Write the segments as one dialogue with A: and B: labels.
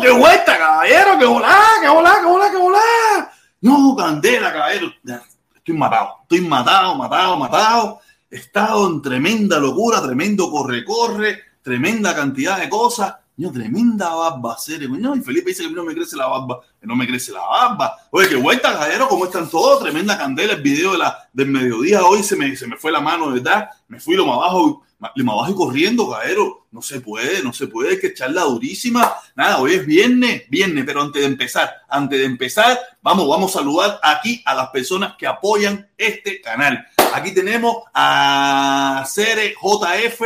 A: qué vuelta, caballero, qué volá, qué volá, qué volá, qué volá. No, candela, caballero. Estoy matado, estoy matado, matado, matado. He estado en tremenda locura, tremendo corre-corre, tremenda cantidad de cosas. No, tremenda barba, serio. No, y Felipe dice que no me crece la barba, que no me crece la barba. Oye, qué vuelta, caballero, ¿cómo están todos? Tremenda candela. El video de la, del mediodía hoy se me, se me fue la mano, ¿verdad? Me fui lo más abajo, más abajo y corriendo, caballero. No se puede, no se puede, que echarla durísima. Nada, hoy es viernes, viernes, pero antes de empezar, antes de empezar, vamos, vamos a saludar aquí a las personas que apoyan este canal. Aquí tenemos a Cere JF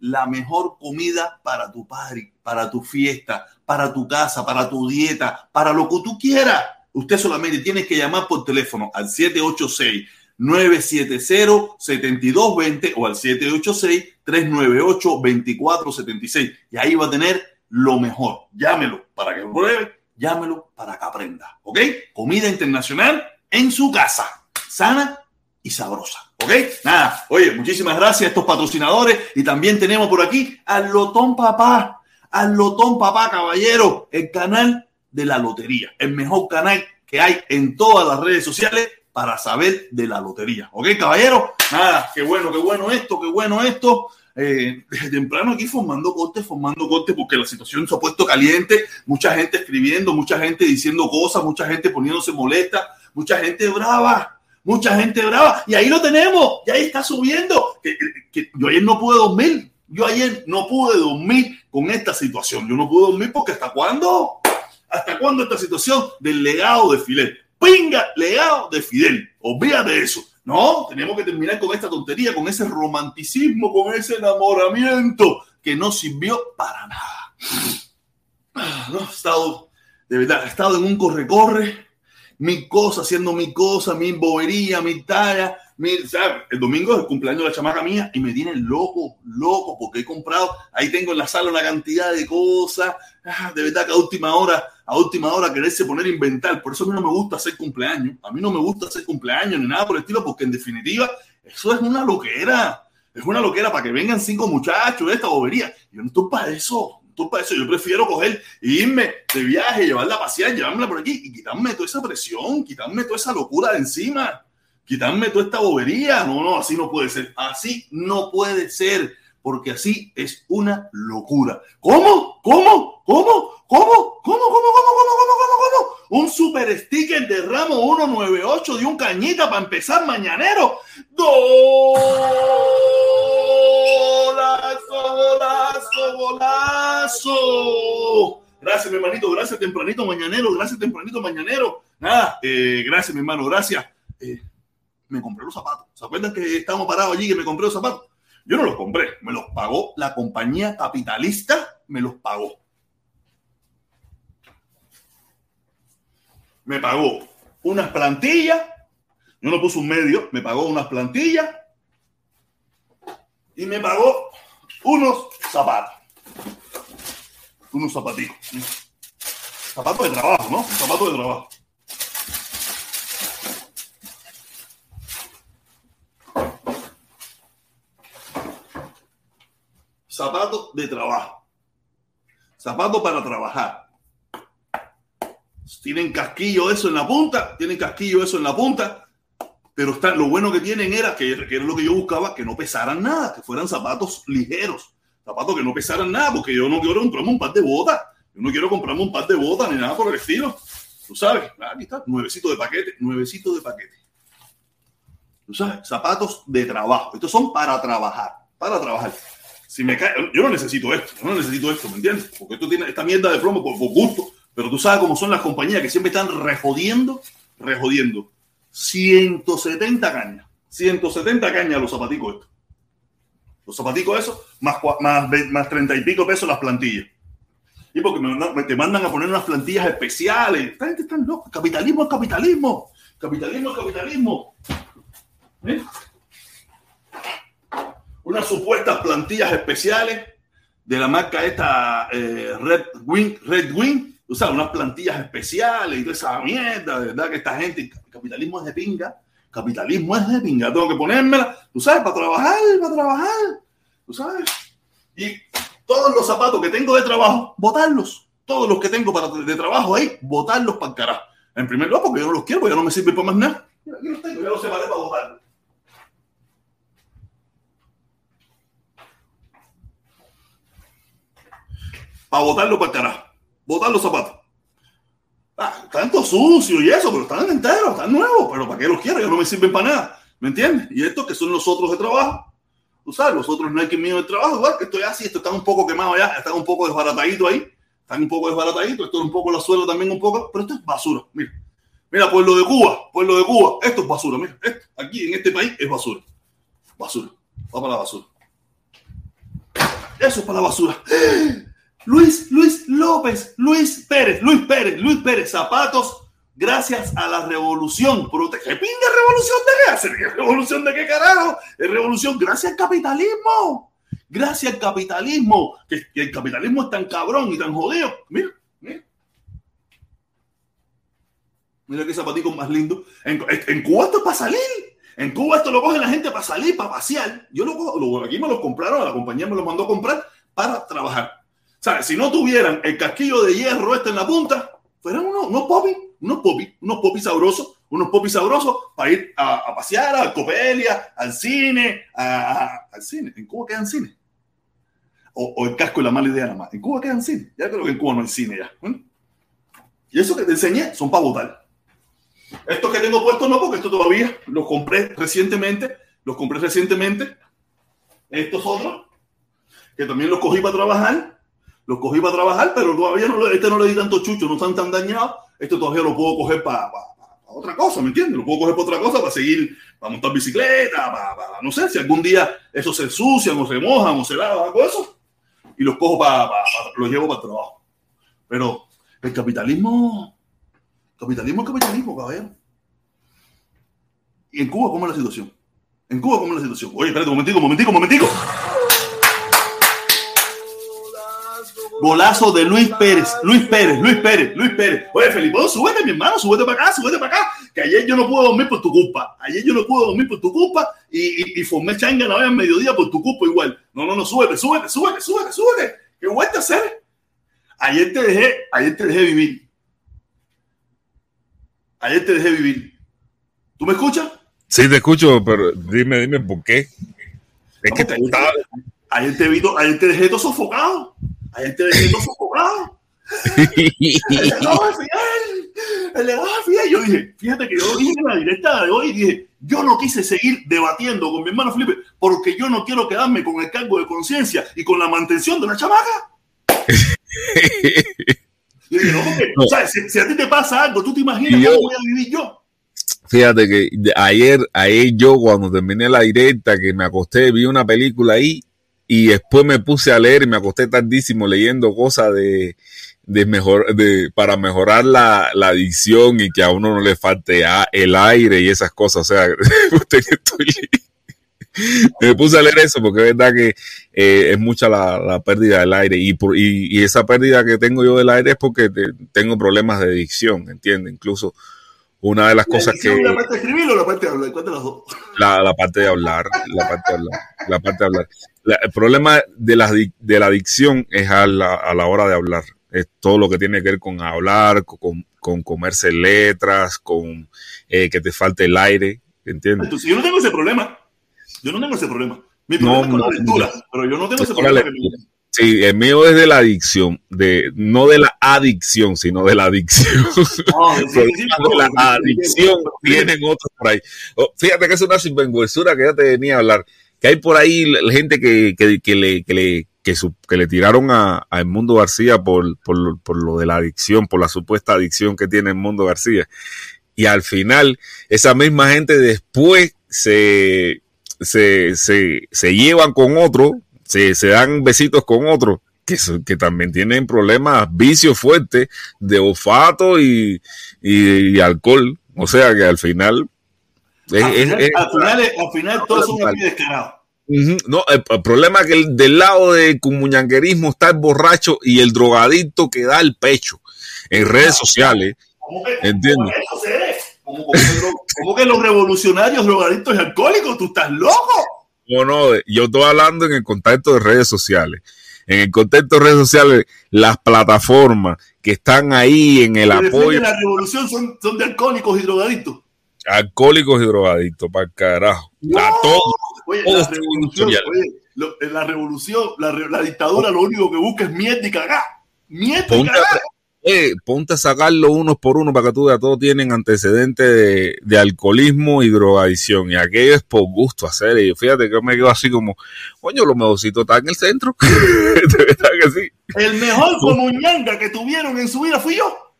A: la mejor comida para tu party, para tu fiesta, para tu casa, para tu dieta, para lo que tú quieras. Usted solamente tiene que llamar por teléfono al 786 970 7220 o al 786 398 2476 y ahí va a tener lo mejor. Llámelo para que pruebe, llámelo para que aprenda. ¿Ok? Comida internacional en su casa, sana y sabrosa. ¿Ok? Nada, oye, muchísimas gracias a estos patrocinadores y también tenemos por aquí al Lotón Papá, al Lotón Papá, caballero, el canal de la lotería, el mejor canal que hay en todas las redes sociales para saber de la lotería. ¿Ok, caballero? Nada, qué bueno, qué bueno esto, qué bueno esto. Eh, desde temprano aquí formando cortes, formando cortes, porque la situación se ha puesto caliente, mucha gente escribiendo, mucha gente diciendo cosas, mucha gente poniéndose molesta, mucha gente brava mucha gente brava. Y ahí lo tenemos, y ahí está subiendo. Yo ayer no pude dormir. Yo ayer no pude dormir con esta situación. Yo no pude dormir porque hasta cuándo? ¿Hasta cuándo esta situación del legado de Fidel? Pinga, legado de Fidel. Olvídate de eso. No, tenemos que terminar con esta tontería, con ese romanticismo, con ese enamoramiento que no sirvió para nada. Ah, no, he estado, de verdad, he estado en un corre-corre mi cosa, haciendo mi cosa, mi bobería, mi talla. Mi, El domingo es el cumpleaños de la chamaca mía y me tiene loco, loco, porque he comprado, ahí tengo en la sala una cantidad de cosas. Ah, de verdad a última hora, a última hora quererse poner a inventar. Por eso a mí no me gusta hacer cumpleaños. A mí no me gusta hacer cumpleaños ni nada por el estilo, porque en definitiva, eso es una loquera. Es una loquera para que vengan cinco muchachos de esta bobería. Yo no estoy para eso tú para eso yo prefiero coger irme de viaje, llevarla a pasear, llevármela por aquí y quitarme toda esa presión, quitarme toda esa locura de encima, quitarme toda esta bobería. No, no, así no puede ser. Así no puede ser, porque así es una locura. ¿Cómo? ¿Cómo? ¿Cómo? ¿Cómo? ¿Cómo? ¿Cómo? ¿Cómo? ¿Cómo? ¿Cómo? ¿Cómo? Un super sticker de ramo 198 de un cañita para empezar mañanero. ¡Dos! golazo, golazo, Gracias, mi hermanito, gracias, tempranito mañanero, gracias, tempranito mañanero. Nada, eh, gracias, mi hermano, gracias. Eh, me compré los zapatos. ¿Se acuerdan que estábamos parados allí que me compré los zapatos? Yo no los compré, me los pagó la compañía capitalista, me los pagó. Me pagó unas plantillas, yo no puse un medio, me pagó unas plantillas y me pagó unos zapatos. Unos zapatitos. Zapatos de trabajo, ¿no? Zapatos de trabajo. Zapatos de trabajo. Zapatos para trabajar. Tienen casquillo eso en la punta, tienen casquillo eso en la punta, pero está, lo bueno que tienen era que, era lo que yo buscaba, que no pesaran nada, que fueran zapatos ligeros, zapatos que no pesaran nada, porque yo no quiero comprarme un par de botas, yo no quiero comprarme un par de botas ni nada por el estilo. Tú sabes, aquí está, nuevecito de paquete, nuevecito de paquete. Tú sabes, zapatos de trabajo. Estos son para trabajar, para trabajar. Si me cae, yo no necesito esto, yo no necesito esto, ¿me entiendes? Porque esto tiene esta mierda de promo por, por gusto, pero tú sabes cómo son las compañías que siempre están rejodiendo, rejodiendo 170 cañas. 170 cañas los zapaticos estos. Los zapaticos esos, más, más, más 30 y pico pesos las plantillas. Y porque me, te mandan a poner unas plantillas especiales. Esta gente está loca. Capitalismo es capitalismo. Capitalismo es capitalismo. ¿Eh? Unas supuestas plantillas especiales de la marca esta eh, Red Wing, Red Wing tú sabes, unas plantillas especiales y toda esa mierda, de verdad que esta gente, el capitalismo es de pinga, capitalismo es de pinga, tengo que ponérmela, tú sabes, para trabajar, para trabajar, tú sabes. Y todos los zapatos que tengo de trabajo, botarlos, todos los que tengo para de trabajo ahí, botarlos para el carajo. En primer lugar, porque yo no los quiero, porque ya no me sirven para más nada. Aquí los tengo, ya los separé para botarlos. Para botarlos para el carajo. Botar los zapatos. Ah, están todos sucios y eso, pero están enteros, están nuevos. Pero ¿para qué los quiero? Ya no me sirven para nada. ¿Me entiendes? Y estos que son los otros de trabajo. Tú sabes, los otros no hay que mío de trabajo. Igual que estoy así, esto está un poco quemado ya, están un poco desbaratadito ahí. Están un poco desbarataditos. Esto es un poco la suela también, un poco. Pero esto es basura. Mira. Mira, pueblo de Cuba, pueblo de Cuba. Esto es basura. Mira, aquí en este país es basura. Basura. Va para la basura. Eso es para la basura. Luis, Luis López, Luis Pérez, Luis Pérez, Luis Pérez, zapatos gracias a la revolución. ¿Qué pinga revolución de qué hacer? ¿Revolución de qué carajo? Es revolución gracias al capitalismo. Gracias al capitalismo. Que, el capitalismo es tan cabrón y tan jodido. Mira, mira. Mira qué zapatico más lindo. En, Cuba esto es para salir. En Cuba esto lo coge la gente para salir, para pasear. Yo lo cojo, aquí me lo compraron, la compañía me lo mandó a comprar para trabajar. ¿Sabes? Si no tuvieran el casquillo de hierro este en la punta, fueran unos, unos popis, unos popis, unos popis sabrosos, unos popis sabrosos para ir a, pasear a Copelia, al cine, al cine. ¿En Cuba quedan cine? O, el casco es la mala idea nada más. ¿En Cuba quedan cine? Ya creo que en Cuba no hay cine ya. Y eso que te enseñé son para votar. Estos que tengo puestos no, porque esto todavía los compré recientemente. Los compré recientemente. Estos otros, que también los cogí para trabajar los cogí para trabajar, pero todavía no, este no le di tanto chucho, no están tan dañados. Esto todavía lo puedo coger para, otra cosa, ¿me entiendes? Lo puedo coger para otra cosa, para seguir, para montar bicicleta, para, no sé, si algún día eso se ensucian o se mojan o se lavan, algo eso. Y los cojo para, los llevo para el trabajo. Pero el capitalismo, capitalismo es capitalismo, caballero. ¿Y en Cuba cómo es la situación? En Cuba cómo es la situación. Oye, espérate un momentico, un momentico, un momentico. Golazo de Luis Pérez, Luis Pérez, Luis Pérez, Luis Pérez. Oye, Felipe, súbete, mi hermano, súbete para acá, súbete para acá. Que ayer yo no pude dormir por tu culpa. Ayer yo no pude dormir por tu culpa y, y, formé changa la vez mediodía por tu culpa igual. No, no, no, súbete, súbete, súbete, súbete, súbete. ¿Qué vuelta a hacer? Ayer te dejé, ayer te dejé vivir. Ayer te dejé vivir. ¿Tú me escuchas?
B: Sí, te escucho, pero dime, dime por qué.
A: Es que te, ayer, te vi, ayer te. Ayer te dejé todo sofocado. El legado Fidel, el legado Fidel. Yo dije, fíjate que yo dije en la directa de hoy, dije, yo no quise seguir debatiendo con mi hermano Felipe porque yo no quiero quedarme con el cargo de conciencia y con la mantención de una chamaca. y dije, no, porque, no. ¿sabes? Si, si, a ti te pasa algo, tú te imaginas yo, cómo voy a vivir yo.
B: Fíjate que ayer, ayer yo cuando terminé la directa, que me acosté, vi una película ahí y después me puse a leer y me acosté tardísimo leyendo cosas de, de mejor, de, para mejorar la, la adicción y que a uno no le falte a, el aire y esas cosas. O sea, estoy, me puse a leer eso porque es verdad que eh, es mucha la, la, pérdida del aire y, por, y, y, esa pérdida que tengo yo del aire es porque te, tengo problemas de adicción, ¿entiendes? Incluso una de las cosas que...
A: ¿La parte de escribir o la parte de hablar? ¿Cuál de las dos?
B: La, la parte de hablar, la parte de hablar, la parte de hablar el problema de la, de la adicción es a la, a la, hora de hablar. Es todo lo que tiene que ver con hablar, con, con comerse letras, con eh, que te falte el aire. ¿Entiendes?
A: Entonces, yo no tengo ese problema. Yo no tengo ese problema. Mi problema no, es con la lectura, no, pero yo no tengo ese problema.
B: Sí, el mío es de la adicción, de, no de la adicción, sino de la adicción. No, sí, sí, de la adicción vienen otros por ahí. Oh, fíjate que es una sinvergüenzura que ya te venía a hablar que hay por ahí gente que, que, le, que le que, le tiraron a, a Mundo García por, por, por, lo de la adicción, por la supuesta adicción que tiene el Mundo García. Y al final, esa misma gente después se, se, se, se llevan con otro, se, se dan besitos con otro, que, que también tienen problemas, vicios fuertes de olfato y, y, y alcohol. O sea que al final
A: al, final, es, al, final, al final, todos son así descarados.
B: Uh -huh. No, el, el, problema es que el, del lado del comuñanguerismo está el borracho y el drogadicto que da el pecho en redes sociales. ¿Entiendes?
A: ¿Cómo, cómo, cómo, que los revolucionarios, drogadictos y alcohólicos? ¿Tú estás loco?
B: No, no, yo estoy hablando en el contacto de redes sociales. en el contexto de redes sociales, las plataformas que están ahí en el apoyo.
A: la revolución son, son de alcohólicos y drogadictos.
B: Alcohólicos y drogadictos, para carajo. a todos.
A: Oye, la, revolución, oye la revolución, la, dictadura, lo único que busca es mierda y cagar. Mierda y cagar
B: eh, ponte a sacarlo uno por uno para que tú veas, todos tienen antecedentes de, alcoholismo y drogadicción. Y aquello es por gusto hacer. Y fíjate que me quedo así como, coño, los mejorcitos están en el centro.
A: El mejor comuñanga que tuvieron en su vida fui yo.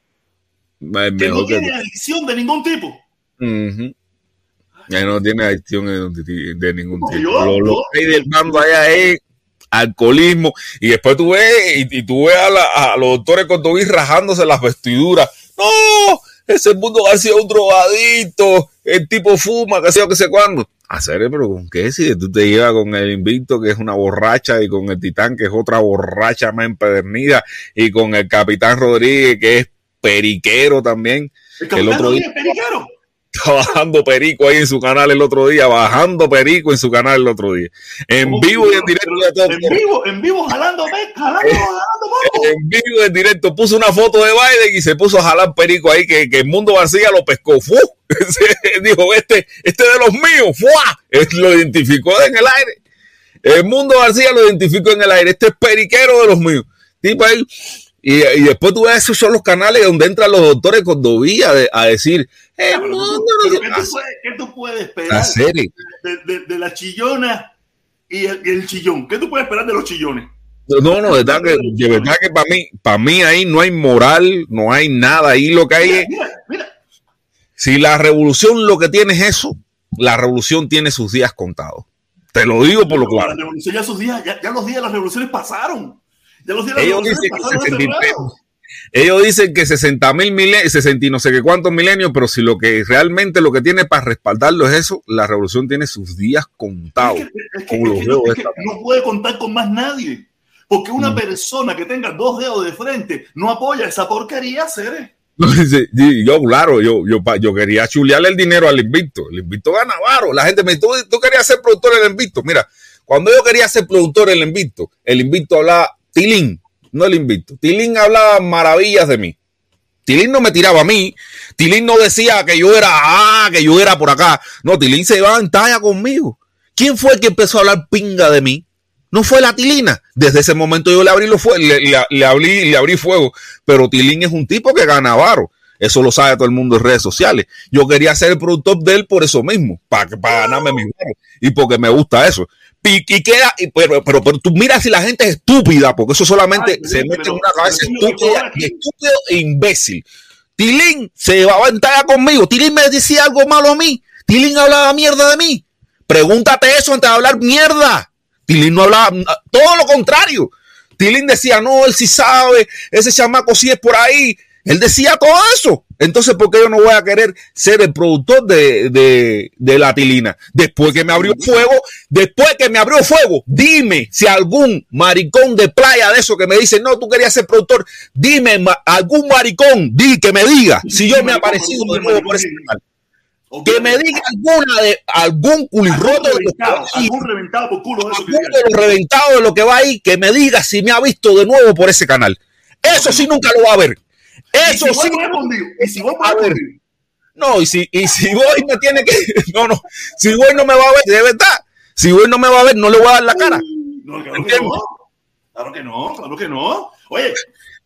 A: que no tiene adicción de ningún tipo.
B: Ya no tiene adicción de, ningún tipo. lo, lo que hay del mando allá es alcoholismo, y después tú ves, y, tú ves a, los doctores con Toby rajándose las vestiduras. No, ese mundo García es un drogadito, el tipo fuma, que sé yo, que sé cuándo. Hacer, pero ¿con qué? Si tú te llevas con el Invicto, que es una borracha, y con el Titán, que es otra borracha más empedernida, y con el Capitán Rodríguez, que es periquero también.
A: El, otro día, periquero?
B: Bajando perico ahí en su canal el otro día, bajando perico en su canal el otro día. En vivo y en directo.
A: En vivo, en vivo, jalando, jalando, jalando
B: En vivo y en directo. Puso una foto de Biden y se puso a jalar perico ahí, que, que el mundo García lo pescó. ¡Fu! Dijo, este, este de los míos, ¡fua! Lo identificó en el aire. El mundo García lo identificó en el aire. Este es periquero de los míos. Tipo ahí. Y, y después tú ves, esos son los canales donde entran los doctores con a, a decir,
A: ¿qué, tú puedes, esperar de, la chillona y el, chillón? ¿Qué tú puedes esperar de los chillones?
B: No, no, de verdad que, de verdad que para mí, para mí ahí no hay moral, no hay nada. Ahí lo que hay es. Si la revolución lo que tiene es eso, la revolución tiene sus días contados. Te lo digo por lo claro.
A: La revolución ya sus días, ya, los días de las revoluciones pasaron. Ya los
B: Ellos revoluciones pasaron ellos dicen que 60 mil milenios, 60 y no sé qué cuántos milenios, pero si lo que realmente lo que tiene para respaldarlo es eso, la revolución tiene sus días contados.
A: no puede contar con más nadie. Porque una mm. persona que tenga dos dedos de frente no apoya esa porquería, Cere.
B: yo, claro, yo, yo, yo quería chulearle el dinero al invicto. El invicto gana varo. La gente me dice, ¿Tú, querías ser productor del invicto. Mira, cuando yo quería ser productor del invicto, el invicto hablaba tilín no el invito. Tilín hablaba maravillas de mí. Tilín no me tiraba a mí. Tilín no decía que yo era, ah, que yo era por acá. No, Tilín se iba en talla conmigo. ¿Quién fue el que empezó a hablar pinga de mí? No fue la Tilina. Desde ese momento yo le abrí, lo fue, le, le, abrí, le abrí fuego. Pero Tilín es un tipo que gana varo. Eso lo sabe todo el mundo en redes sociales. Yo quería ser el productor de él por eso mismo, para, para ganarme mi y porque me gusta eso y, queda, pero, pero, tú miras si la gente es estúpida, porque eso solamente se mete en una cabeza estúpida, estúpido e imbécil. Tilín se llevaba en talla conmigo. Tilín me decía algo malo a mí. Tilín hablaba mierda de mí. Pregúntate eso antes de hablar mierda. Tilín no hablaba, todo lo contrario. Tilín decía, no, él sí sabe, ese chamaco sí es por ahí. Él decía todo eso. Entonces, ¿por qué yo no voy a querer ser el productor de, de, la tilina? Después que me abrió fuego, después que me abrió fuego, dime si algún maricón de playa de eso que me dice, no, tú querías ser productor, dime algún maricón, di que me diga si yo me he aparecido de nuevo por ese canal. Que me diga alguna de algún culirroto de
A: algún reventado por culo de eso
B: reventado de lo que va ahí, que me diga si me ha visto de nuevo por ese canal. Eso sí nunca lo va a ver. Eso sí.
A: Y si voy a ver.
B: No, y si, y si voy me tiene que. No, no. Si voy no me va a ver, de verdad. Si voy no me va a ver, no le voy a dar la cara.
A: No, claro que no. Claro que no, claro que no. Oye,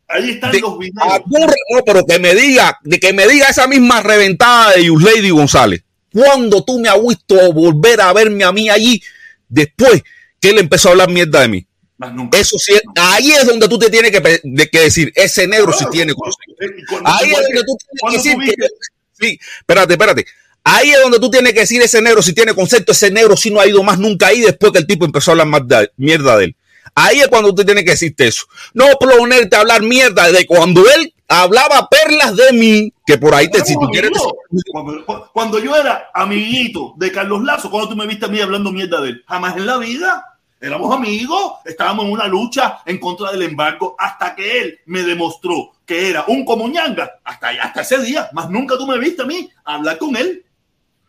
A: ahí están los videos.
B: no, pero que me diga, de que me diga esa misma reventada de Lady González. Cuando tú me has visto volver a verme a mí allí, después que él empezó a hablar mierda de mí. Eso sí, ahí es donde tú te tienes que, decir, ese negro sí tiene Ahí es donde tú tienes que decir sí, espérate, espérate. Ahí es donde tú tienes que decir ese negro si tiene concepto, ese negro si no ha ido más nunca ahí después que el tipo empezó a hablar más de, mierda de él. Ahí es cuando tú tienes que decirte eso. No ponerte a hablar mierda de cuando él hablaba perlas de mí, que por ahí te si tú quieres.
A: Cuando, yo era amiguito de Carlos Lazo, cuando tú me viste a mí hablando mierda de él, jamás en la vida. Éramos amigos, estábamos en una lucha en contra del embargo hasta que él me demostró que era un comuñanga. Hasta, hasta ese día, más nunca tú me viste a mí hablar con él.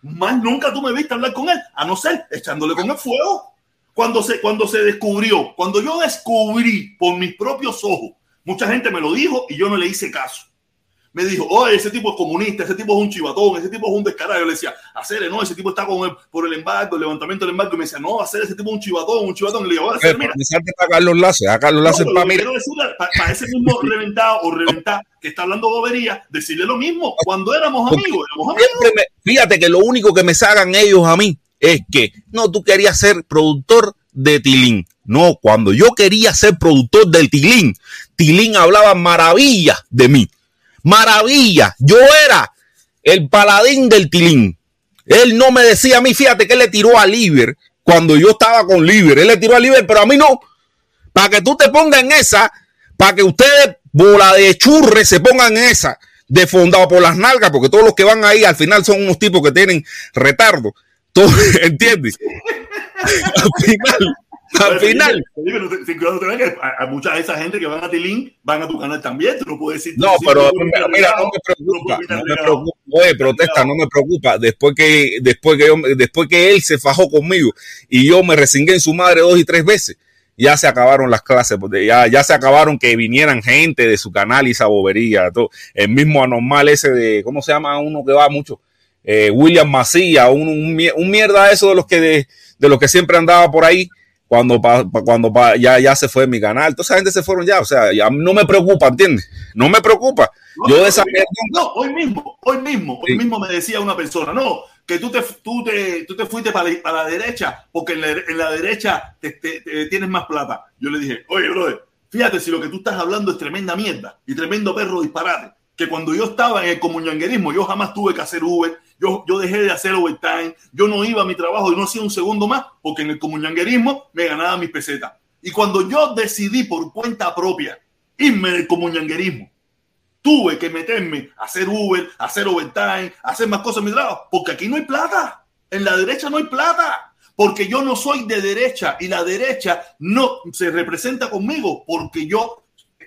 A: Más nunca tú me viste hablar con él, a no ser echándole con el fuego. Cuando se, cuando se descubrió, cuando yo descubrí por mis propios ojos, mucha gente me lo dijo y yo no le hice caso me dijo, oye, ese tipo es comunista, ese tipo es un chivatón, ese tipo es un descarado. Yo le decía, hacer, no, ese tipo está con el, por el embargo, el levantamiento del embargo. Y me decía, no, hacer ese tipo es un chivatón, un chivatón. Y le digo, hacer, mira.
B: a Carlos Lace, a Carlos Lace
A: no,
B: para mí.
A: Para ese mismo reventado o reventar que está hablando bobería, decirle lo mismo. Cuando éramos amigos, éramos amigos.
B: Me, fíjate que lo único que me sacan ellos a mí es que, no, tú querías ser productor de Tilín. No, cuando yo quería ser productor del Tilín, Tilín hablaba maravillas de mí maravilla. Yo era el paladín del tilín. Él no me decía a mí, fíjate que él le tiró a Liber cuando yo estaba con Liber. Él le tiró a Liber, pero a mí no. Para que tú te pongas en esa, para que ustedes, bola de churre, se pongan en esa, de fondado por las nalgas, porque todos los que van ahí al final son unos tipos que tienen retardo. ¿Entiendes? al final, al final.
A: Hay mucha de esa gente que van a Tilín, van a tu canal también. Tú no puedes decir.
B: No, pero mira, no me preocupa. No me preocupa. Oye, protesta, no me preocupa. Después que, después que yo, después que él se fajó conmigo y yo me resingué en su madre dos y tres veces, ya se acabaron las clases, ya, ya se acabaron que vinieran gente de su canal y esa bobería. Todo. El mismo anormal ese de, ¿cómo se llama uno que va mucho? Eh, William Macía, un, un, mierda eso de los que de, de los que siempre andaba por ahí cuando, cuando ya, ya se fue mi canal. Toda esa gente se fueron ya. O sea, ya no me preocupa, ¿entiendes? No me preocupa.
A: No, Yo de esa No, hoy mismo, hoy mismo, hoy mismo me decía una persona, no, que tú te, tú te, tú te fuiste para, para la derecha porque en la, en la derecha te, tienes más plata. Yo le dije, oye, brother, fíjate si lo que tú estás hablando es tremenda mierda y tremendo perro disparate. Que cuando yo estaba en el comunanguerismo, yo jamás tuve que hacer Uber, yo, yo dejé de hacer overtime, yo no iba a mi trabajo y no hacía un segundo más porque en el comunanguerismo me ganaba mis pesetas. Y cuando yo decidí por cuenta propia irme del comunanguerismo, tuve que meterme a hacer Uber, a hacer overtime, a hacer más cosas en mi trabajo, porque aquí no hay plata. En la derecha no hay plata. Porque yo no soy de derecha y la derecha no se representa conmigo porque yo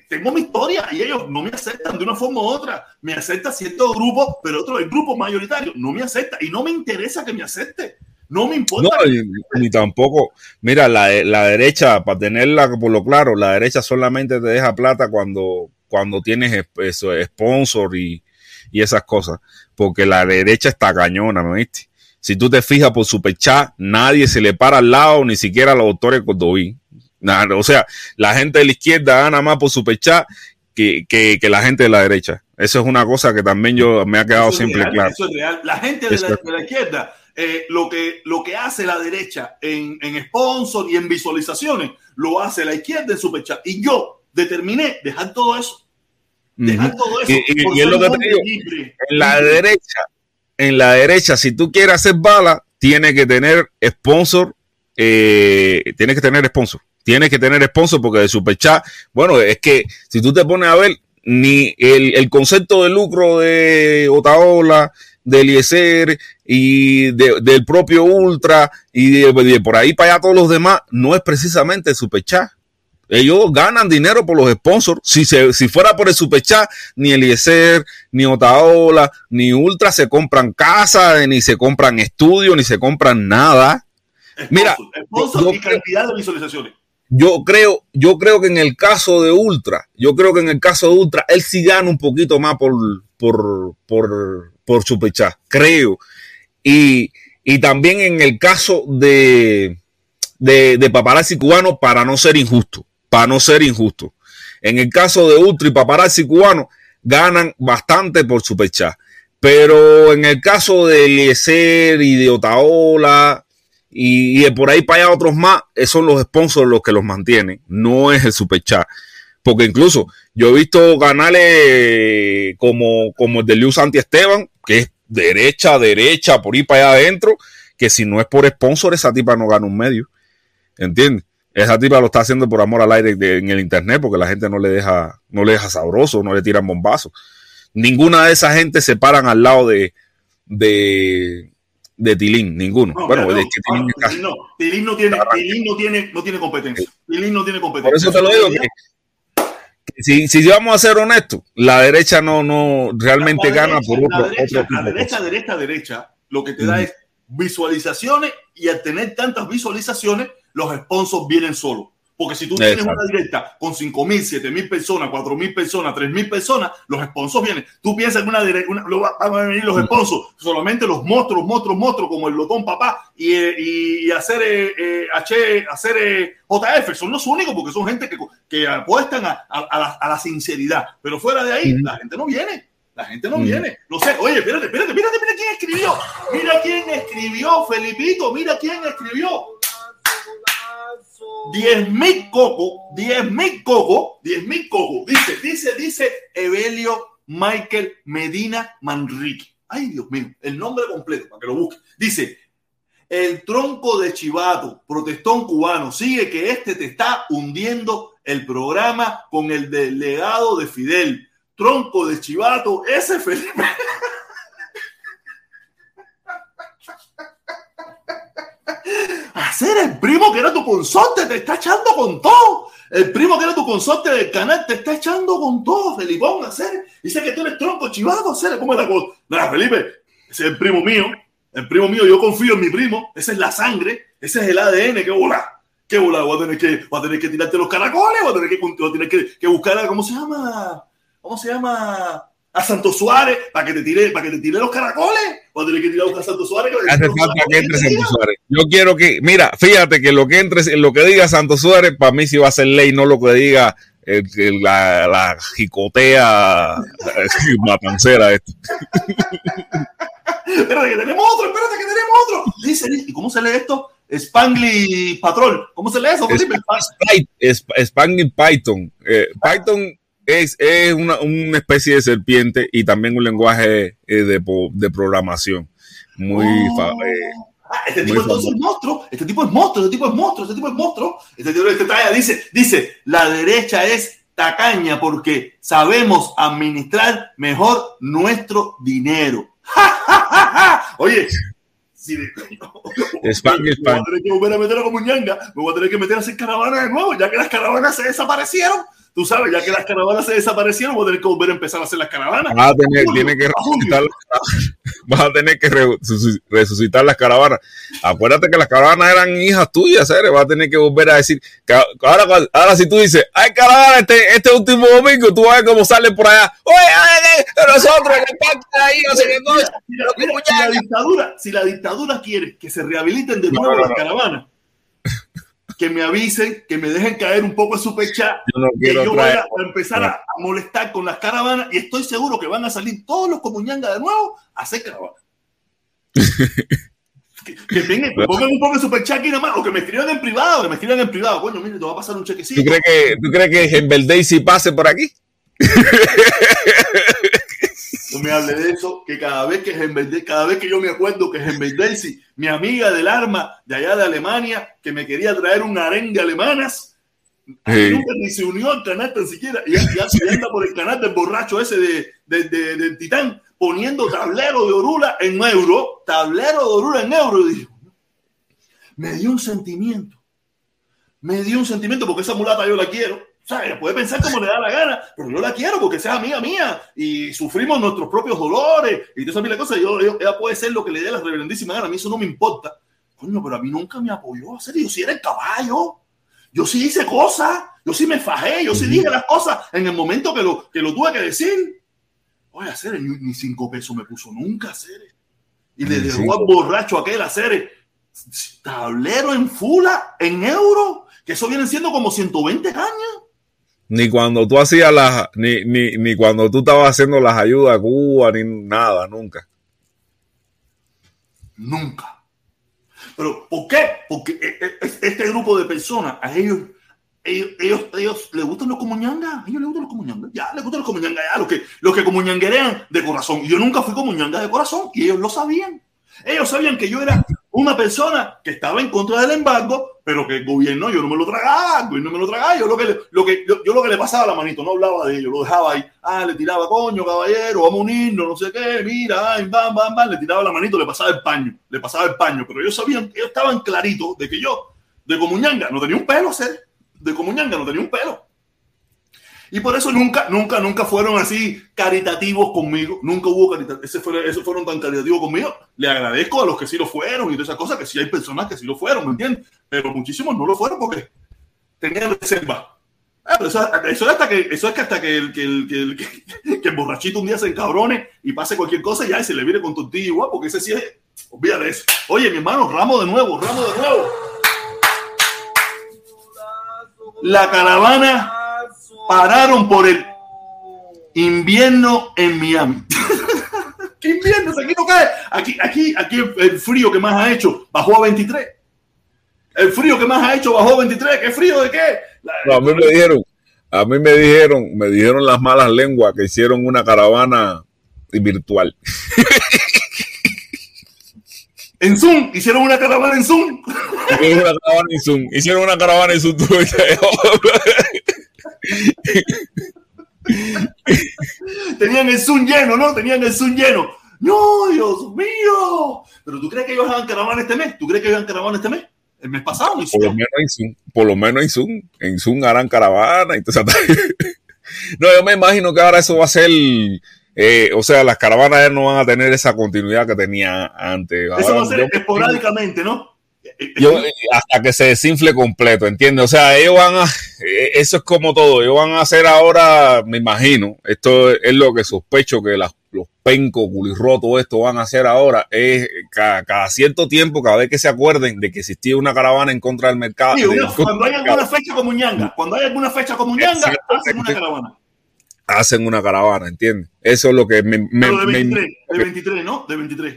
A: tengo mi historia y ellos no me aceptan de una forma u otra. Me acepta cierto grupo, pero otro, el grupo mayoritario, no me acepta y no me interesa que me acepte. No me importa.
B: No, ni, tampoco. Mira, la, la, derecha, para tenerla por lo claro, la derecha solamente te deja plata cuando, cuando tienes eso, sponsor y, y esas cosas. Porque la derecha está cañona, ¿no viste? Si tú te fijas por Superchat, nadie se le para al lado, ni siquiera a los doctores Cordoví o sea, la gente de la izquierda gana más por superchat que, que, que la gente de la derecha. Eso es una cosa que también yo me ha quedado siempre claro.
A: Eso es real. La gente de, la, izquierda, eh, lo, que, lo que hace la derecha en, en sponsor y en visualizaciones, lo hace la izquierda en superchat. Y yo determiné dejar todo eso. Dejar todo eso.
B: Y, es lo que te digo, en la derecha, en la derecha, si tú quieres hacer bala, tiene que tener sponsor, eh, tiene que tener sponsor tienes que tener sponsor porque de Superchat, bueno, es que si tú te pones a ver, ni el, concepto de lucro de Otaola, de Eliezer y del propio Ultra y de, por ahí para allá todos los demás, no es precisamente el Superchat. Ellos ganan dinero por los sponsors. Si, si fuera por el Superchat, ni Eliezer, ni Otaola, ni Ultra se compran casas, ni se compran estudios, ni se compran nada. Mira,
A: sponsor y cantidad de visualizaciones
B: yo creo, yo creo que en el caso de Ultra, yo creo que en el caso de Ultra, él sí gana un poquito más por, por, por, por Superchat, creo. Y, y también en el caso de, de, de paparazzi cubano, para no ser injusto, para no ser injusto. En el caso de Ultra y paparazzi cubano, ganan bastante por Superchat. Pero en el caso de Eliezer y de Otaola, y, por ahí para allá otros más, son los sponsors los que los mantienen, no es el super chat. Porque incluso yo he visto canales como, como el de Luz Santi Esteban, que es derecha, derecha, por ahí para allá adentro, que si no es por sponsor, esa tipa no gana un medio. ¿Entiendes? Esa tipa lo está haciendo por amor al aire en el internet, porque la gente no le deja, no le deja sabroso, no le tiran bombazos. Ninguna de esa gente se paran al lado de, de, de Tilín, ninguno. bueno,
A: no, Tilín, no, Tilín, no, tiene, Tilín no tiene, no tiene competencia. Tilín no tiene competencia.
B: Por eso te lo digo que, si, si vamos a ser honestos, la derecha no, no realmente gana por otro,
A: la derecha, La derecha, derecha, derecha, lo que te da es visualizaciones y al tener tantas visualizaciones, los sponsors vienen solos. Porque si tú tienes una directa con 5 mil, 7 mil personas, 4 mil personas, 3 mil personas, los sponsors vienen. Tú piensas en una directa, van a venir los sponsors, solamente los monstruos, monstruos, monstruos, como el Lotón Papá y, y, hacer, eh, H, hacer JF, son los únicos porque son gente que, que apuestan a, a, la, a, la, sinceridad. Pero fuera de ahí, la gente no viene. La gente no viene. No sé, oye, espérate, espérate, espérate, mira quién escribió. Mira quién escribió, Felipito, mira quién escribió. 10 mil coco, 10 mil coco, 10 mil coco. Dice, dice, dice Evelio Michael Medina Manrique. Ay, Dios mío, el nombre completo para que lo busque. Dice, el tronco de Chivato, protestón cubano, sigue que este te está hundiendo el programa con el delegado de Fidel. Tronco de Chivato, ese Felipe. hacer el primo que era tu consorte, te está echando con todo. El primo que era tu consorte del canal te está echando con todo, Felipón, hacer. Dice que tú eres tronco chivado, hacer. ¿Cómo es la cosa? Nada, Felipe, ese es el primo mío. El primo mío, yo confío en mi primo. Esa es la sangre, ese es el ADN. ¿Qué bola? ¿Qué bola? Voy a tener que, voy a tener que tirarte los caracoles, voy a tener que, voy a tener que, que buscar, ¿cómo se llama? ¿Cómo se llama? A Santos Suárez para que te tire, para que te tire los caracoles. O tener que tirar a Santos Suárez.
B: Hace falta que entre Santos Suárez. Yo quiero que, mira, fíjate que lo que entre, lo que diga Santos Suárez, para mí sí va a ser ley, no lo que diga el, la, la, jicotea matancera esto.
A: espérate que tenemos otro, espérate que tenemos otro. Dice, ¿y cómo se lee esto? Spangly Patrol. ¿Cómo se lee eso?
B: Spangly Python. Eh, Python es, es una, una, especie de serpiente y también un lenguaje eh, de, de, programación muy... Oh.
A: Eh, ah, este tipo es monstruo, este tipo es monstruo, este tipo es monstruo, este tipo es monstruo. Este tipo este dice, dice, la derecha es tacaña porque sabemos administrar mejor nuestro dinero. Oye, si me voy a tener que volver a meter a como ñanga, me voy a tener que meter a hacer caravanas de nuevo, ya que las caravanas se desaparecieron tú sabes, ya que las caravanas se desaparecieron, voy a tener que volver a empezar a hacer las caravanas.
B: Vas a tener, tiene que resucitar, vas a tener que resucitar las caravanas. Acuérdate que las caravanas eran hijas tuyas, ¿sabes? Vas a tener que volver a decir, ahora, ahora si tú dices, hay caravana este, este último domingo, tú vas a ver cómo sale por allá. Oye, oye, nosotros, el pacto ahí, no sé qué cosa.
A: Si la dictadura, si la dictadura quiere que se rehabiliten de nuevo las caravanas, que me avisen, que me dejen caer un poco el super chat, yo que yo voy a, empezar a, molestar con las caravanas y estoy seguro que van a salir todos los comuñangas de nuevo a hacer caravanas. que, que, pongan un poco de super chat aquí nomás, o que me escriban en privado, que me escriban en privado. Coño, mire, te va a pasar un chequecito.
B: ¿Tú crees que, ¿tú crees que Daisy pase por aquí?
A: no me hable de eso, que cada vez que cada vez que yo me acuerdo que Daisy, mi amiga del arma de allá de Alemania, que me quería traer un arengue alemanas, nunca ni se unió al canal tan siquiera, y ya, se anda por el canal del borracho ese de, de, de, del titán, poniendo tablero de Orula en euro, tablero de Orula en euro, dijo, me dio un sentimiento, me dio un sentimiento porque esa mulata yo la quiero sea, ella puede pensar como le da la gana, pero yo la quiero porque sea amiga mía y sufrimos nuestros propios dolores y todas esas cosas. Yo, ella puede ser lo que le dé la reverendísima gana. A mí eso no me importa. Coño, pero a mí nunca me apoyó. hacer yo sí era el caballo. Yo sí hice cosas. Yo sí me fajé. Yo sí dije las cosas en el momento que lo, que lo tuve que decir. Oye, hacer ni cinco pesos me puso nunca hacer. Y le dejó al borracho aquel hacer tablero en fula, en euro, que eso vienen siendo como 120 años
B: ni cuando tú hacías las, ni, ni, ni cuando tú estabas haciendo las ayudas a Cuba, ni nada, nunca.
A: Nunca. Pero, ¿por qué? Porque e, e, este grupo de personas, a ellos, ellos, ellos, ellos les gustan los comuñangas, ellos les gustan los comuñangas, ya les gustan los comuñangas, ya, los que, los que comuñanguerean de corazón. Yo nunca fui comuñanga de corazón y ellos lo sabían. Ellos sabían que yo era una persona que estaba en contra del embargo, pero que el gobierno yo no me lo tragaba, el gobierno me lo tragaba, yo lo que, lo que, yo, lo que le pasaba a la manito, no hablaba de ello, lo dejaba ahí, ah, le tiraba, coño, caballero, vamos a unirnos, no sé qué, mira, ay, bam, bam, bam, le tiraba la manito, le pasaba el paño, le pasaba el paño, pero ellos sabían, ellos estaban claritos de que yo, de Comuñanga, no tenía un pelo, hacer, de Comuñanga no tenía un pelo. Y por eso nunca, nunca, nunca fueron así caritativos conmigo. Nunca hubo caritativos. Ese fue, esos fueron tan caritativos conmigo. Le agradezco a los que sí lo fueron y de esas cosas, que sí hay personas que sí lo fueron, ¿me entiendes? Pero muchísimos no lo fueron porque tenían reserva. Ah, pero eso, eso, es hasta que, eso es que hasta que el, que, el, que, el, que, el borrachito un día se encabrone y pase cualquier cosa ya y se le viene con tortilla igual, porque ese sí es. Olvídate eso. Oye, mi hermano, ramo de nuevo, ramo de nuevo. La caravana pararon por el invierno en Miami. ¿Qué invierno? Aquí no cae. Aquí, aquí, aquí el frío que más ha hecho bajó a 23. El frío que más ha hecho bajó a 23. ¿Qué frío de qué?
B: a mí me dijeron, a mí me dijeron, me dijeron las malas lenguas que hicieron una caravana virtual.
A: En Zoom, hicieron una caravana en Zoom.
B: Hicieron una caravana en Zoom. Hicieron una caravana en Zoom.
A: Tenían el Zoom lleno, ¿no? Tenían el Zoom lleno. No, Dios mío. Pero tú crees que ellos hagan caravana este mes? ¿Tú crees que hagan caravana este mes? El mes pasado.
B: Por lo menos en Zoom. Por lo menos en Zoom. En Zoom harán caravana. Entonces, no, yo me imagino que ahora eso va a ser. Eh, o sea, las caravanas no van a tener esa continuidad que tenía antes.
A: Eso va a ser esporádicamente, ¿no?
B: Yo, hasta que se desinfle completo, ¿entiendes? O sea, ellos van a, eh, eso es como todo, ellos van a hacer ahora, me imagino, esto es lo que sospecho que las, los pencos, culirrotos, esto van a hacer ahora, es cada, cierto tiempo, cada vez que se acuerden de que existía una caravana en contra del mercado.
A: cuando hay alguna fecha como ñanga, cuando hay alguna fecha como ñanga, hacen una caravana.
B: Hacen una caravana, ¿entiendes? Eso es lo que me... me
A: de 23, de 23, ¿no? De 23.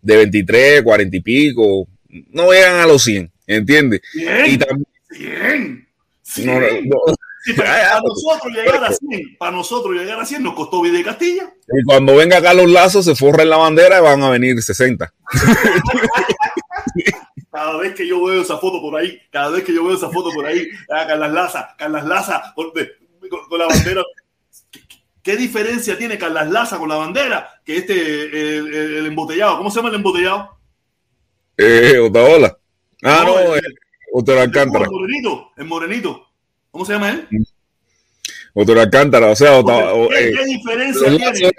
B: De 23, 40 y pico, no llegan a los 100, ¿entiendes?
A: Bien, y también, bien. para, nosotros llegar a 100, para nosotros llegar a 100 nos costó vida y Castilla.
B: Y cuando venga Carlos Lazo se forren la bandera y van a venir 60.
A: cada vez que yo veo esa foto por ahí, cada vez que yo veo esa foto por ahí, ah, Carlas Laza, Carlas Laza con, con, la bandera. ¿Qué, diferencia tiene Carlas Laza con la bandera que este, el, el embotellado? ¿Cómo se llama el embotellado?
B: Eh, Otaola. Ah, no, no eh, Otero Alcántara.
A: El morenito, el morenito. ¿Cómo se llama él?
B: Otero Alcántara, o sea,
A: ¿Qué, ¿qué diferencia tiene?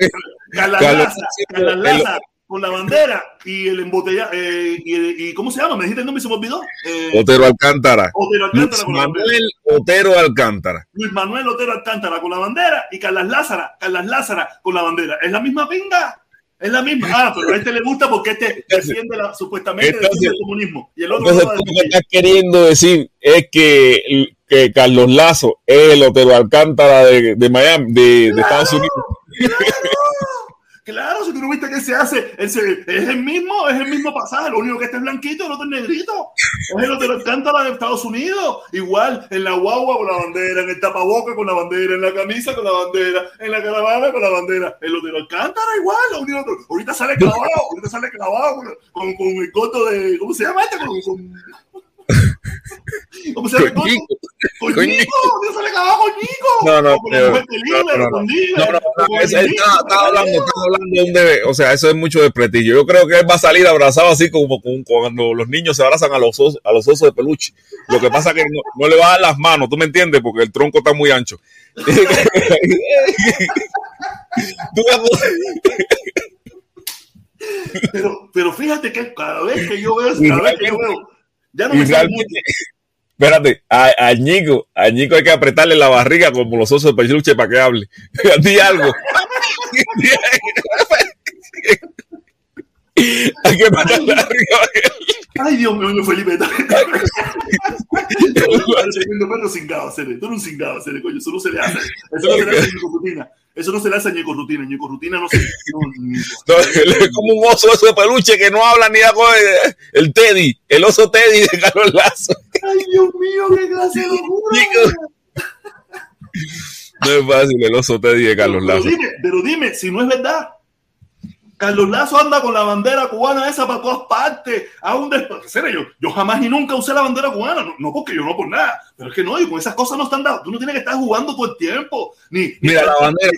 A: Carlas Laza con la bandera y el embotellado. Eh, y, y, ¿Cómo se llama? Me dijiste el nombre y se me olvidó.
B: Eh, Otero Alcántara.
A: Otero Alcántara
B: Luis Manuel Otero Alcántara.
A: Luis Manuel Otero Alcántara con la bandera y Carlas Lázara, Carlas Lázara con la bandera. Es la misma pinga. Es la misma. Ah, pero a este le gusta porque este defiende la, supuestamente entonces, el comunismo. Y el otro
B: entonces, lo que estás queriendo decir es que, que Carlos Lazo es el Otero Alcántara de, de Miami, de, de Estados Unidos.
A: Claro, si tú no viste que se hace, es el mismo, es el mismo pasaje, lo único que este es blanquito, el otro es negrito. Es el Otero Alcántara de Estados Unidos. Igual, en la guagua con la bandera, en el tapaboca con la bandera, en la camisa con la bandera, en la caravana con la bandera. El Otero Alcántara igual, lo único, ahorita sale clavado, ahorita sale clavado con, con, el coto de, ¿cómo se llama este? Con, ¿Cómo se llama? Con Nico. Con Nico. Dios se le acabó con Nico.
B: No, no, no. No, no, Estaba hablando, estaba hablando de un debe. O sea, eso es mucho de prestigio. Yo creo que él va a salir abrazado así como cuando los niños se abrazan a los osos, a los osos de peluche. Lo que pasa es que no, no le va a dar las manos, ¿tú me entiendes? Porque el tronco está muy ancho.
A: pero, pero fíjate que cada vez que yo veo, cada vez que yo veo ya no me
B: Espérate, a, a, Ñico, a Ñico hay que apretarle la barriga como los osos de peluche para que hable. Di algo. hay que apretarle la barriga.
A: Ay, Dios mío, Felipe. Tú cingado, Tú eres un cingado, coño. Eso no se le hace. Eso no se le hace en rutina. Eso no se le hace a Ñeco Rutina. Ñeco Rutina no se. No,
B: es como un oso de peluche que no habla ni algo. El Teddy, el oso Teddy de Carlos Lazo.
A: Ay, Dios mío, qué clase de locura.
B: No es fácil el oso Teddy de Carlos Lazo.
A: Pero dime, pero dime, si no es verdad. Carlos Lazo anda con la bandera cubana esa para todas partes. A un yo, yo jamás y nunca usé la bandera cubana. No, porque yo no por nada. Pero es que no, y con esas cosas no están dadas. Tú no tienes que estar jugando todo el tiempo. Ni,
B: Mira, la bandera.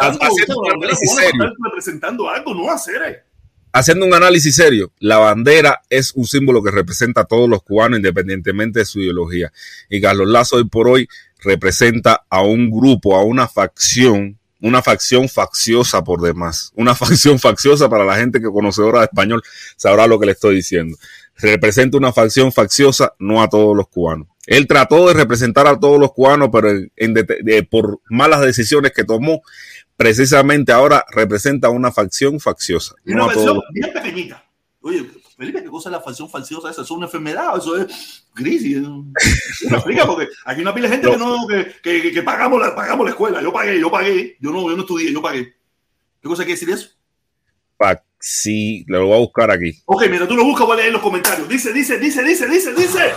A: haciendo un análisis serio. representando algo, no hacer.
B: Haciendo un análisis serio, la bandera es un símbolo que representa a todos los cubanos independientemente de su ideología. Y Carlos Lazo hoy por hoy representa a un grupo, a una facción, una facción facciosa por demás, una facción facciosa para la gente que conocedora de español sabrá lo que le estoy diciendo. Representa una facción facciosa, no a todos los cubanos. Él trató de representar a todos los cubanos, pero por malas decisiones que tomó, precisamente ahora representa una facción facciosa.
A: Una facción bien pequeñita. Oye, Felipe, ¿qué cosa es la facción facciosa? Eso es una enfermedad, eso es crisis. ¿Me explica? Porque aquí una pila de gente que, no, que, que, pagamos, la, pagamos la escuela. Yo pagué, yo pagué. Yo no, yo no estudié, yo pagué. ¿Qué cosa quiere decir eso?
B: Sí, lo voy a buscar aquí.
A: Ok, mira, tú lo buscas, voy a leer en los comentarios. Dice, dice, dice, dice, dice, dice.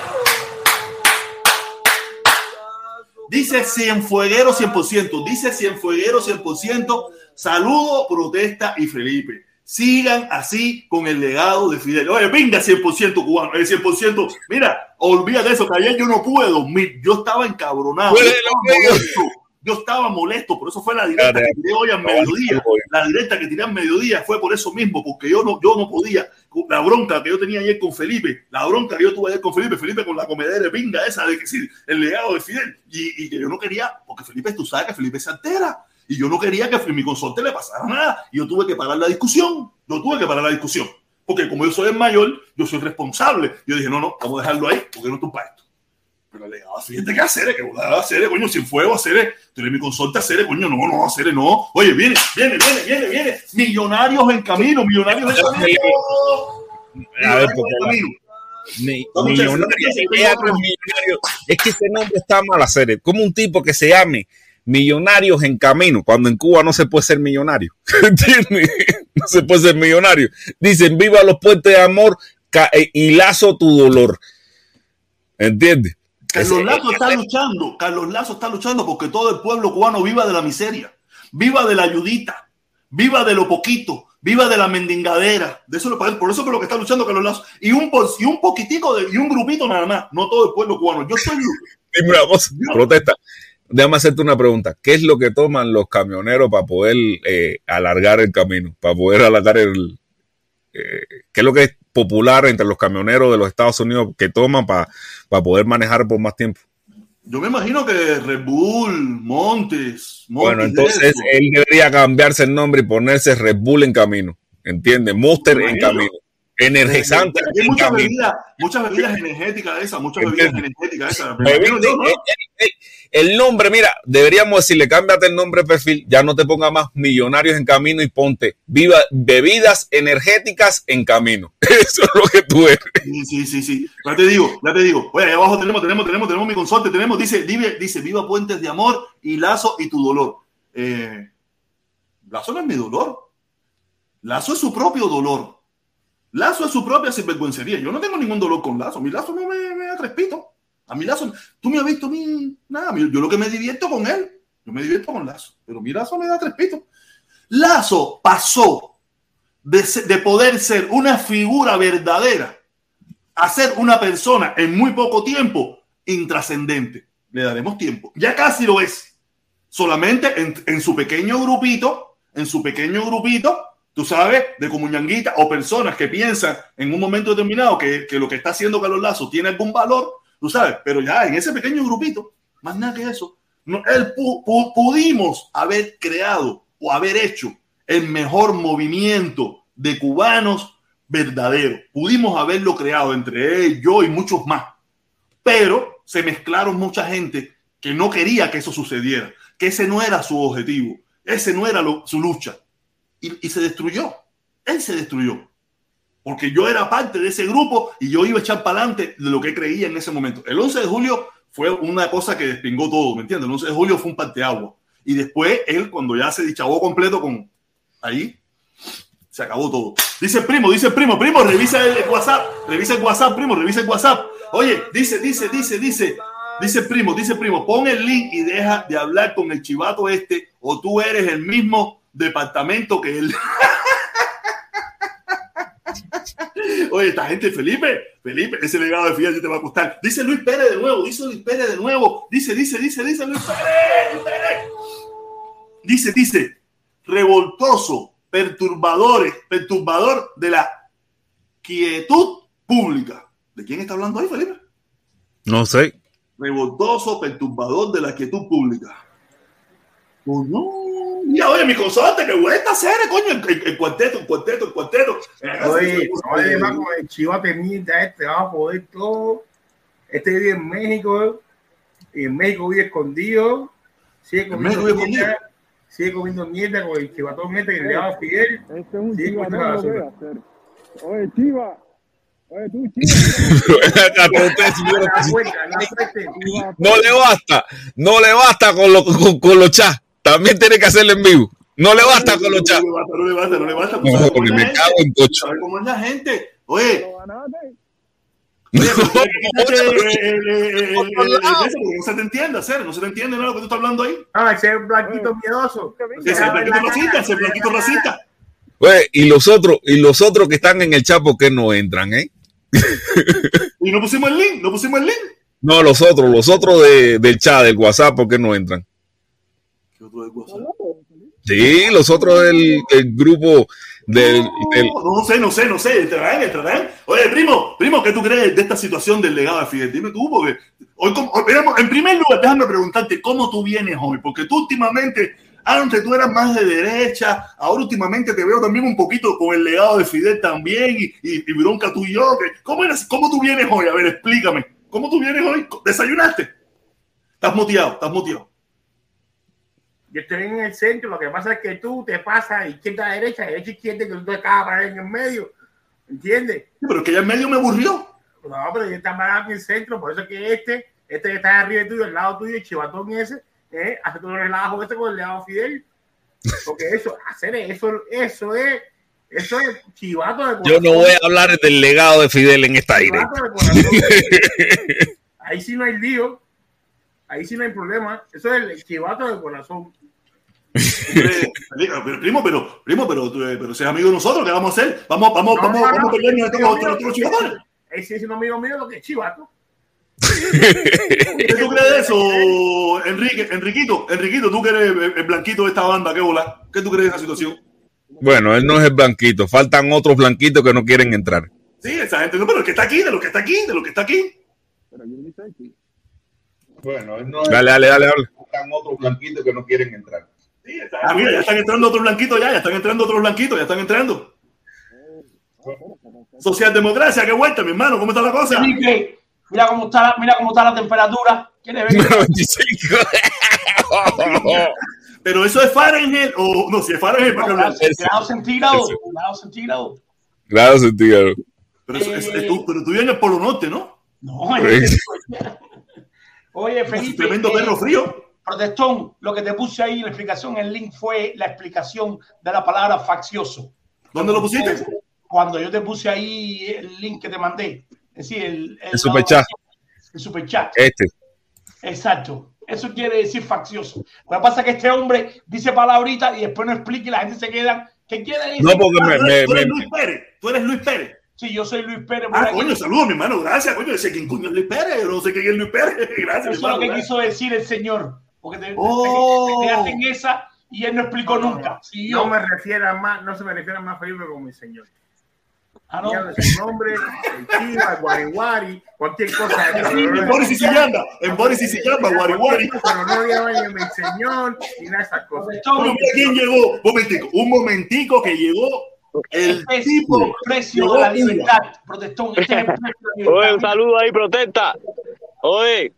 A: Dice Cienfueguero 100%. Dice Cienfueguero 100%. Saludo, protesta y Felipe. Sigan así con el legado de Fidel. Oye, venga 100% cubano, el 100%. Mira, olvídate de eso, que ayer yo no pude dormir. Yo estaba encabronado. Yo estaba, molesto, por eso fue la directa que tiré hoy al mediodía. La directa que tiré al mediodía fue por eso mismo, porque yo no, yo no podía. La bronca que yo tenía ayer con Felipe, la bronca que yo tuve ayer con Felipe, Felipe con la comedia de pinga esa de que sí, el legado de Fidel, y, y que yo no quería, porque Felipe, tú sabes que Felipe se altera y yo no quería que a mi consorte le pasara nada. Y yo tuve que parar la discusión. Yo tuve que parar la discusión. Porque como yo soy el mayor, yo soy responsable. Yo dije, no, no, vamos a dejarlo ahí, porque no es tu para esto. Pero le daba fíjate que hacer, que voy a hacer, coño, sin fuego, hacer, tú eres mi consorte, hacer, coño, no, no, hacer, no. Oye, viene, viene, viene, viene, viene. Millonarios en camino, millonarios en camino. A ver,
B: millonarios, es que ese nombre está mal hacer. Como un tipo que se llame millonarios en camino, cuando en Cuba no se puede ser millonario. ¿Entiendes? No se puede ser millonario. Dicen, viva los puentes de amor eh, y lazo tu dolor. ¿Entiendes?
A: Carlos Lazo está luchando, Carlos Lazo está luchando porque todo el pueblo cubano viva de la miseria, viva de la ayudita, viva de lo poquito, viva de la mendingadera. De eso por eso es lo que está luchando Carlos Lazo. Y un, y un poquitico de, y un grupito nada más, no todo el pueblo cubano. Yo soy.
B: Dime una cosa, protesta déjame hacerte una pregunta. ¿Qué es lo que toman los camioneros para poder eh, alargar el camino? Para poder alargar el... Eh, ¿Qué es lo que es popular entre los camioneros de los Estados Unidos que toman para poder manejar por más tiempo?
A: Yo me imagino que Red Bull, Montes,
B: bueno, entonces él debería cambiarse el nombre y ponerse Red Bull en camino. ¿Entiendes? Monster en camino energizante.
A: Hay muchas bebidas, muchas bebidas energéticas esas, muchas bebidas energéticas esas.
B: El nombre, mira, deberíamos decirle, cámbiate el nombre de perfil, ya no te ponga más millonarios en camino y ponte viva, bebidas energéticas en camino. Eso es lo que tú eres.
A: Sí, sí, sí, sí. Ya te digo, ya te digo. Oye, ahí abajo tenemos, tenemos, tenemos, tenemos mi consorte, tenemos, dice, dice, viva puentes de amor y lazo y tu dolor. Eh, lazo no es mi dolor. Lazo es su propio dolor. Lazo es su propia sinvergüencería. Yo no tengo ningún dolor con Lazo. Mi Lazo no me, me da trespito. A mi Lazo, tú me has visto a nada, yo lo que me divierto con él, yo me divierto con Lazo, pero mi Lazo me da trespito. Lazo pasó de, de poder ser una figura verdadera a ser una persona en muy poco tiempo intrascendente. Le daremos tiempo. Ya casi lo es. Solamente en, en su pequeño grupito, en su pequeño grupito, tú sabes, de comuñanguita o personas que piensan en un momento determinado que, que, lo que está haciendo Carlos Lazo tiene algún valor, tú sabes, pero ya en ese pequeño grupito, más nada que eso, no, él pudimos haber creado o haber hecho el mejor movimiento de cubanos verdadero. Pudimos haberlo creado entre él, yo y muchos más. Pero se mezclaron mucha gente que no quería que eso sucediera, que ese no era su objetivo, ese no era su lucha y, se destruyó. Él se destruyó. Porque yo era parte de ese grupo y yo iba a echar para adelante de lo que creía en ese momento. El 11 de julio fue una cosa que despingó todo, ¿me entiendes? El 11 de julio fue un parteagua. Y después él, cuando ya se dichabó completo con ahí, se acabó todo. Dice primo, dice primo, primo, revisa el WhatsApp, revisa el WhatsApp, primo, revisa el WhatsApp. Oye, dice, dice, dice, dice, dice primo, dice primo, pon el link y deja de hablar con el chivato este o tú eres el mismo departamento que él. Oye, esta gente, Felipe, Felipe, ese legado de Fidel te va a costar. Dice Luis Pérez de nuevo, dice Luis Pérez de nuevo, dice, dice, dice, dice Luis Pérez, Dice, dice, revoltoso, perturbadores, perturbador de la quietud pública. ¿De quién está hablando ahí, Felipe?
B: No sé.
A: revoltoso, perturbador de la quietud pública. Pues no. Ya, oye, mi consorte, que vuelta hacer, coño, el, cuarteto, el cuarteto, el cuarteto.
C: Oye, oye, con el chivato mierda este, va a poder todo. Este vive en México, y en México vive escondido. Sigue comiendo mierda, sigue comiendo mierda con el chivatón este que le daba Fidel. Este es un chivatón,
D: Oye, chiva. Oye, tú, chiva.
B: no le basta, no le basta con, lo, con, con los chats. También tiene que hacerlo en vivo. No le basta con los chats.
A: No le basta, no le basta, no
B: le basta. porque me cago en tocho.
A: ¿Cómo es la gente? Oye.
B: No,
A: no se te entiende, hacer, no se te entiende nada lo que tú estás hablando ahí.
C: Ah, ese blanquito miedoso.
A: Ese blanquito racista, ese blanquito racista.
B: Oye, y los otros, y los otros que están en el chat, ¿por qué no entran, eh?
A: y no pusimos el link, no pusimos el link.
B: No, los otros, los otros de, del chat, del WhatsApp, ¿por qué no entran?
A: ¿Qué otro del?
B: Sí, los otros del, del grupo del,
A: no, no, sé, no sé, no sé. ¿Entrarán, entrarán? Oye, primo, primo, ¿qué tú crees de esta situación del legado de Fidel? Dime tú, porque hoy, en primer lugar, déjame preguntarte cómo tú vienes hoy, porque tú últimamente, antes tú eras más de derecha, ahora últimamente te veo también un poquito con el legado de Fidel también, y, y, y bronca tú y yo. ¿Cómo, eres, ¿Cómo tú vienes hoy? A ver, explícame. ¿Cómo tú vienes hoy? ¿Desayunaste? ¿Estás motivado? ¿Estás motivado?
C: Yo estoy en el centro, lo que pasa es que tú te pasas izquierda a derecha, derecha a izquierda, que tú te acabas parar en el medio. ¿Entiendes?
A: Sí, pero que ya en medio me aburrió.
C: No, pero yo estaba parado en el centro, por eso es que este, este que está arriba de tuyo, al lado tuyo, el chivatón ese, eh, hace todo el relajo este con el lado Fidel. Porque eso, hacer eso, eso es, eso es chivato de
B: corazón. Yo no voy a hablar del legado de Fidel en esta aire.
C: Ahí sí no hay lío. Ahí sí no hay problema. Eso es el chivato de corazón
A: pero, primo, pero, primo, pero, pero si es amigo de nosotros, ¿qué vamos a hacer? Vamos, vamos, no, vamos, no, vamos a pelearnos entre los otros.
C: Ese es un amigo mío lo que es chivato.
A: ¿Qué tú crees de eso, Enrique? Enriquito, Enriquito, tú que eres el blanquito de esta banda, ¿qué bola? ¿Qué tú crees de esa situación?
B: Bueno, él no es el blanquito, faltan otros blanquitos que no quieren entrar.
A: Sí, esa gente, no, pero el que está aquí, de lo que está aquí, de lo que está aquí.
B: Bueno, él no es dale, dale, dale, dale. Faltan otros blanquitos que no quieren entrar.
A: Sí, ah, mira, ya están entrando otros blanquitos, ya, ya están entrando otros blanquitos, ya están entrando. Socialdemocracia, qué vuelta, mi hermano, ¿cómo está la cosa?
C: mira cómo está, la, mira cómo está la temperatura. ¿Quieres ver?
A: Pero eso es Fahrenheit o no, si es Fahrenheit para
C: hablar. Grado centígrado, grado centígrado.
B: Grado centígrado.
A: Pero, eso, es, es, tú, pero tú vives en el Polo Norte, ¿no?
C: No, es Oye, Felipe.
A: Tremendo perro frío.
C: Protestón, lo que te puse ahí, la explicación, el link fue la explicación de la palabra faccioso.
A: ¿Dónde lo pusiste?
C: Cuando yo te puse ahí el link que te mandé. Es decir, el,
B: el, el superchat.
C: El superchat.
B: Este.
C: Exacto. Eso quiere decir faccioso. Lo que pasa es que este hombre dice palabrita y después no explica y la gente se queda. ¿Qué quiere decir?
B: No, porque me,
A: tú, eres, tú eres Luis Pérez. Tú eres Luis Pérez.
C: Sí, yo soy Luis Pérez.
A: Ah, coño, saludos, mi hermano. Gracias, coño. Sé quién coño es Luis Pérez. Yo no sé quién es Luis Pérez. Gracias.
C: Eso es lo que quiso decir el señor. Porque te, oh. te, te, hacen esa y él no explicó no, nunca.
D: Si no yo, me refiera más, no se me refiere más Felipe como mi señor. Ah, no. su nombre, el Chiva, el Guariguari, cualquier cosa.
A: En Boris y Sillanda, en Boris y Sillanda, Guariguari.
D: Pero no llaman mi señor ni nada de esas cosas.
A: ¿Quién llegó? Un momentico, un momentico que llegó el
C: este tipo precio de la libertad, protestón. Este es el
E: precio de la libertad. Oye, un saludo ahí, protesta. Oye.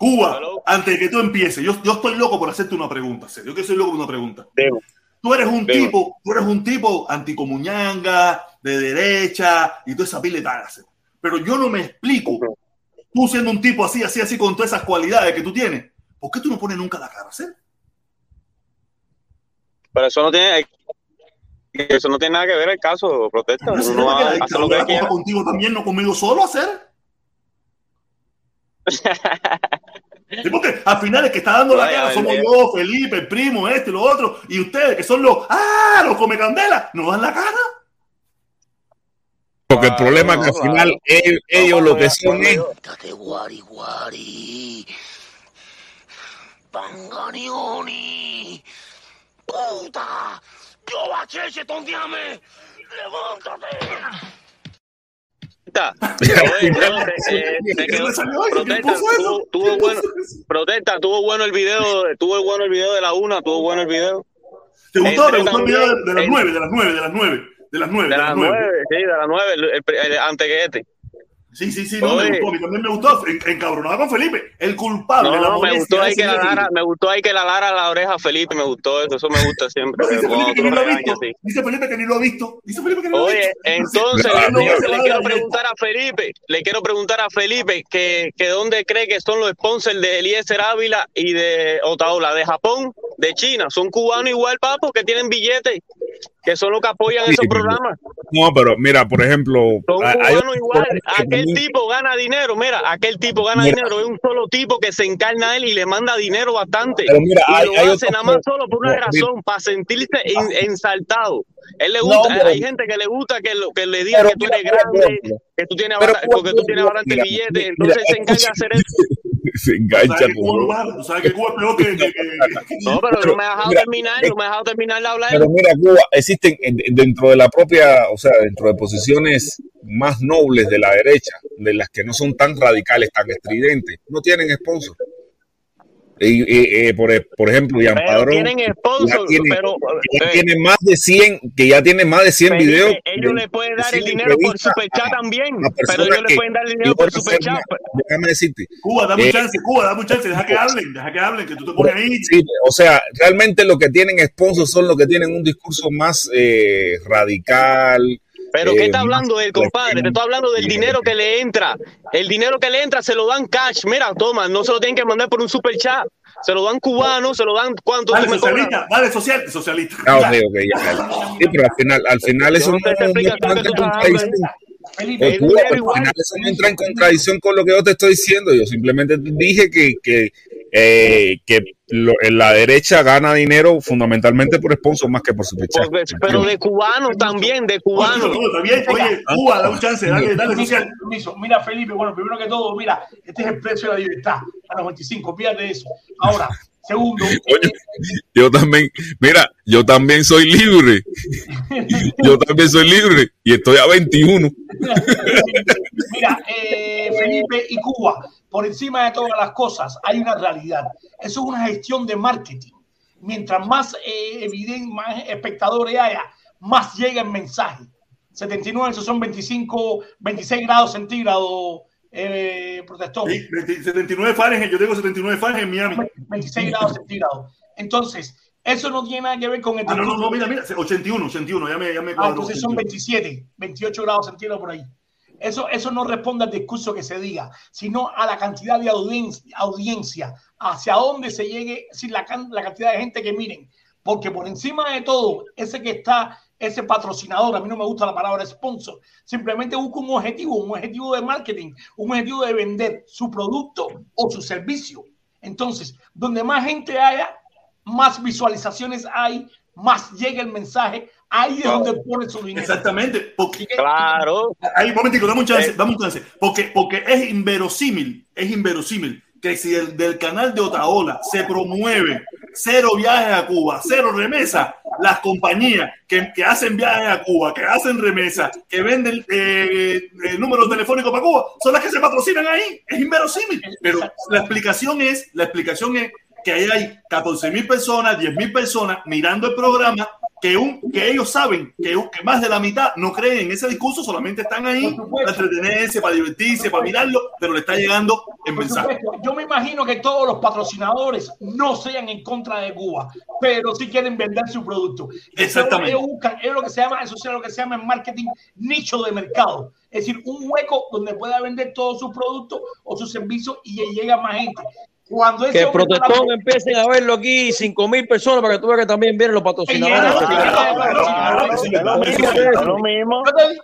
A: Cuba, Hello. antes de que tú empieces, yo, yo estoy loco por hacerte una pregunta, serio. Yo que soy loco por una pregunta.
E: Debo.
A: Tú eres un Debo. tipo, tú eres un tipo anticomuñanga, de derecha y toda esa pila Pero yo no me explico, tú siendo un tipo así, así, así, con todas esas cualidades que tú tienes, ¿por qué tú no pones nunca la cara hacer?
E: Pero eso no tiene, eso no tiene nada que ver el caso, protesta.
A: No, no va a hacer lo que quiera. contigo también, no conmigo solo hacer. Sí, porque al final el que está dando la cara somos yo, Felipe, el primo, este, lo otro, y ustedes que son los, ah, los come candela, no dan la cara.
B: Porque el problema es que al final ellos, ellos lo que son es.
F: Guari, guari. Panganioni. Puta. Yo bacheche, tonteame. Levántate.
E: Protesta. protesta, tuvo, bueno, protesta, tuvo bueno el video, tuvo bueno el video de la una, tuvo bueno el video.
A: ¿Te gustó? ¿Te gustó el video de, las nueve, de las nueve, de las nueve, de las nueve?
E: De las nueve, sí, de las nueve, el, ante que este.
A: Sí, sí, sí, no, me gustó, a mí también me gustó, encabronado con Felipe, el culpable. No,
E: la me gustó ahí que la Lara, me gustó ahí que la Lara la oreja a Felipe, me gustó eso, eso me gusta siempre.
A: dice, Felipe que ni lo ha visto, dice Felipe que ni lo ha visto, dice Felipe que ni lo
E: ha
A: visto.
E: Oye, entonces le, quiero preguntar a Felipe, le quiero preguntar a Felipe que, que dónde cree que son los sponsors de Eliezer Ávila y de Otaola, de Japón, de China, son cubanos igual, papo, que tienen billetes que son los que apoyan esos programas.
B: No, pero mira, por ejemplo,
E: hay, igual, aquel tipo gana dinero, mira, aquel tipo gana dinero, es un solo tipo que se encarna a él y le manda dinero bastante. Pero mira, y lo hace nada más solo por una razón, para sentirse ensaltado. Él le gusta, hay gente que le gusta que, lo, que le diga que tú eres grande, que tú tienes, porque tú tienes bastante billete, entonces se encarga de hacer eso.
B: se engancha.
A: ¿Sabes ¿Sabes que Cuba es peor que,
E: No, pero, no me ha dejado terminar, no me ha dejado terminar de hablar.
B: Pero mira, Cuba, existen dentro de la propia, o sea, dentro de posiciones más nobles de la derecha, de las que no son tan radicales, tan estridentes, no tienen sponsor. Y, eh, por, por, ejemplo, Ian Padrón
E: tienen sponsor, tiene, pero
B: ya eh, tiene más de 100, que ya tiene más de 100 videos.
E: Ellos le pueden dar el dinero por superchat también, pero ellos le pueden dar el dinero por superchat.
B: Déjame decirte.
A: Cuba, dame eh, chance, Cuba, dame chance, deja que hablen, deja que hablen, que tú te pones ahí.
B: Sí, o sea, realmente lo que tienen sponsors son los que tienen un discurso más eh, radical,
E: pero ¿qué está hablando él, compadre? Te estoy hablando del dinero que le entra. El dinero que le entra se lo dan cash. Mira, toma, no se lo tienen que mandar por un super chat. Se lo dan cubano, se lo dan cuánto.
A: Dale, socialista, dale, social, socialista.
B: Ah, ok, ok, ya. Sí, pero al final, al final eso no, no, no entra en contradicción con lo que yo te estoy diciendo. Yo simplemente dije que, que eh, que la derecha gana dinero fundamentalmente por sponsor más que por su fecha.
E: Pero de cubanos también, de cubanos.
A: Oye, Cuba, da un chance, dale, dale
G: Mira, Felipe, bueno, primero que todo, mira, este es el precio de la libertad a los 25, fíjate eso. Ahora, segundo.
B: Oye, yo también, mira, yo también soy libre. yo también soy libre y estoy a 21.
G: mira, eh, Felipe y Cuba por encima de todas las cosas hay una realidad. Eso es una gestión de marketing. Mientras más eh, evidente, más espectadores haya, más llega el mensaje. 79, esos son 25, 26 grados centígrados, eh, protestón.
A: Sí, 79 Fahrenheit, yo tengo 79 Fahrenheit en Miami.
G: 26 grados centígrados. Entonces, eso no tiene nada que ver con el.
A: Ah, no, no, no, mira, mira, 81, 81, ya me, ya me
G: ah, entonces son 27, 28 grados centígrados por ahí. Eso, eso no responde al discurso que se diga, sino a la cantidad de audiencia, audiencia hacia dónde se llegue, sin la, la cantidad de gente que miren. Porque por encima de todo, ese que está, ese patrocinador, a mí no me gusta la palabra sponsor, simplemente busca un objetivo, un objetivo de marketing, un objetivo de vender su producto o su servicio. Entonces, donde más gente haya, más visualizaciones hay, más llega el mensaje, ahí es donde pone su dinero.
A: Exactamente. Porque,
E: claro.
A: Ahí, un momentico, dame un chance, eh. dame un chance. Porque, porque es inverosímil, es inverosímil que si el del canal de Otaola se promueve cero viajes a Cuba, cero remesas, las compañías que, que, hacen viajes a Cuba, que hacen remesas, que venden eh, eh, números telefónicos para Cuba, son las que se patrocinan ahí. Es inverosímil. Pero la explicación es, la explicación es que ahí hay 14 mil personas, 10 mil personas mirando el programa que, un, que ellos saben que, que, más de la mitad no creen en ese discurso, solamente están ahí para entretenerse, para divertirse, para mirarlo, pero le está llegando el mensaje.
G: Yo me imagino que todos los patrocinadores no sean en contra de Cuba, pero sí quieren vender su producto.
A: Exactamente.
G: es lo que se llama, eso es lo que se llama en marketing nicho de mercado. Es decir, un hueco donde pueda vender todos sus productos o sus servicios y llega más gente. Cuando
H: que el protestón empiecen a verlo aquí, 5 mil personas, para que tú veas que también vienen los patrocinadores.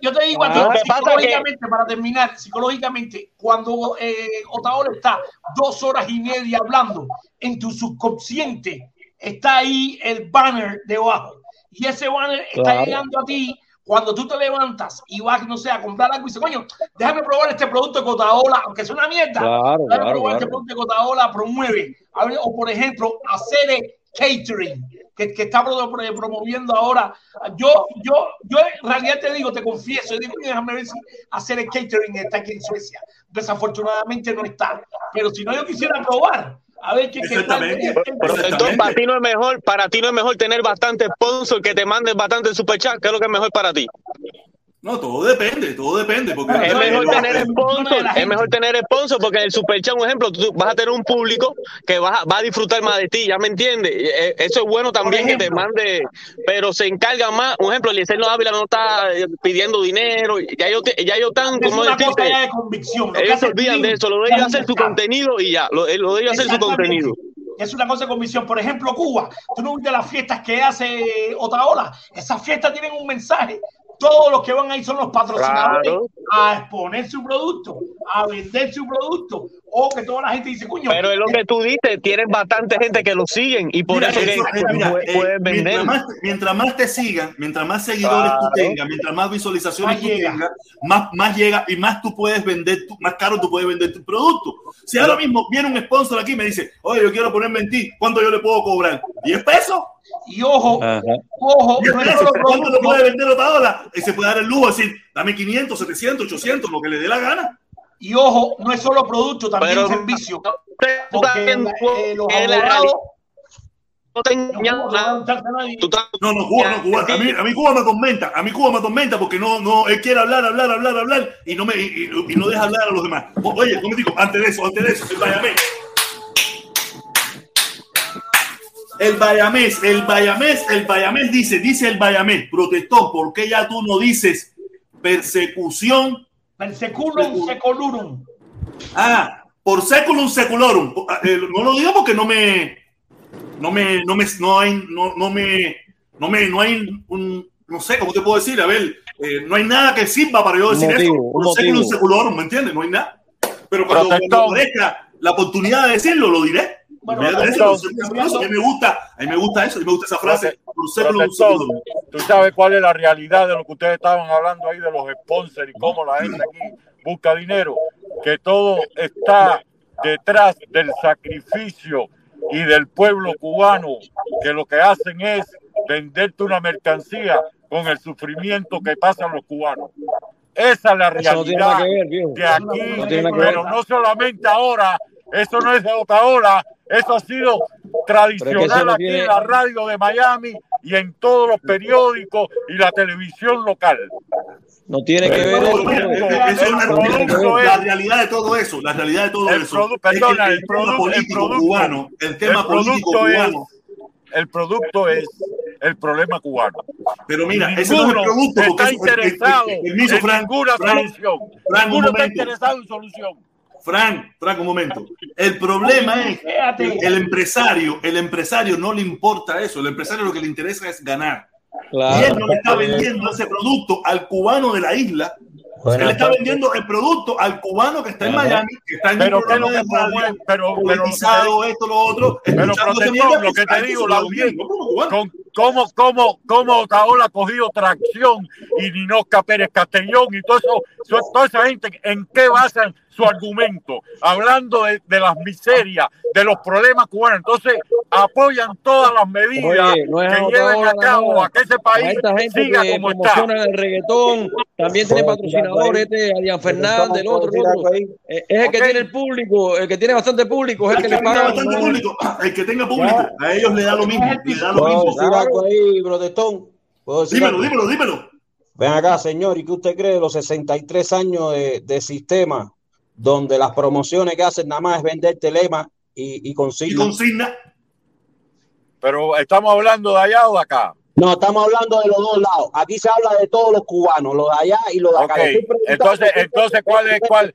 G: Yo te digo, ah, psicológicamente, para terminar, psicológicamente, cuando eh, Otaola está dos horas y media hablando, en tu subconsciente está ahí el banner debajo. Y ese banner está llegando a ti cuando tú te levantas y vas, no sé, a comprar algo y dices, coño, déjame probar este producto de Cotaola, aunque es una mierda, claro, déjame probar este producto de Cotaola, promueve. O por ejemplo, hacer catering,
C: que, que está promoviendo ahora. Yo, yo, yo en realidad te digo, te confieso, digo, déjame ver si hacer el catering está aquí en Suecia. Desafortunadamente no está. Pero si no, yo quisiera probar. A ver qué, qué tal.
E: Entonces, para ti no es mejor, para ti no es mejor tener bastante sponsor que te manden bastante superchat, ¿qué es lo que es mejor para ti?
A: No, todo depende, todo depende. Porque
E: es, mejor tener sponsor, es mejor tener sponsor porque el Superchat, un ejemplo, tú vas a tener un público que va, va a disfrutar más de ti, ¿ya me entiendes? E, eso es bueno también que te mande, pero se encarga más, un ejemplo, Eliezer Ávila no está eh, pidiendo dinero, ya ellos, ya ellos están, como
C: decirte, de convicción.
E: Ellos se olvidan de eso, lo de ellos hacer su contenido y ya, lo, lo de ellos hacer su contenido
C: es una cosa de convicción. Por ejemplo, Cuba, tú no viste las fiestas que hace Otaola. Esas fiestas tienen un mensaje todos los que van ahí son los patrocinadores a exponer su producto, a vender su producto, o que toda la gente dice, cuño.
E: Pero es lo que tú dices, tienes bastante gente que lo siguen y por eso, que,
A: puedes vender. Mientras más, mientras más, te sigan, mientras más seguidores tú tengas, mientras más visualizaciones tú tengas, más, más llega y más tú puedes vender, más caro tú puedes vender tu producto. Si ahora mismo viene un sponsor aquí y me dice, oye, yo quiero ponerme en ti, ¿cuánto yo le puedo cobrar? ¿10 pesos?
C: Y ojo, ojo,
A: no es solo ¿cuánto puede vender hora? Y se puede dar el lujo decir, dame 500, 700, 800, lo que le dé la gana.
C: Y ojo, no es solo producto, también Pero, servicio. Porque eh, los abogados
A: no, no, Cuba, no, Cuba. A mí, a mí Cuba me tormenta, a mí Cuba me tormenta porque no, no, él quiere hablar, hablar, hablar, hablar y no me y, y no deja hablar a los demás. Oye, ¿cómo digo? Antes de eso, antes de eso, el El Bayamés, el Bayamés, el Bayamés dice, dice el Bayamés, protestó, ¿por qué ya tú no dices persecución?
C: Perseculum seculurum.
A: Ah, por seculum seculorum. Ah, eh, no lo digo porque no me, no me, no me, no hay, no, no me, no me, no hay un, no sé, ¿cómo te puedo decir? A ver, eh, no hay nada que sirva para yo decir eso. Por seculum seculorum, ¿me entiendes? No hay nada. Pero cuando, cuando la oportunidad de decirlo, lo diré. Bueno, me, gusta, a mí me gusta eso, a mí me gusta esa frase.
I: Tú sabes cuál es la realidad de lo que ustedes estaban hablando ahí de los sponsors y cómo la gente aquí busca dinero, que todo está detrás del sacrificio y del pueblo cubano, que lo que hacen es venderte una mercancía con el sufrimiento que pasan los cubanos. Esa es la realidad de aquí, pero no solamente ahora, eso no es de otra hora, eso ha sido tradicional aquí en la radio de Miami y en todos los periódicos y la televisión local.
J: No tiene que ver
A: eso. la realidad de todo eso, la realidad de todo eso.
I: Perdona, el, tema político
A: cubano, el tema político cubano.
I: el producto es el problema cubano.
A: Pero mira, ese no es el producto.
I: Está interesado en ninguna solución. Ninguno está interesado en solución.
A: Frank, Frank, un momento. El problema es que el empresario, el empresario no le importa eso. El empresario lo que le interesa es ganar. y él no le está vendiendo ese producto al cubano de la isla él está vendiendo el producto al cubano que está en Miami, que está en
I: pero, que lo que radio, pero,
A: pero, esto, lo otro.
I: Pero, protector, lo que te digo, la audiencia, con, cómo, cómo, cómo Otaola ha cogido tracción y Ninoca Pérez Castellón y todo eso, toda esa gente, ¿en qué basan su argumento? Hablando de, de las miserias, de los problemas cubanos. Entonces, apoyan todas las medidas que lleven a cabo a que ese país siga como está.
J: el reggaetón, también tiene patrocinadores, este, Adrián Fernández, el otro, eh, Es el que tiene el público, el que tiene bastante público, es el, que, le paga.
A: Bastante público, el que tenga público, a ellos le da lo mismo. Le da lo mismo
J: ahí, protestón.
A: dímelo, dímelo, dímelo.
J: Ven acá, señor, ¿y qué usted cree de los 63 años de, de, sistema donde las promociones que hacen nada más es vender telema y, y consigna?
A: Y consigna.
I: Pero estamos hablando de allá o de acá.
J: No, estamos hablando de los dos lados. Aquí se habla de todos los cubanos, los de allá y los de acá.
I: Entonces, entonces, ¿cuál es, cuál,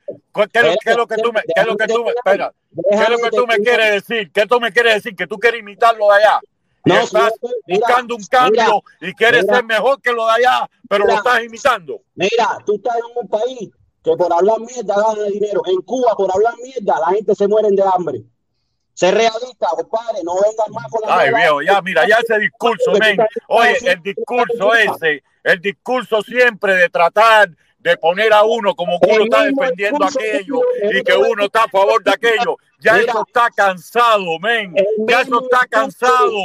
I: qué, es lo, que tú me, qué es lo que tú me, espera, qué es lo que tú me quieres decir? ¿Qué tú me quieres decir? Que tú quieres imitar lo de allá. No, estás buscando un cambio y quieres ser mejor que lo de allá, pero lo estás imitando.
J: Mira, tú estás en un país que por hablar mierda gana dinero. En Cuba, por hablar mierda, la gente se muere de hambre. Ser realista, compadre, no vengas más con la
I: Ay, viejo, ya, mira, ya ese discurso, men. Oye, el discurso ese, el discurso siempre de tratar de poner a uno como que uno está defendiendo aquello y que uno está a favor de aquello. Ya eso está cansado, men. Ya eso está cansado.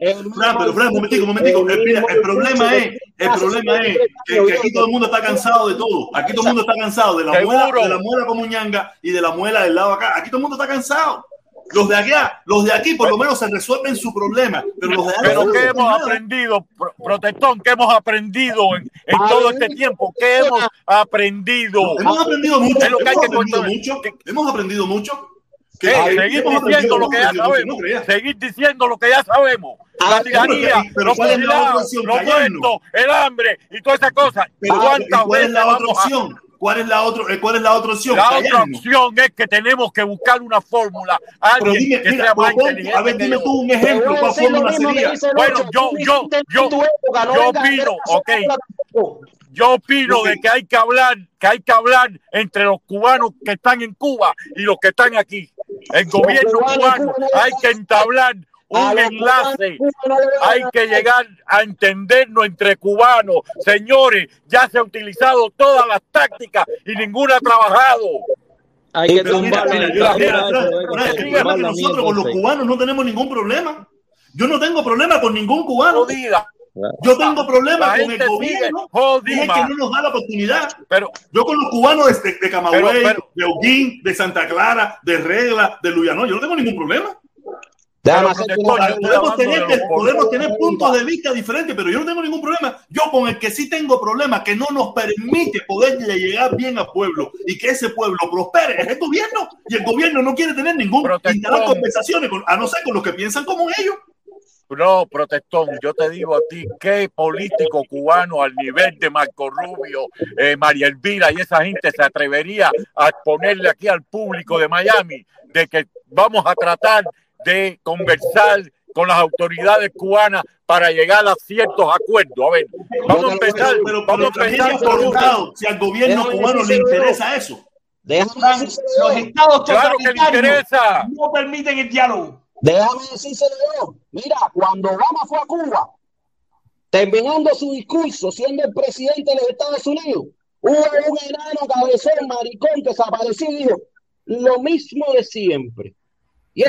A: Fran, pero Fran, un momentico, un momentico. El, problema es, el problema es que, aquí todo el mundo está cansado de todo. Aquí todo el mundo está cansado de la muela, de la muela como ñanga y de la muela del lado acá. Aquí todo el mundo está cansado. Los de allá, los de aquí por lo menos se resuelven su problema. Pero los de allá
I: Pero ¿qué hemos aprendido, protestón? ¿Qué hemos aprendido en, todo este tiempo? ¿Qué hemos aprendido?
A: Hemos aprendido mucho. Hemos aprendido mucho. Hemos aprendido mucho.
I: Seguir diciendo lo que ya sabemos. Seguir diciendo lo que ya sabemos. La tiranía, los fusilados, los muertos, el hambre y todas esas cosas.
A: ¿Cuántas veces es la otra opción? ¿Cuál es la, otro, eh, ¿Cuál es la otra opción?
I: La otra opción es que tenemos que buscar una fórmula. Alguien dime, que sea más inteligente.
A: A ver, dime tú un ejemplo. ¿Cuál fórmula sería?
I: Bueno, yo, yo, yo, yo opino, ok. Yo opino de que hay que hablar, que hay que hablar entre los cubanos que están en Cuba y los que están aquí. El gobierno cubano hay que entablar un enlace. Hay que llegar a entendernos entre cubanos. Señores, ya se ha utilizado todas las tácticas y ninguna ha trabajado.
A: Hay que tumbar nosotros con los cubanos no tenemos ningún problema. Yo no tengo problema con ningún cubano. Yo tengo problemas con el gobierno. Es que no nos da la oportunidad. Pero, yo con los cubanos de, de Camagüey, de Oguín, de Santa Clara, de Regla, de Luyano, yo no tengo ningún problema podemos, tener, podemos tener puntos de vista diferentes, pero yo no tengo ningún problema. Yo con el que sí tengo problemas, que no nos permite poder llegar bien al pueblo y que ese pueblo prospere, es el gobierno. Y el gobierno no quiere tener ningún conversaciones, a no ser con los que piensan como ellos.
I: No, protestón, yo te digo a ti, ¿qué político cubano al nivel de Marco Rubio, eh, María Elvira y esa gente se atrevería a ponerle aquí al público de Miami de que vamos a tratar de conversar con las autoridades cubanas para llegar a ciertos acuerdos. A ver, vamos a empezar, pero, vamos a empezar
A: por un lado. Si al gobierno cubano le interesa eso.
C: los estados
I: claro que le interesa.
C: no permiten el diálogo.
J: Déjame decírselo yo. Mira, cuando Obama fue a Cuba, terminando su discurso, siendo el presidente de los Estados Unidos, hubo un enano cabezón, maricón, que y dijo lo mismo de siempre.
A: Y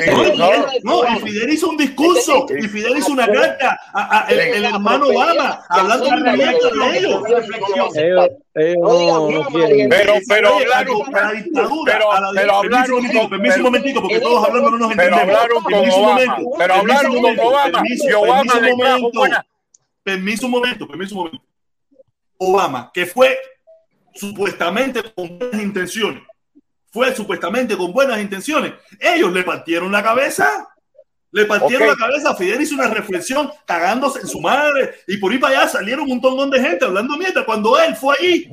A: no, y Fidel hizo un discurso, y Fidel hizo una carta a, el, hermano Obama, hablando de ellos.
I: Pero, pero hablaron
A: a la dictadura, pero, hablaron permiso un momentico, porque todos hablando no nos entendemos.
I: Pero hablaron con Obama, pero hablaron con Obama, y Obama. le
A: Permiso un momento, permiso un momento. Obama, que fue supuestamente con buenas intenciones, fue supuestamente con buenas intenciones. Ellos le partieron la cabeza. Le partieron la cabeza. Fidel hizo una reflexión cagándose en su madre. Y por ahí para allá salieron un montón de gente hablando mierda. Cuando él fue ahí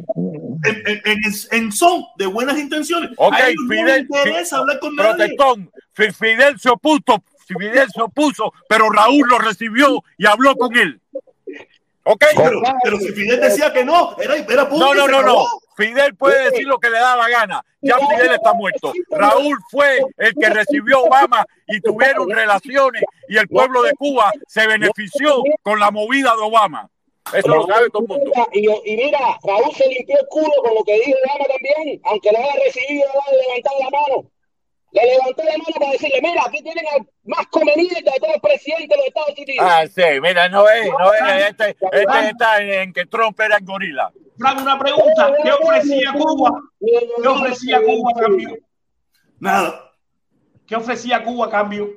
A: en, son de buenas intenciones.
I: Ok, Fidel. No interesa hablar con protestón. Fidel se opuso. Fidel se opuso, pero Raúl lo recibió y habló con él. Ok.
A: Pero, si Fidel decía que no, era, era.
I: No, no, no, no. Fidel puede decir lo que le da la gana. Ya Fidel está muerto. Raúl fue el que recibió a Obama y tuvieron relaciones y el pueblo de Cuba se benefició con la movida de Obama. Eso lo sabe todo el mundo.
J: Y, mira, Raúl se limpió el culo con lo que dijo Obama también, aunque no haya recibido, no haya levantado la mano. Le levantó la mano para decirle, mira, aquí tienen al más conveniente de todos los presidentes de los Estados Unidos.
I: Ah, sí, mira, no es, no es, este, este está en que Trump era en gorila.
C: Frank, una pregunta. ¿Qué ofrecía Cuba? ¿Qué ofrecía Cuba a cambio?
A: Nada.
C: ¿Qué ofrecía Cuba a cambio?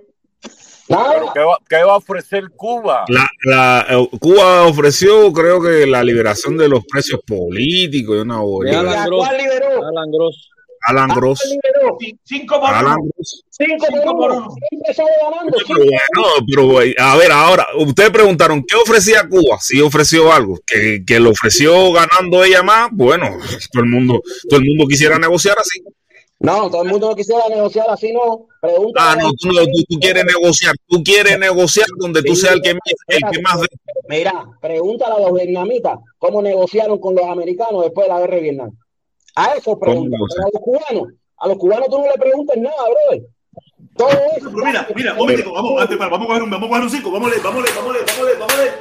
I: ¿Qué, va, ¿Qué, va, a ofrecer Cuba?
B: La, la, eh, Cuba ofreció, creo que la liberación de los precios políticos y una
J: ¿Cuál liberó?
B: Alan Gross. Alan Gross.
C: Cinco por Alan uno. Cinco, por uno.
B: Pero, a ver, ahora, ustedes preguntaron, ¿qué ofrecía Cuba? Si ofreció algo, que, que lo ofreció ganando ella más, bueno, todo el mundo, todo el mundo quisiera negociar así.
J: No, todo el mundo no quisiera negociar así, no.
B: Pregunta ah, no, tú, tú, quieres negociar, tú quieres negociar donde tú seas el que, el que más...
J: Mira, pregúntale a los vietnamitas cómo negociaron con los americanos después de la guerra de Vietnam. A eso preguntan. a los cubanos, a los cubanos tú no le preguntas nada, brother. Todo eso.
A: Pero mira, mira, un momento, vamos, antes, vamos a coger un, vamos a coger un cinco, vamos a leer, vamos a leer, vamos a leer, vamos a leer, vamos a leer.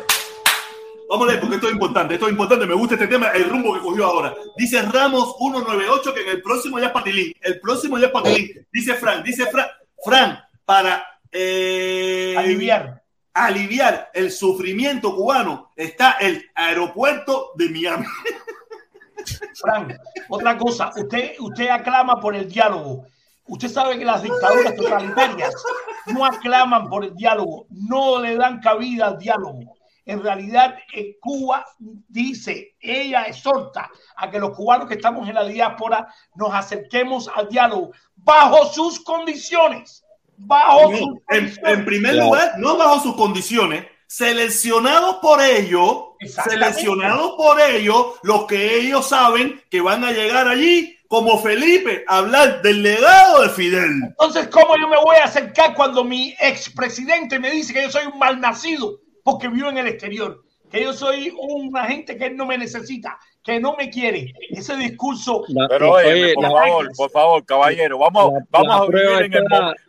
A: Vamos a leer, porque esto es importante, esto es importante, me gusta este tema, el rumbo que cogió ahora. Dice Ramos 198 que en el próximo ya es Patilín, el próximo ya es Patilín. Dice Fran, dice Fran, Fran, para
C: eh, aliviar.
A: aliviar el sufrimiento cubano está el aeropuerto de Miami.
G: Frank, otra cosa, usted, usted aclama por el diálogo. Usted sabe que las dictaduras totalitarias no aclaman por el diálogo, no le dan cabida al diálogo. En realidad, eh, Cuba dice, ella exhorta a que los cubanos que estamos en la diáspora nos acerquemos al diálogo bajo sus condiciones. Bajo sus
A: en, en, primer lugar, no bajo sus condiciones, seleccionados por ellos, seleccionados por ellos, los que ellos saben que van a llegar allí como Felipe a hablar del legado de Fidel.
G: Entonces, ¿cómo yo me voy a acercar cuando mi expresidente me dice que yo soy un malnacido porque vivo en el exterior? Que yo soy una gente que él no me necesita, que no me quiere. Ese discurso.
I: Pero oye, por favor, por favor, caballero, vamos, vamos, a vivir en el,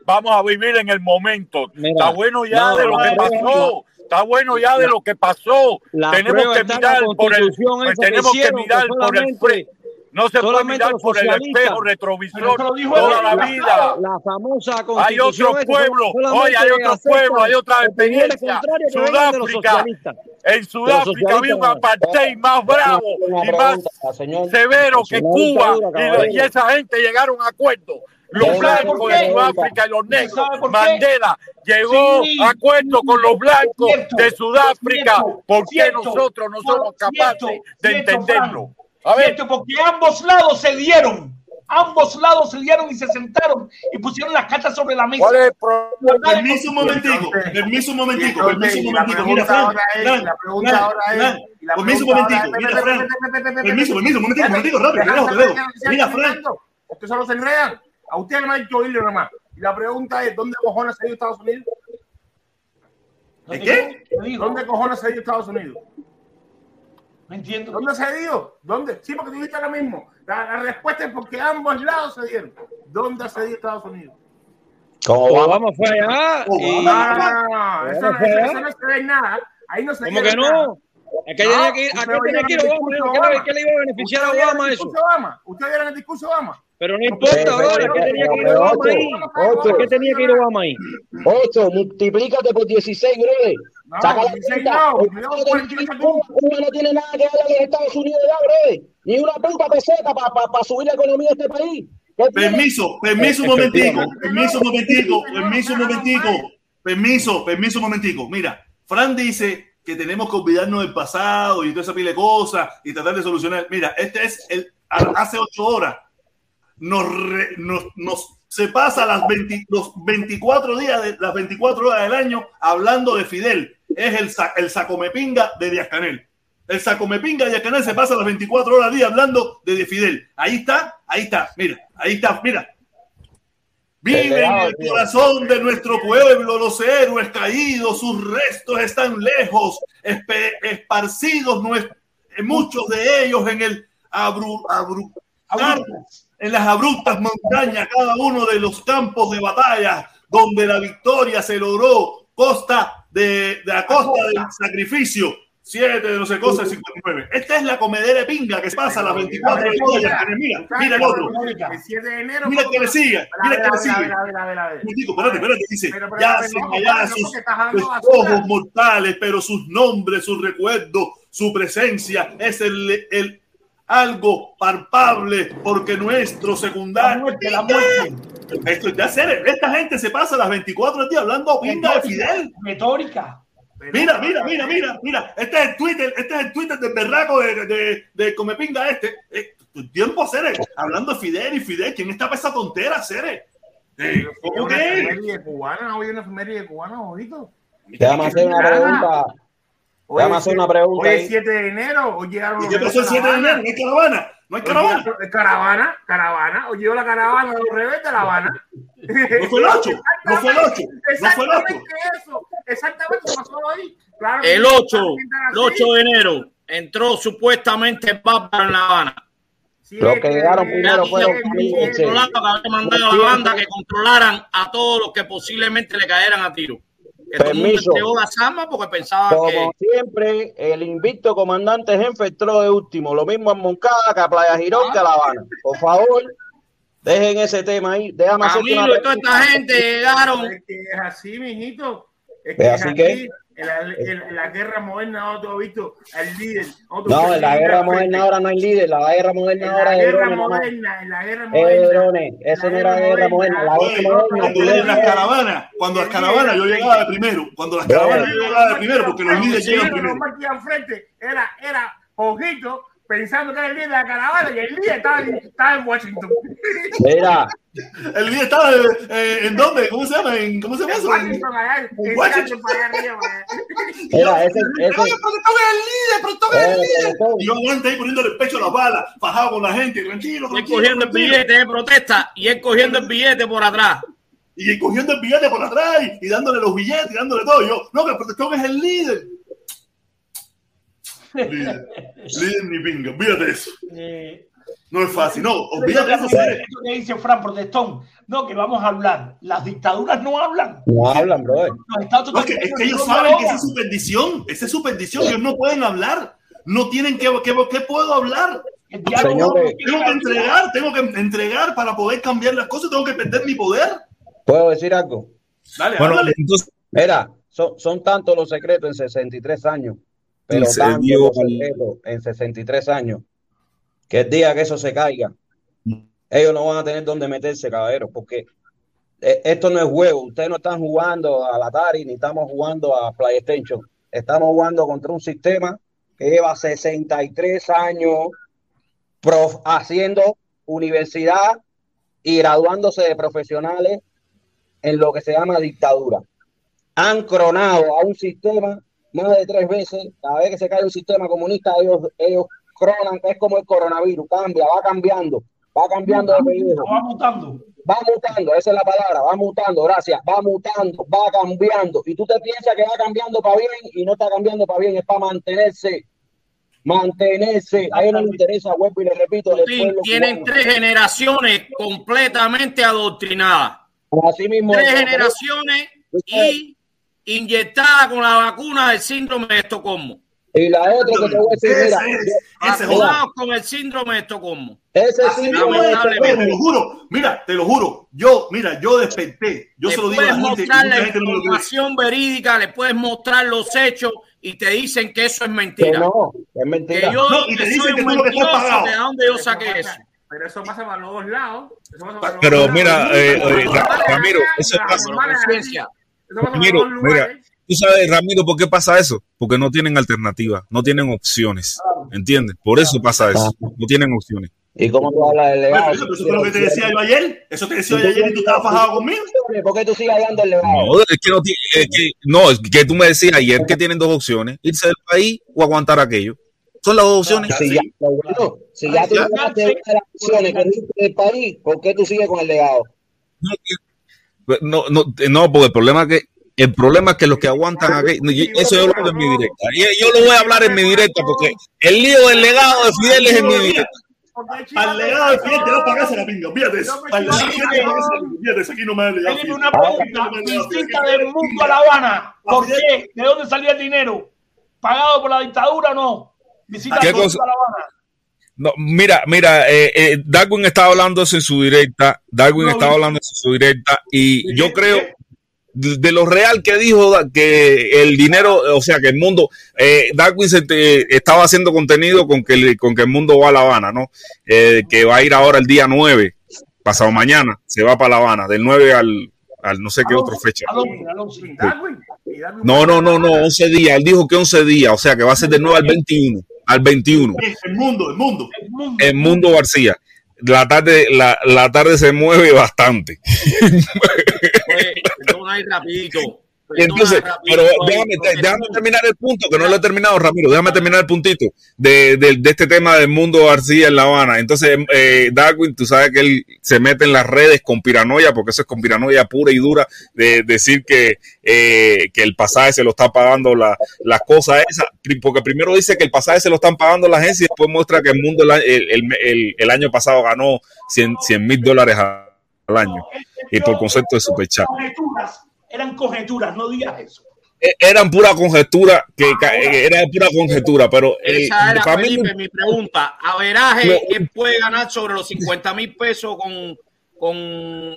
I: vamos a vivir en el momento. está bueno ya de lo que pasó. Está bueno ya de lo que pasó. tenemos que mirar por el, tenemos que mirar por el no se puede mirar por el espejo retrovisor toda la vida.
G: La famosa
I: hay otro pueblo, hoy hay otro pueblo, hay otra experiencia. Sudáfrica. En Sudáfrica había un apartheid más bravo y más severo que Cuba. Y, esa gente llegaron a acuerdos. Los blancos de Sudáfrica y los negros. Mandela llegó a acuerdo con los blancos de Sudáfrica. ¿Por qué nosotros no somos capaces de entenderlo?
G: A ver. porque ambos lados se dieron. Ambos lados se dieron y se sentaron y pusieron las cartas sobre la mesa.
A: Permiso un momentico, permiso un momentico, permiso un momentico. Mira, Fran, la pregunta ahora es. Permiso un momentico, mira, Fran. Permiso, permiso, un momentico, un momentico, rápido, te dejo, te dejo. Mira, Fran.
C: Ustedes solo se enredan. A usted no me ha dicho oírle nada más. Y la pregunta es: ¿dónde cojones se ha ido Estados Unidos?
A: ¿De qué?
C: ¿Dónde cojones se ha ido Estados Unidos?
G: entiendo.
C: ¿Dónde se dio? ¿Dónde? Sí, porque tú dijiste ahora mismo. La, respuesta es porque ambos lados se dieron. ¿Dónde se dio Estados Unidos?
G: Como Obama fue allá.
C: Y... No, eso, no, eso, no se ve nada. Ahí no se
G: ¿Cómo que no? ¿A qué tenía que ir, a qué tenía que ir Obama? ¿Qué le iba a beneficiar a Obama eso?
C: ¿Ustedes vieron el discurso de Obama?
G: Pero no importa ahora, ¿qué tenía que ir Obama ahí?
J: Ocho,
G: ¿Qué tenía que ir Obama ahí?
J: Ocho, multiplícate por 16, brother.
C: No, Saca la cuenta.
J: Uno no tiene nada que ver a los Estados Unidos ya, brother. Ni una puta peseta para pa, pa subir la economía de este país.
A: Permiso, permiso un momentico, permiso un momentico, permiso un momentico, permiso, permiso un momentico. Mira, Fran dice que tenemos que olvidarnos del pasado y toda esa pila de cosas y tratar de solucionar. Mira, este es el hace ocho horas nos, nos, nos, se pasa las los 24 días de las 24 horas del año hablando de Fidel. Es el, el sacomepinga de Díaz Canel. El sacomepinga de Díaz Canel se pasa las 24 horas al día hablando de Fidel. Ahí está, ahí está, mira, ahí está, mira. Vive en el corazón de nuestro pueblo los héroes caídos, sus restos están lejos, esparcidos, muchos de ellos en el abru, abru, en las abruptas montañas, cada uno de los campos de batalla donde la victoria se logró costa de, de la costa del sacrificio. Siete de no sé cosas, 59. Esta es la comedera pinga que pasa a las 24 horas. Mira, mira el otro. Mira que le sigue. Mira que le sigue. Espérate, espérate. Dice, ya son allá sus, ojos mortales, pero sus nombres, sus recuerdos, su presencia es el, el algo palpable porque nuestro secundario
G: de la muerte.
A: Esto ya serio. Esta gente se pasa las 24 días hablando pinga de Fidel.
G: Metórica.
A: Mira, mira, mira, mira, mira. Este es el Twitter, este es el Twitter del berraco de, de, de Comepinga este. Eh, tiempo, Cere, hablando de Fidel y Fidel. ¿Quién está para esa tontera, Cere?
C: Eh, ¿Cómo que? cubana, hoy una efeméride cubana, bonito.
J: Déjame hacer una pregunta. Déjame hacer una pregunta.
C: Hoy es 7 de enero, hoy llegaron
A: ¿Y qué pasó el 7 de enero? ¿No hay caravana? ¿No hay caravana?
C: Caravana, caravana. Hoy llegó la caravana de los rebeldes de La Habana.
A: No fue el 8, no fue el 8, no fue el 8.
C: Eso, exactamente, pasó ahí.
G: Claro, el 8, el 8 de enero entró supuestamente Papa en La Habana.
J: Los que llegaron primero fueron
G: que había mandado a la banda que controlaran a todos los que posiblemente le cayeran a tiro.
J: Permiso.
G: La porque pensaba
J: Como siempre, el invicto comandante jefe entró de último. Lo mismo en Moncada que a Playa Girón que a La Habana. Por favor, dejen ese tema ahí. Déjame
G: Camilo y toda esta gente llegaron.
C: Es así, mijito. Es que Así que en la, en la, guerra moderna no has visto al líder.
J: No, en la guerra moderna ahora no hay líder. La guerra moderna ahora
C: es. Guerra moderna, en la guerra moderna.
J: Eso no era guerra moderna. La guerra
A: moderna. Cuando las caravanas, cuando las caravanas yo llegaba de primero. Cuando las caravanas yo llegaba de primero, porque los líderes llegan primero.
C: Era, era ojito pensando que era el líder de la caravana y el líder estaba, estaba en Washington.
J: Mira.
A: El líder estaba eh, en dónde? ¿Cómo se llama? ¿En, ¿Cómo se llama eso? Washington, allá, en Washington.
J: Mira, ese, ese.
A: Oye, pero toca el líder, pero toca el líder. Y yo aguante ahí poniéndole el pecho a las balas, fajado con la gente, tranquilo, tranquilo.
G: Y cogiendo el billete de protesta y él cogiendo el billete por atrás
A: y cogiendo el billete por atrás y, dándole los billetes y dándole todo. yo, no, que el protestón es el líder. Líder, líder ni pinga, olvídate eso. Eh, no es fácil, no, olvídate eso.
G: Eso que dice Fran Protestón, no, que vamos a hablar. Las dictaduras no hablan.
J: No hablan, bro.
A: No, es, que, es que ellos saben que esa es su bendición, esa es su bendición, ellos no pueden hablar. No tienen que, ¿qué, qué puedo hablar? tengo que entregar, tengo que entregar para poder cambiar las cosas, tengo que perder mi poder.
J: ¿Puedo decir algo?
A: Dale, bueno,
J: Entonces... Mira, son, son tantos los secretos en 63 años pero tanto en 63 años, que el día que eso se caiga, ellos no van a tener dónde meterse, caballeros, porque eh, esto no es juego. Ustedes no están jugando a la Atari ni estamos jugando a PlayStation. Estamos jugando contra un sistema que lleva 63 años haciendo universidad y graduándose de profesionales en lo que se llama dictadura. Han cronado a un sistema más de tres veces. Cada vez que se cae un sistema comunista, ellos, ellos cronan, es como el coronavirus, cambia, va cambiando, va cambiando de
G: periodo. Va mutando.
J: Va mutando, esa es la palabra, va mutando, gracias, va mutando, va cambiando. Y tú te piensas que va cambiando para bien y no está cambiando para bien, es para mantenerse. Mantenerse, a ellos no les interesa, vuelvo y le repito.
G: tienen tres generaciones completamente adoctrinadas.
J: Así mismo.
G: Tres generaciones y inyectada con la vacuna del síndrome de Estocolmo.
J: Y la otra que te voy a decir,
G: mira, con el síndrome de Estocolmo.
J: Ese
A: síndrome te lo juro, mira, te lo juro, yo, mira, yo desperté, yo se lo digo a la gente,
G: mostrar la información verídica, le puedes mostrar los hechos y te dicen que eso es mentira.
J: no, es mentira.
G: Que yo no, y te dicen que tú lo que estás pagado. ¿De dónde yo saqué eso?
C: Pero eso pasa para los dos lados.
B: Pero mira, eh, eh, Ramiro, eso pasa. Ramiro, mira, tú sabes, Ramiro, ¿por qué pasa eso? Porque no tienen alternativa, no tienen opciones, ¿entiendes? Por eso pasa eso, no tienen opciones.
J: ¿Y cómo tú hablas del legado?
A: eso, es lo que te decía yo ayer. Eso te decía yo ayer y tú estabas fajado conmigo.
J: ¿Por qué tú sigues hablando del legado?
B: No, es que no, es que, no, es que tú me decías ayer que tienen dos opciones: irse del país o aguantar aquello. Son las dos opciones.
J: Si, ya, si ya tú de las opciones que irse del país, ¿por qué tú sigues con el legado?
B: No, no, no, porque el problema es que el problema es que los que aguantan aquí, eso yo lo hablo en mi directa. Yo lo voy a hablar en mi directa porque el lío del legado de Fidel es en mi directa.
A: Al legado de Fidel te va a pagarse la pinga, fíjate eso. Al legado de Fidel fíjate, aquí no me ha legado.
G: Tiene una pregunta distinta del mundo a La Habana. ¿Por qué? ¿De dónde salía el dinero? ¿Pagado por la dictadura o no? Visita ¿Qué cosa? a La Habana.
B: No, mira, mira, eh, eh, Darwin estaba hablando eso en su directa. Darwin estaba hablando en su directa. Y yo creo, de lo real que dijo que el dinero, o sea, que el mundo, eh, Darwin se estaba haciendo contenido con que, el, con que el mundo va a La Habana, ¿no? Eh, que va a ir ahora el día 9, pasado mañana, se va para La Habana, del 9 al, al no sé qué otra fecha. No, no, no, no, 11 días, él dijo que 11 días, o sea, que va a ser del 9 al 21, al 21.
A: El mundo, el mundo.
B: El mundo García la tarde, la, la tarde se mueve bastante.
G: Pues, rapidito.
B: Entonces, pero déjame, déjame, terminar el punto, que no lo he terminado, Ramiro. Déjame terminar el puntito de, de, de este tema del mundo García en La Habana. Entonces, eh, Darwin, tú sabes que él se mete en las redes con piranoia, porque eso es con piranoia pura y dura, de decir que, eh, que el pasaje se lo está pagando la, las cosas esas, porque primero dice que el pasaje se lo están pagando la agencia y después muestra que el mundo el, el, el, año pasado ganó 100 mil dólares al año. Y por concepto de superchat
G: eran conjeturas, no digas eso.
B: E, eran pura conjetura, que ah, era pura conjetura, pero
G: esa era Felipe, mi pregunta. ¿Averaje quién puede ganar sobre los 50 mil pesos con, con,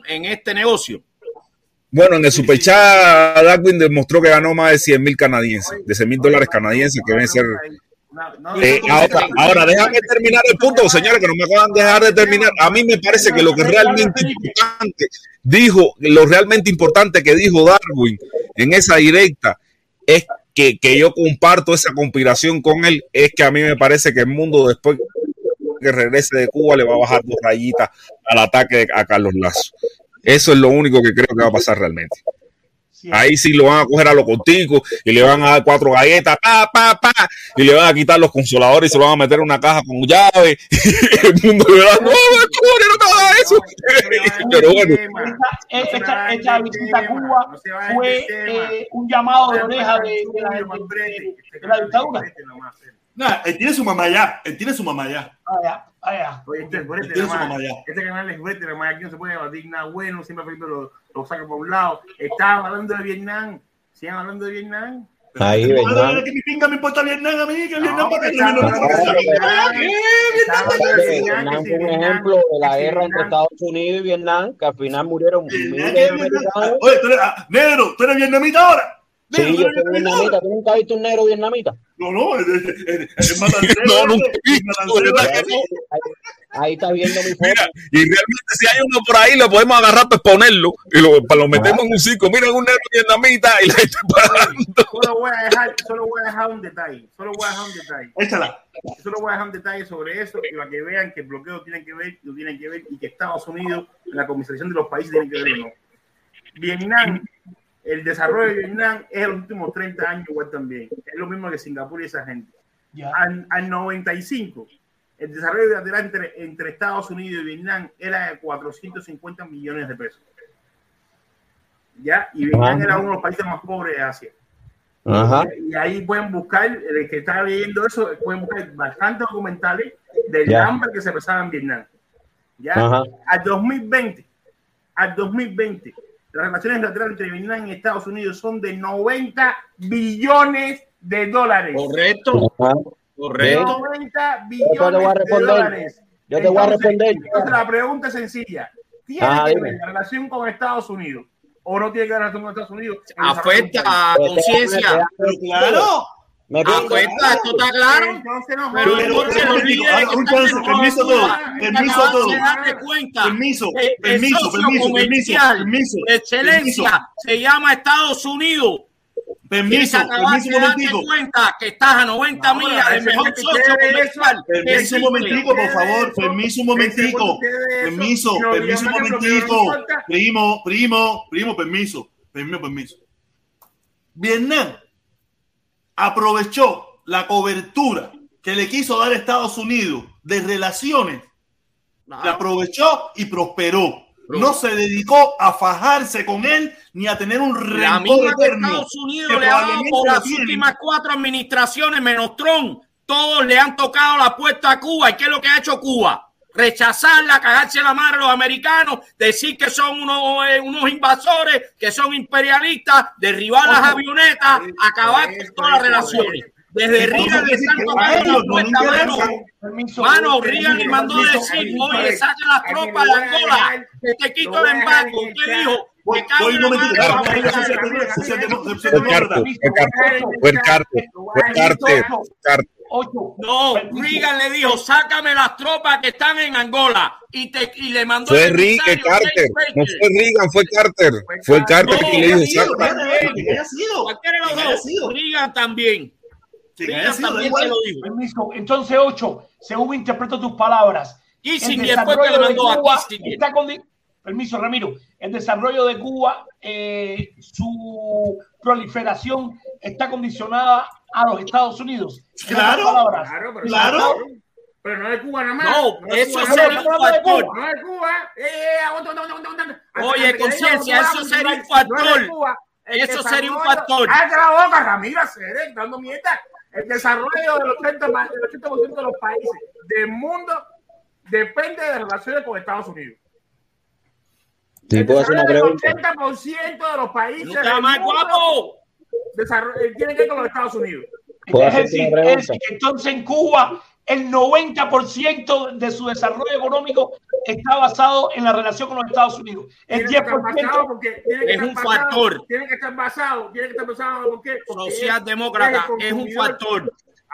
G: en este negocio?
B: Bueno, en el superchat, Darwin demostró que ganó más de 100 mil canadienses, de 100 mil dólares canadienses, que deben ser. Eh, ahora, ahora, déjame terminar el punto, señores, que no me acaban de dejar de terminar. A mí me parece que lo que realmente importante dijo, lo realmente importante que dijo Darwin en esa directa es que, que yo comparto esa conspiración con él, es que a mí me parece que el mundo después que regrese de Cuba le va a bajar dos rayitas al ataque a Carlos Lazo. Eso es lo único que creo que va a pasar realmente. Ahí sí lo van a coger a lo contigo y le van a dar cuatro galletas, pa, pa, pa, y le van a quitar los consoladores y se lo van a meter en una caja con llave. el mundo le va a no, no te hagas eso.
G: Pero bueno. Esta, visita a Cuba fue eh, un llamado de oreja de, de, la, de la dictadura.
A: Nah, él tiene su mamá allá, él tiene su mamá allá.
G: Allá, allá.
C: Oye, este, este, tiene su mamá allá. este canal es fuerte, mamá aquí no se puede debatir nada bueno, siempre lo, lo saca por un lado. Estaban hablando de Vietnam, siguen hablando de Vietnam.
B: Ahí, Vietnam.
A: Que mi pinga me importa Vietnam a mí, que Vietnam para que
J: Vietnam fue un ejemplo de la guerra entre Estados Unidos y Vietnam, que al final murieron miles de americanos.
A: Oye, tú eres, negro, tú eres vietnamita ahora.
J: Sí, yo soy vietnamita. ¿Tú nunca has visto un negro vietnamita?
A: No, no, el, el, el, el
B: no, nunca he visto.
J: Ahí está viendo mi foto.
B: Mira, y realmente si hay uno por ahí, lo podemos agarrar para exponerlo y lo, lo metemos en un circo. Mira, un negro vietnamita y la gente
C: parando. Solo voy a dejar, solo voy a dejar un detalle. Solo voy a dejar un detalle.
A: Échala.
C: Solo voy a dejar un detalle sobre eso y para que vean que el bloqueo tiene que ver, lo tienen que ver y que Estados Unidos, la comisarización de los países, tienen que ver o no. Vietnam el desarrollo de Vietnam es los últimos 30 años igual también. Es lo mismo que Singapur y esa gente. Al, al, 95, el desarrollo bilateral entre, entre Estados Unidos y Vietnam era de 450 millones de pesos. ¿Ya? Y Vietnam era uno de los países más pobres de Asia.
J: Ajá.
C: Y ahí pueden buscar, el que está leyendo eso, pueden buscar bastantes documentales del hambre que se pasaba en Vietnam. ¿Ya? Al 2020, al 2020, las relaciones bilaterales entre Vietnam y Estados Unidos son de 90 billones de dólares.
J: Correcto.
C: Correcto. 90 billones de dólares.
J: Yo te voy a responder.
C: Entonces, la pregunta es sencilla. ¿Tiene ah, que ver la relación con Estados Unidos o no tiene que ver la relación con Estados Unidos?
G: Afecta a conciencia.
C: Claro.
G: Me cuenta, esto está claro.
C: Entonces no
G: pero, pero,
A: permiso, permiso todo, permiso todo. Permiso, permiso, permiso, permiso, permiso.
G: Excelencia se llama Estados Unidos.
A: Permiso, permiso un momentico.
G: cuenta que estás a 90 millas del mejor socio comercial.
A: Permiso un momentico, por favor. Permiso un momentico. Permiso, permiso un momentico. Primo, primo, primo, permiso. Permiso, permiso. Vietnam aprovechó la cobertura que le quiso dar Estados Unidos de relaciones, la aprovechó y prosperó. No se dedicó a fajarse con él ni a tener un rencor
G: eterno. Estados Unidos le ha dado por las últimas cuatro administraciones menos Trump. Todos le han tocado la puerta a Cuba. ¿Y qué es lo que ha hecho Cuba? Rechazarla, cagarse la madre a los americanos, decir que son unos, eh, unos invasores, que son imperialistas, derribar las avionetas, acabar con todas las relaciones. Desde Reagan están tocando la puerta, mano. Mano, Reagan le mandó decir, oye, saca las tropas de Angola, que te quito el embargo. ¿Qué dijo?
B: Fue Carter, fue Carter,
G: no, Reagan le dijo, sácame las tropas que están en Angola. Y, te, y le mandó.
B: Fue Reagan, Carter. No fue Reagan, fue Carter. Fue Carter que le dijo,
G: Reagan también. Reagan también se lo dijo.
C: Entonces, ocho, según interpreto tus palabras.
G: Y sin después que le mandó a
C: Está con, permiso, Ramiro, el desarrollo de Cuba, eh, su proliferación está condicionada a los Estados Unidos.
A: Claro,
C: claro,
A: pero, claro.
C: Pero no de Cuba nada más.
G: No, eso sería un factor.
C: No de Cuba.
G: Oye, conciencia, eso sería un factor. Eso sería un factor.
C: Cállate la boca, Ramiro, dando mierda. El desarrollo del 80%, del 80 de los países del mundo depende de las relaciones con Estados Unidos.
J: Sí, puedo hacer una pregunta.
C: El 80% de los países.
G: No está más guapo.
C: Eh, tiene que ver con los Estados Unidos.
J: Es decir,
C: entonces en Cuba
G: el 90% de su desarrollo económico está basado en la relación con los Estados Unidos. El 10%
C: porque es un factor. Tiene que estar basado, tiene que estar basado porque,
K: socialdemócrata es un factor.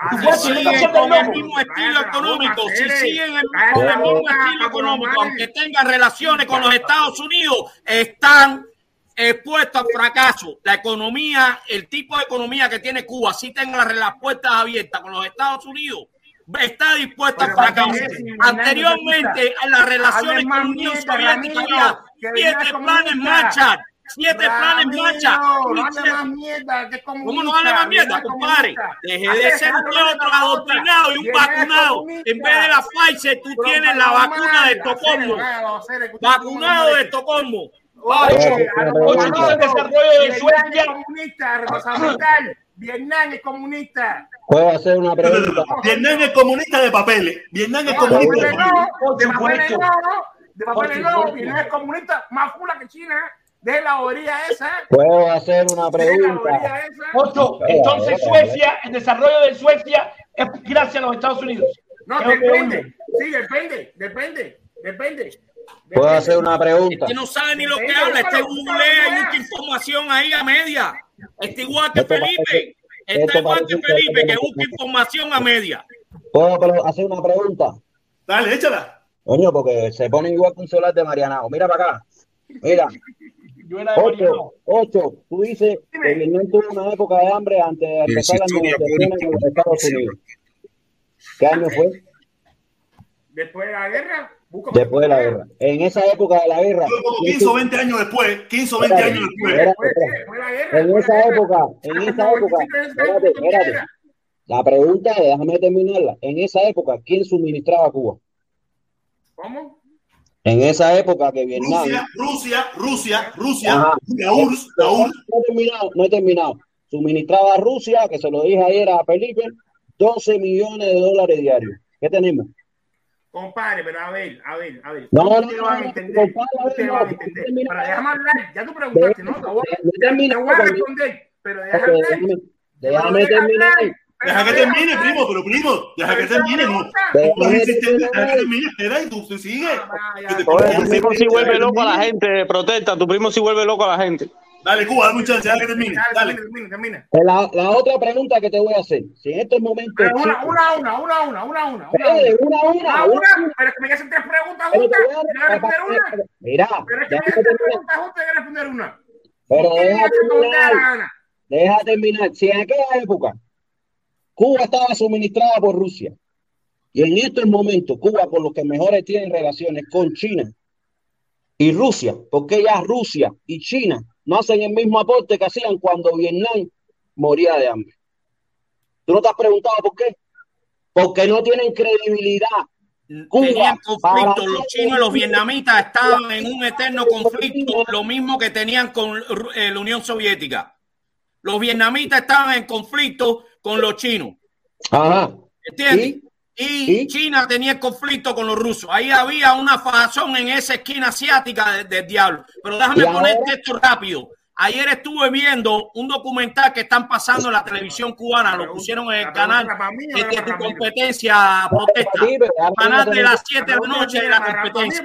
K: Si siguen con el mismo estilo económico, si siguen con el mismo estilo económico, aunque tengan relaciones con los Estados Unidos, están expuestos al fracaso. La economía, el tipo de economía que tiene Cuba, si tenga las puertas abiertas con los Estados Unidos, está dispuesta a fracasar. Anteriormente, en las relaciones con la Unión Soviética había siete planes Marshall. Siete planes en marcha. ¿Cómo no vale más mierda, compadre? Deje de ser un otro adoctrinado y un vacunado. En vez de la Pfizer, tú tienes la vacuna de Estocolmo. Vacunado de Estocolmo.
C: el desarrollo de Suecia. Vietnam es comunista.
J: Puedo hacer una pregunta.
A: Vietnam es comunista de papeles. Vietnam es comunista de
C: papeles. De papeles no, Vietnam es comunista más pura que China. De la orilla esa.
J: Puedo hacer una pregunta.
G: Ocho, entonces Suecia, el desarrollo de Suecia es gracias a los Estados Unidos.
C: No, depende. Sí, depende, depende, depende.
J: Puedo hacer una pregunta.
K: Este no sabe ni lo que habla. Este googlea y busca información ahí a media. Este igual que Felipe. Está igual que Felipe, que busca información a media.
J: ¿Puedo hacer una pregunta?
A: Dale, échala.
J: Coño, porque se ponen igual que un solar de Marianao. Mira para acá. Mira. Ocho, ocho, tú dices que Vietnam tuvo una época de hambre antes de empezar las negociaciones con los Estados Unidos. ¿Qué año fue?
C: Después de la guerra.
J: Después de la guerra. En esa época de la guerra.
A: 15 o 20 años después. 15 o 20 años después.
J: En esa época, en esa época. Espérate, espérate. La pregunta es, déjame terminarla. En esa época, ¿quién suministraba Cuba?
C: ¿Cómo?
J: En esa época que Vietnam.
A: Rusia, Rusia, Rusia, Rusia, la URSS, la URSS.
J: No he terminado, no he terminado. Suministraba a Rusia, que se lo dije ayer a Felipe, 12 millones de dólares diarios. ¿Qué tenemos?
C: Compadre, pero a ver, a ver, a ver. No, no, no, van a entender. Ustedes van a entender. Pero déjame hablar. Ya tú preguntaste, ¿no? Te voy a responder. Pero déjame hablar.
J: Déjame terminar.
A: Deja que termine, primo, pero primo, deja que termine, no. Deja que termine, espera y tú te sigues.
E: Tu primo si vuelve loco a la gente, protesta, tu primo si vuelve loco a la gente.
A: Dale, Cuba, dame un chance, deja que termine. Dale. Termine,
J: La, la, otra pregunta que te voy a hacer, si en estos momentos.
C: Una, una, una, una, una, una, una.
J: Una, una,
C: una. Pero es que me hacen tres preguntas juntas. responder una.
J: Mira.
C: Pero es que me hacen tres preguntas juntas y responder una.
J: Pero deja terminar. Deja terminar. Si en aquella época Cuba estaba suministrada por Rusia. Y en estos momentos, Cuba, con los que mejores tienen relaciones con China y Rusia, porque ya Rusia y China no hacen el mismo aporte que hacían cuando Vietnam moría de hambre. ¿Tú no te has preguntado por qué? Porque no tienen credibilidad.
K: Cuba, tenían conflicto, los chinos y los vietnamitas estaban en un eterno conflicto, lo mismo que tenían con eh, la Unión Soviética. Los vietnamitas estaban en conflicto con los chinos.
J: Ajá.
K: ¿Entiendes? Y, China tenía conflicto con los rusos. Ahí había una fazón en esa esquina asiática del diablo. Pero déjame ponerte esto rápido. Ayer estuve viendo un documental que están pasando en la televisión cubana, lo pusieron en el canal de tu competencia protesta. Canal de las 7 de la noche de la competencia.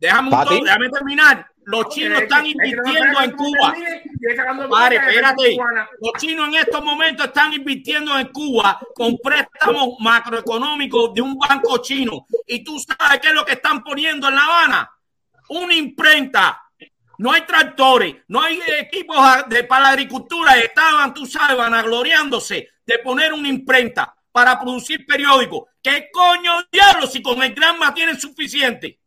K: Déjame, un déjame terminar. Los chinos están invirtiendo en Cuba. Pare, espérate. Los chinos en estos momentos están invirtiendo en Cuba con préstamos macroeconómicos de un banco chino. Y tú sabes qué es lo que están poniendo en La Habana. Una imprenta. No hay tractores, no hay equipos de, para la agricultura. Estaban, tú sabes, vanagloriándose de poner una imprenta para producir periódicos. ¿Qué coño diablo si con el Granma tienen suficiente?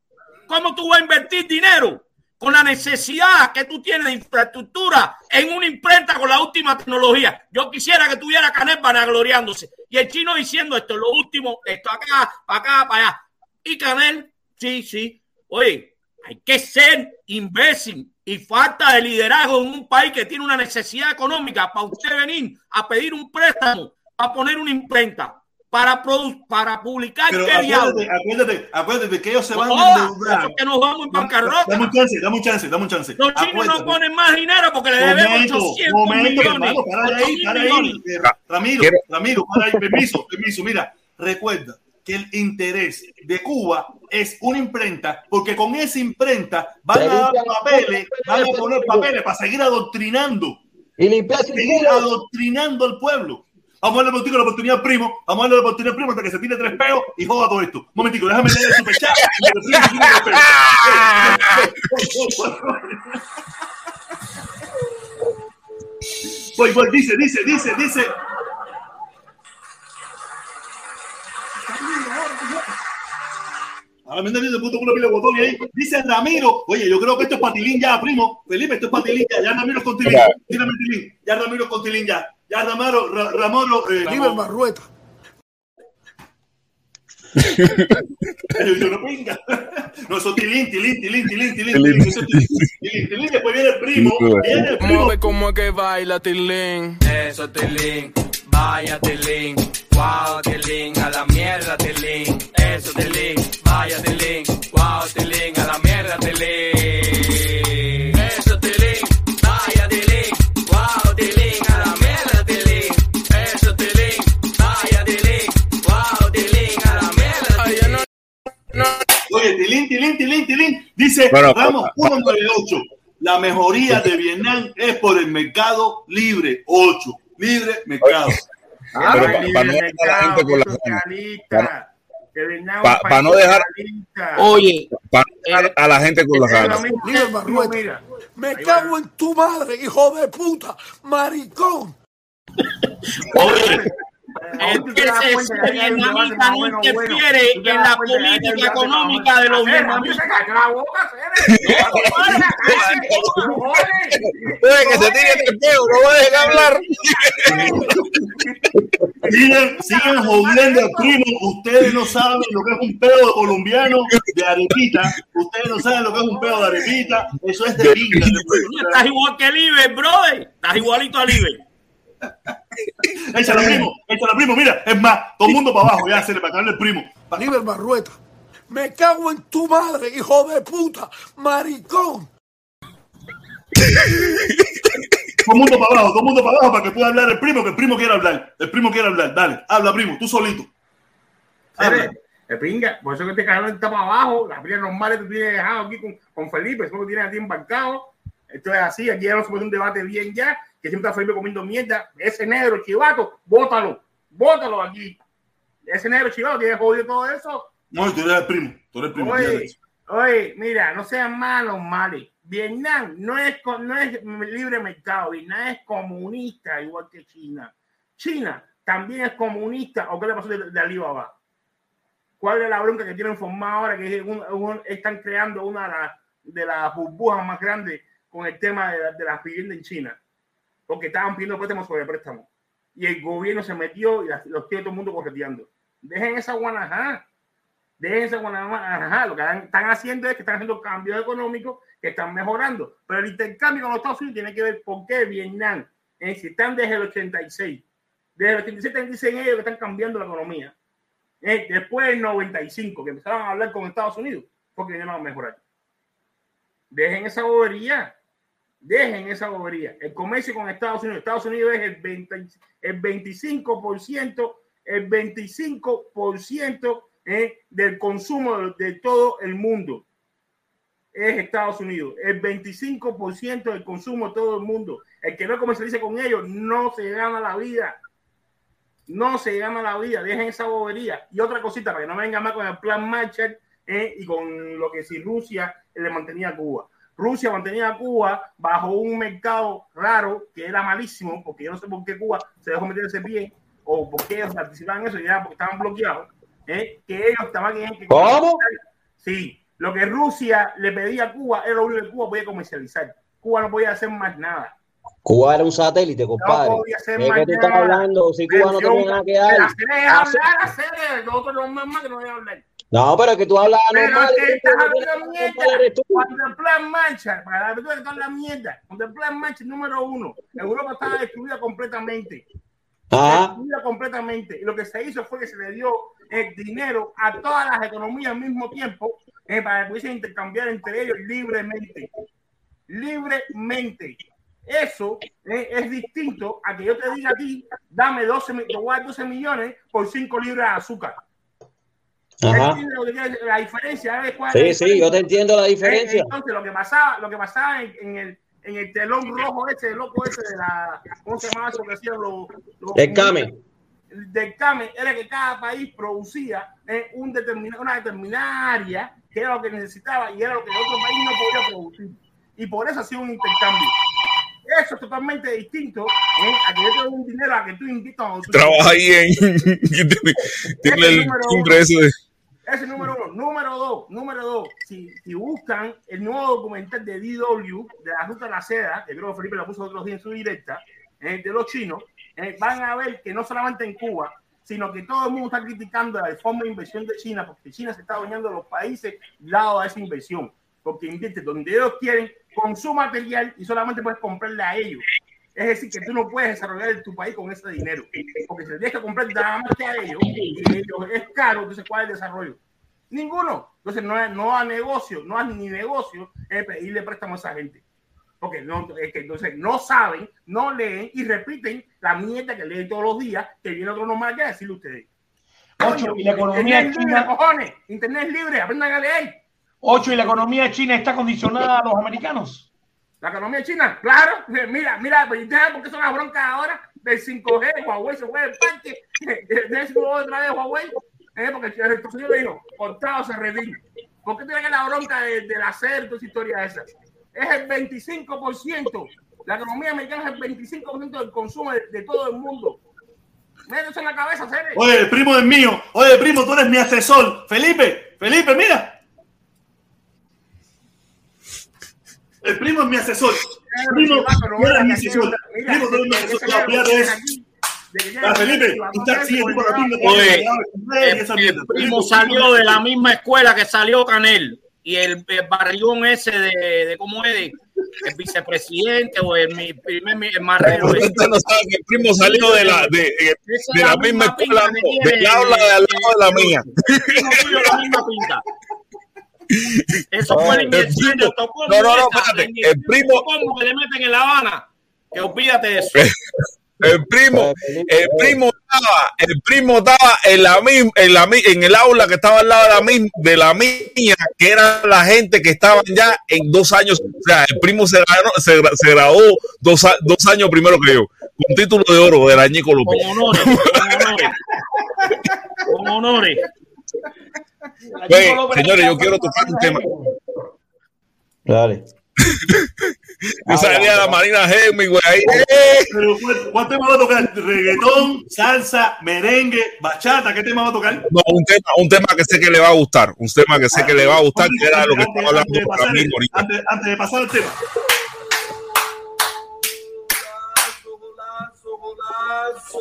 K: ¿Cómo tú vas a invertir dinero? Con la necesidad que tú tienes de infraestructura en una imprenta con la última tecnología. Yo quisiera que tuviera Canel vanagloriándose. Y el chino diciendo esto, lo último, esto acá, para acá, para allá. Y Canel, sí, sí. Oye, hay que ser imbécil y falta de liderazgo en un país que tiene una necesidad económica para usted venir a pedir un préstamo, para poner una imprenta para, para publicar
A: Pero qué acuérdate, acuérdate, acuérdate, que ellos se van a endeudar.
K: que nos vamos en bancarrota.
A: Dame un chance, dame un chance, dame un chance.
K: Los chinos no ponen más dinero porque le debemos 800 momento, millones. Hermano,
A: para ahí, para ahí. Ramiro, Ramiro, para ahí, permiso, permiso, mira. recuerda que el interés de Cuba es una imprenta, porque con esa imprenta van a dar papeles, van a poner papeles para seguir adoctrinando.
J: Y limpiar
A: seguir adoctrinando al pueblo. Vamos a darle contigo la oportunidad primo. Vamos a darle la oportunidad primo hasta que se tire tres peos y joda todo esto. Un momentico, déjame leer el superchat. voy, voy, dice, dice, dice, dice. Ahora me de puto culo pila botón ahí. Dice Ramiro, oye, yo creo que esto es patilín ya, primo. Felipe, esto es patilín ya. Ya Ramiro con tilín. Tírame tilín. Ya Ramiro con tilín ya. Ya Ramiro, Ramiro, eh,
K: Liber Barrueta.
A: yo no pinga. No, eso tilín, tilín, tilín, tilín, tilín, tilín. Tilín, tilín, después viene el primo. Viene el primo.
L: Mueve como es que baila tilín. Eso tilín. Vaya tilín. Wow, tilín. A la mierda tilín. Eso tilín. Vaya tilín. Wow, tilín. A la mierda tilín.
A: Oye, tilín, tilín, tilín, tilín. Dice bueno, Ramos 198. La mejoría de Vietnam es por el mercado libre. 8. Libre mercado.
B: Ah, pero para no dejar a la gente con la para pa no dejar
K: oye
B: para dejar a la gente con las ganas
K: me cago en tu madre hijo de puta maricón
A: oye
K: es que ese vietnamita no interfiere en la política económica de los vietnamitas.
B: que se tire el peo, no va a dejar hablar.
A: Sigan, sigan jodiendo al primo. Ustedes no saben lo que es un pedo colombiano de arepita. Ustedes no saben lo que es un pedo de arepita. Eso es de pinga.
K: Estás igual que Liber, brother. Estás igualito a Liber.
A: Échalo, primo, échalo, primo. Mira, es más, todo el mundo para abajo, ya se le va a caer el primo.
K: Liber Barrueta. Me cago en tu madre, hijo de puta, maricón.
A: Todo el mundo para abajo, todo el mundo para abajo para que pueda hablar el primo, que el primo quiere hablar. El primo quiere hablar. Dale, habla, primo, tú solito.
C: Habla. El pinga, por eso que este canal está para abajo, las primas normales que tienes dejado aquí con, con Felipe, eso que tienes aquí embarcado. Esto es así, aquí ya no se puede un debate bien ya que siempre está Felipe comiendo mierda, ese negro chivato, bótalo, bótalo aquí. Ese negro chivato tiene jodido todo eso.
A: No, tú eres el primo, tú eres el primo.
C: Oye, oye, mira, no sean malos, males. Vietnam no es, no es libre mercado, Vietnam es comunista, igual que China. China también es comunista, ¿o qué le pasó de, Alibaba? ¿Cuál es la bronca que tienen formada ahora? Que están creando una de, las burbujas más grandes con el tema de, de las viviendas en China porque estaban pidiendo préstamos sobre préstamos. Y el gobierno se metió y los tiene todo el mundo correteando. Dejen esa guanajá. Dejen esa guanajá. Lo que están haciendo es que están haciendo cambios económicos que están mejorando. Pero el intercambio con los Estados Unidos tiene que ver por qué Vietnam, si están desde el 86, desde el 86 dicen ellos que están cambiando la economía. Después del 95, que empezaron a hablar con Estados Unidos, porque vinieron a mejorar. Dejen esa bobería. Dejen esa bobería. El comercio con Estados Unidos. Estados Unidos es el, 20, el 25%, el 25% eh, del consumo de, todo el mundo. Es Estados Unidos. El 25% del consumo de todo el mundo. El que no comercializa con ellos no se gana la vida. No se gana la vida. Dejen esa bobería. Y otra cosita, para que no venga más con el plan Marshall eh, y con lo que si Rusia le mantenía a Cuba. Rusia mantenía a Cuba bajo un mercado raro que era malísimo, porque yo no sé por qué Cuba se dejó meter ese pie o por qué ellos participaban en eso, ya porque estaban bloqueados, ¿eh? que ellos estaban en que
J: ¿Cómo?
C: Sí, lo que Rusia le pedía a Cuba era lo único que Cuba podía comercializar. Cuba no podía hacer más nada.
J: Cuba era un satélite, compadre. No podía hacer más que tú estás hablando? Si Cuba no tenía nada que dar.
C: Hablar, hacer, nosotros no más que no voy a hablar.
J: No, pero que tú hablas
C: normal. Que estás hablando mierda. Cuando el plan marcha, para la la mierda. Cuando el plan marcha número uno, Europa estaba destruida completamente.
J: Ah.
C: Destruida completamente. Y lo que se hizo fue que se le dio el dinero a todas las economías al mismo tiempo eh, para que pudiesen intercambiar entre ellos libremente. Libremente. Eso eh, es distinto a que yo te diga a ti, dame 12, 12 millones por 5 libras de azúcar.
J: Ajá.
C: La diferencia es cuál
J: Sí,
C: es
J: sí, yo te entiendo la diferencia.
C: Entonces, lo que pasaba, lo que pasaba en, en el, en el telón rojo ese, el loco ese de la, ¿cómo se llamaba eso que hacían los, los
J: El CAME.
C: del CAME era que cada país producía eh, un determina, una determinada área que era lo que necesitaba y era lo que el otro país no podía producir. Y por eso ha sido un intercambio. Eso es totalmente distinto eh, a que yo te doy un dinero a que tú invitas a otro.
B: Trabaja ahí en. tiene tiene el
C: número
B: timbre ese de.
C: Ese es número uno. Número dos, número dos. Si, buscan el nuevo documental de DW, de la Ruta de la Seda, que creo que Felipe lo puso otros días en su directa, eh, de los chinos, eh, van a ver que no solamente en Cuba, sino que todo el mundo está criticando la forma de inversión de China, porque China se está bañando de los países dado a esa inversión, porque invierte donde ellos quieren con su material y solamente puedes comprarle a ellos. Es decir, que tú no puedes desarrollar tu país con ese dinero, porque si tienes que comprar nada más que a ellos, y ellos es caro, entonces ¿cuál es el desarrollo? Ninguno. Entonces no, no a negocio, no a ni negocio es pedirle préstamo a esa gente. Porque no, es que entonces no saben, no leen y repiten la mierda que leen todos los días, que viene otro nomás que decirle a ustedes.
G: Ocho, y la economía
C: Internet libre,
G: china-
C: cojones. Internet libre, aprendan a leer.
G: Ocho, y la economía de China está condicionada a los americanos.
C: La economía china, claro. Mira, mira, pues, ¿sabes por qué son las broncas ahora del 5G? Huawei se fue del parque. De eso otra vez Huawei. Eh, porque Estados Unidos dijo, cortado se redime. ¿Por qué tiene que la bronca de- del hacer toda esa historia esa? Es el 25%. La economía americana es el 25% del consumo de, de todo el mundo. Mira eso en la cabeza, Cere.
A: Oye, el primo es mío. Oye, primo, tú eres mi asesor. Felipe, Felipe, mira. El primo es mi asesor. Primo, tú eres mi asesor. Primo, tú eres mi asesor. Olvídate de eso. Ya, Felipe, tú estás la mierda.
K: El primo salió de la misma escuela que salió Canel. Y el, el barrigón ese de, de cómo es, de, el vicepresidente o el, mi primer mi- el marrero.
B: no sabe que el primo salió de la, de, de- de la misma escuela, no, del aula de al lado de la mía.
K: primo la misma pinta. Eso fue la inyección de Estocolmo.
B: no, no, no, espérate, el
K: de
B: primo-
K: que le meten en La Habana. Que olvídate de eso.
B: El primo, el primo estaba, el primo estaba en la misma, en la en el aula que estaba al lado de la misma, de la mía, que era la gente que estaban ya en dos años. O sea, el primo se graduó, se, se graduó dos, dos años primero que yo, con título de oro del Añico López.
K: Con honores, con honores. Con honores.
B: Señores, yo quiero tocar un tema.
J: Dale.
B: Yo salía de la Marina Hemingway ahí.
A: Pero, ¿cuál- ¿cuál tema va a tocar? ¿Reggaetón, salsa, merengue, bachata? ¿Qué tema va a tocar?
B: No, un tema, un tema que sé que le va a gustar, un tema que sé que le va a gustar, que era lo que estaba hablando
A: de
B: con
A: pasar, antes, antes de pasar al tema.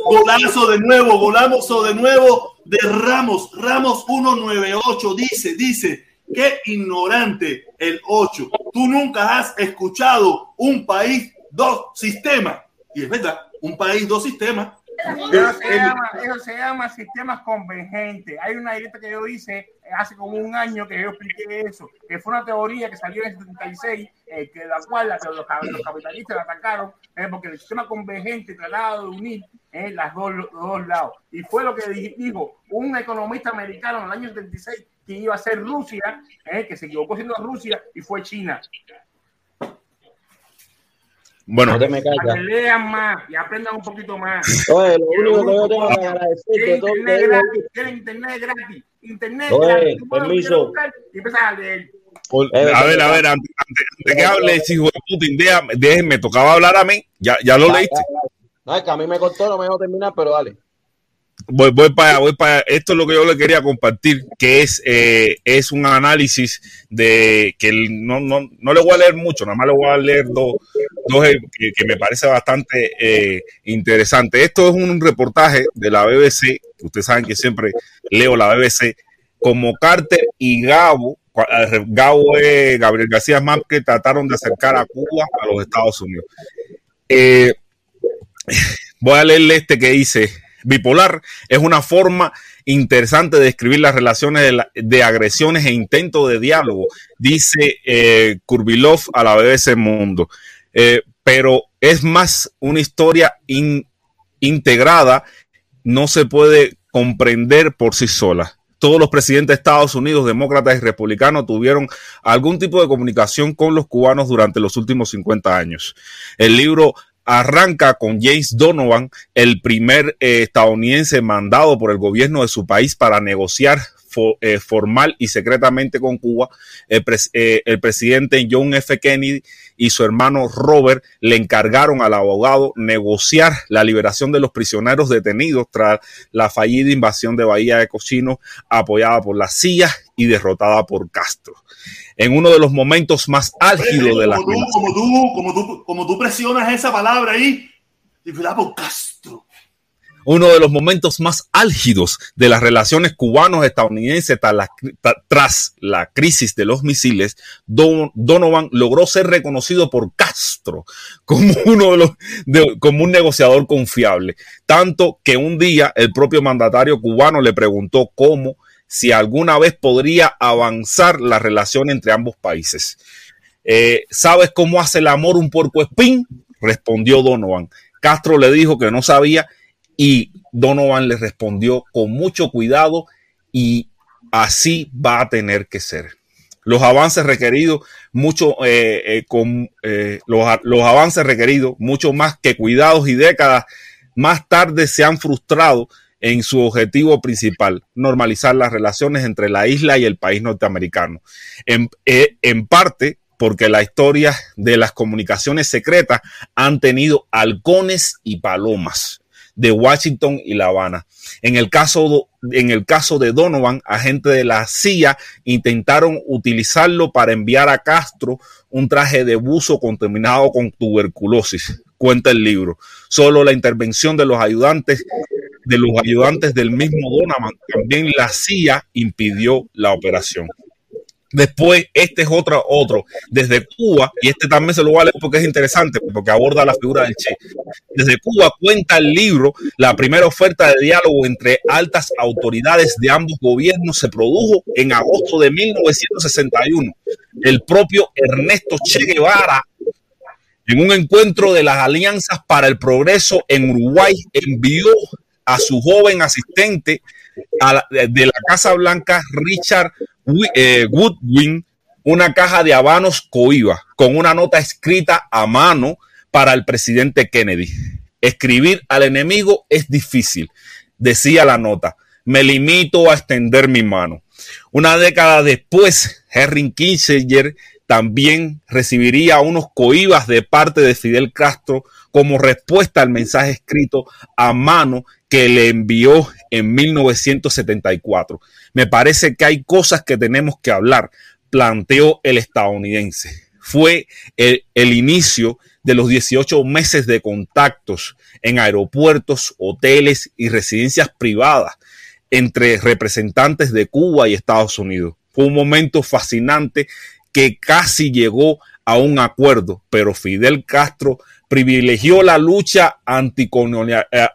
A: Golazo de nuevo, golazo de nuevo de Ramos. Ramos 198 dice, dice, qué ignorante el 8. Tú nunca has escuchado un país, dos sistemas. Y es verdad, un país, dos sistemas.
C: Eso se, llama, eso se llama sistemas convergentes. Hay una directa que yo hice hace como un año que yo expliqué eso, que fue una teoría que salió en el 76, eh, que la cual los, los capitalistas la atacaron, eh, porque el sistema convergente trataba de unir eh, las dos, los dos lados. Y fue lo que di- dijo un economista americano en el año 76 que iba a ser Rusia, eh, que se equivocó siendo Rusia y fue China.
B: Bueno,
J: No me
C: Para que lean más y aprendan un poquito más.
J: Oye, lo único que yo tengo que agradecer todo
C: internet
J: que
C: gratis, quieren internet gratis, internet
J: Oye,
C: gratis. Tú puedes
J: permiso.
C: buscar Y empiezas a leer.
B: a ver, a ver, antes, antes de que hable, hijo de Putin, déjame, déjenme, tocaba hablar a mí, ya, ya lo leíste.
J: No, es que a mí me cortó, no me dejó terminar, pero dale.
B: Voy, voy para voy para. Esto es lo que yo le quería compartir, que es, eh, es un análisis de que no, no, no le voy a leer mucho, nada más le voy a leer dos, dos eh, que, me parece bastante eh, interesante. Esto es un reportaje de la BBC, ustedes saben que siempre leo la BBC, como Carter y Gabo, Gabo es Gabriel García Márquez, trataron de acercar a Cuba a los Estados Unidos. Eh, voy a leerle este que dice, bipolar es una forma interesante de describir las relaciones de, agresiones e intentos de diálogo, dice eh, Kurbilov a la BBC Mundo. Eh, pero es más una historia integrada, no se puede comprender por sí sola. Todos los presidentes de Estados Unidos, demócratas y republicanos, tuvieron algún tipo de comunicación con los cubanos durante los últimos 50 años. El libro arranca con James Donovan, el primer eh, estadounidense mandado por el gobierno de su país para negociar eh, formal y secretamente con Cuba, eh, el, presidente John F. Kennedy y su hermano Robert le encargaron al abogado negociar la liberación de los prisioneros detenidos tras la fallida invasión de Bahía de Cochino apoyada por la CIA y derrotada por Castro. En uno de los momentos más álgidos de la
A: como como tú, como tú, como tú presionas esa palabra ahí, por Castro.
B: Uno de los momentos más álgidos de las relaciones cubanos-estadounidenses tras la crisis de los misiles, Donovan logró ser reconocido por Castro como uno de los como un negociador confiable, tanto que un día el propio mandatario cubano le preguntó cómo si alguna vez podría avanzar la relación entre ambos países. Eh, ¿Sabes cómo hace el amor un puerco espín? Respondió Donovan. Castro le dijo que no sabía y Donovan le respondió con mucho cuidado y así va a tener que ser. Los avances requeridos, mucho, eh, eh, con los, los avances requeridos, mucho más que cuidados y décadas más tarde se han frustrado en su objetivo principal, normalizar las relaciones entre la isla y el país norteamericano. En, en, parte porque la historia de las comunicaciones secretas han tenido halcones y palomas de Washington y La Habana. En el caso, en el caso de Donovan, agentes de la CIA intentaron utilizarlo para enviar a Castro un traje de buzo contaminado con tuberculosis. Cuenta el libro. Solo la intervención de los ayudantes de los ayudantes del mismo Donovan, también la CIA impidió la operación. Después, este es otro, otro, desde Cuba, y este también se lo voy a leer porque es interesante, porque aborda la figura del Che. Desde Cuba cuenta el libro, la primera oferta de diálogo entre altas autoridades de ambos gobiernos se produjo en agosto de 1961. El propio Ernesto Che Guevara, en un encuentro de las alianzas para el progreso en Uruguay, envió a su joven asistente de la Casa Blanca, Richard eh, Woodwin una caja de habanos coiba con una nota escrita a mano para el presidente Kennedy. Escribir al enemigo es difícil, decía la nota. Me limito a extender mi mano. Una década después, Henry Kissinger también recibiría unos coibas de parte de Fidel Castro como respuesta al mensaje escrito a mano que le envió en 1974. Me parece que hay cosas que tenemos que hablar, planteó el estadounidense. Fue el, inicio de los 18 meses de contactos en aeropuertos, hoteles y residencias privadas entre representantes de Cuba y Estados Unidos. Fue un momento fascinante que casi llegó a un acuerdo, pero Fidel Castro privilegió la lucha anticolonial, eh,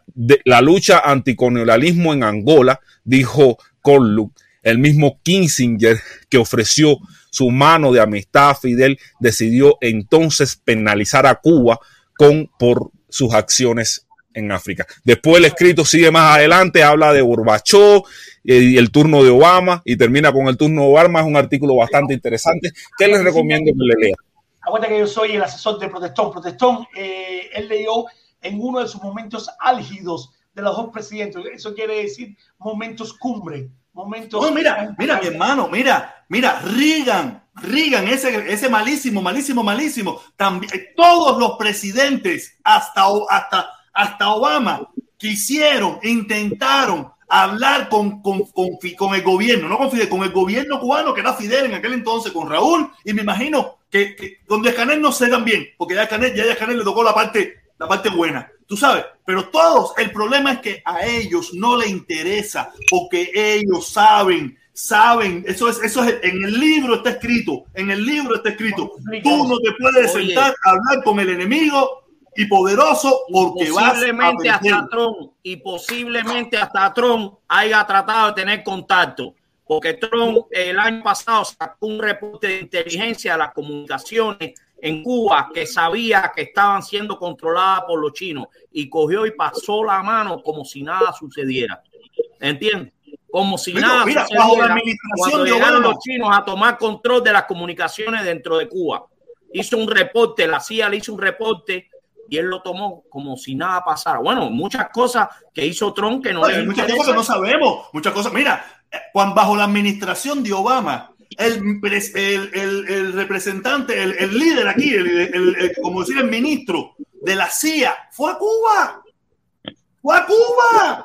B: la lucha anticolonialismo en Angola, dijo Corluc, el mismo Kissinger que ofreció su mano de amistad a Fidel, decidió entonces penalizar a Cuba con, por sus acciones en África. Después el escrito sigue más adelante, habla de Gorbachov y el turno de Obama y termina con el turno de Obama. Es un artículo bastante interesante que les recomiendo que le lean.
G: Acuérdate que yo soy el asesor de Protestón. Protestón, eh, él leyó en uno de sus momentos álgidos de los dos presidentes. Eso quiere decir momentos cumbre, momentos.
A: No, mira, mira, mi hermano, mira, mira, Reagan, Reagan, ese, ese malísimo, malísimo, malísimo. También, todos los presidentes, hasta, hasta, hasta Obama, quisieron, intentaron hablar con, con, con, el gobierno, no con Fidel, con el gobierno cubano que era Fidel en aquel entonces, con Raúl, y me imagino que, que donde Canel no se dan bien, porque ya a Canel, ya a Canel le tocó la parte, la parte buena, tú sabes, pero todos, el problema es que a ellos no le interesa, porque ellos saben, saben, eso es, eso es, en el libro está escrito, en el libro está escrito, tú no te puedes sentar a hablar con el enemigo y poderoso porque
K: posiblemente hasta Trump y posiblemente hasta Trump haya tratado de tener contacto porque Trump el año pasado sacó un reporte de inteligencia de las comunicaciones en Cuba que sabía que estaban siendo controladas por los chinos y cogió y pasó la mano como si nada sucediera. ¿Entiendes? Como si nada sucediera cuando llegaron los chinos a tomar control de las comunicaciones dentro de Cuba. Hizo un reporte, la CIA le hizo un reporte y él lo tomó como si nada pasara. Bueno, muchas cosas que hizo Trump que no
A: Muchas cosas que no sabemos, muchas cosas. Mira, cuando bajo la administración de Obama, el, el, el, representante, el, líder aquí, el, como decir, el ministro de la CIA, fue a Cuba. Fue a Cuba.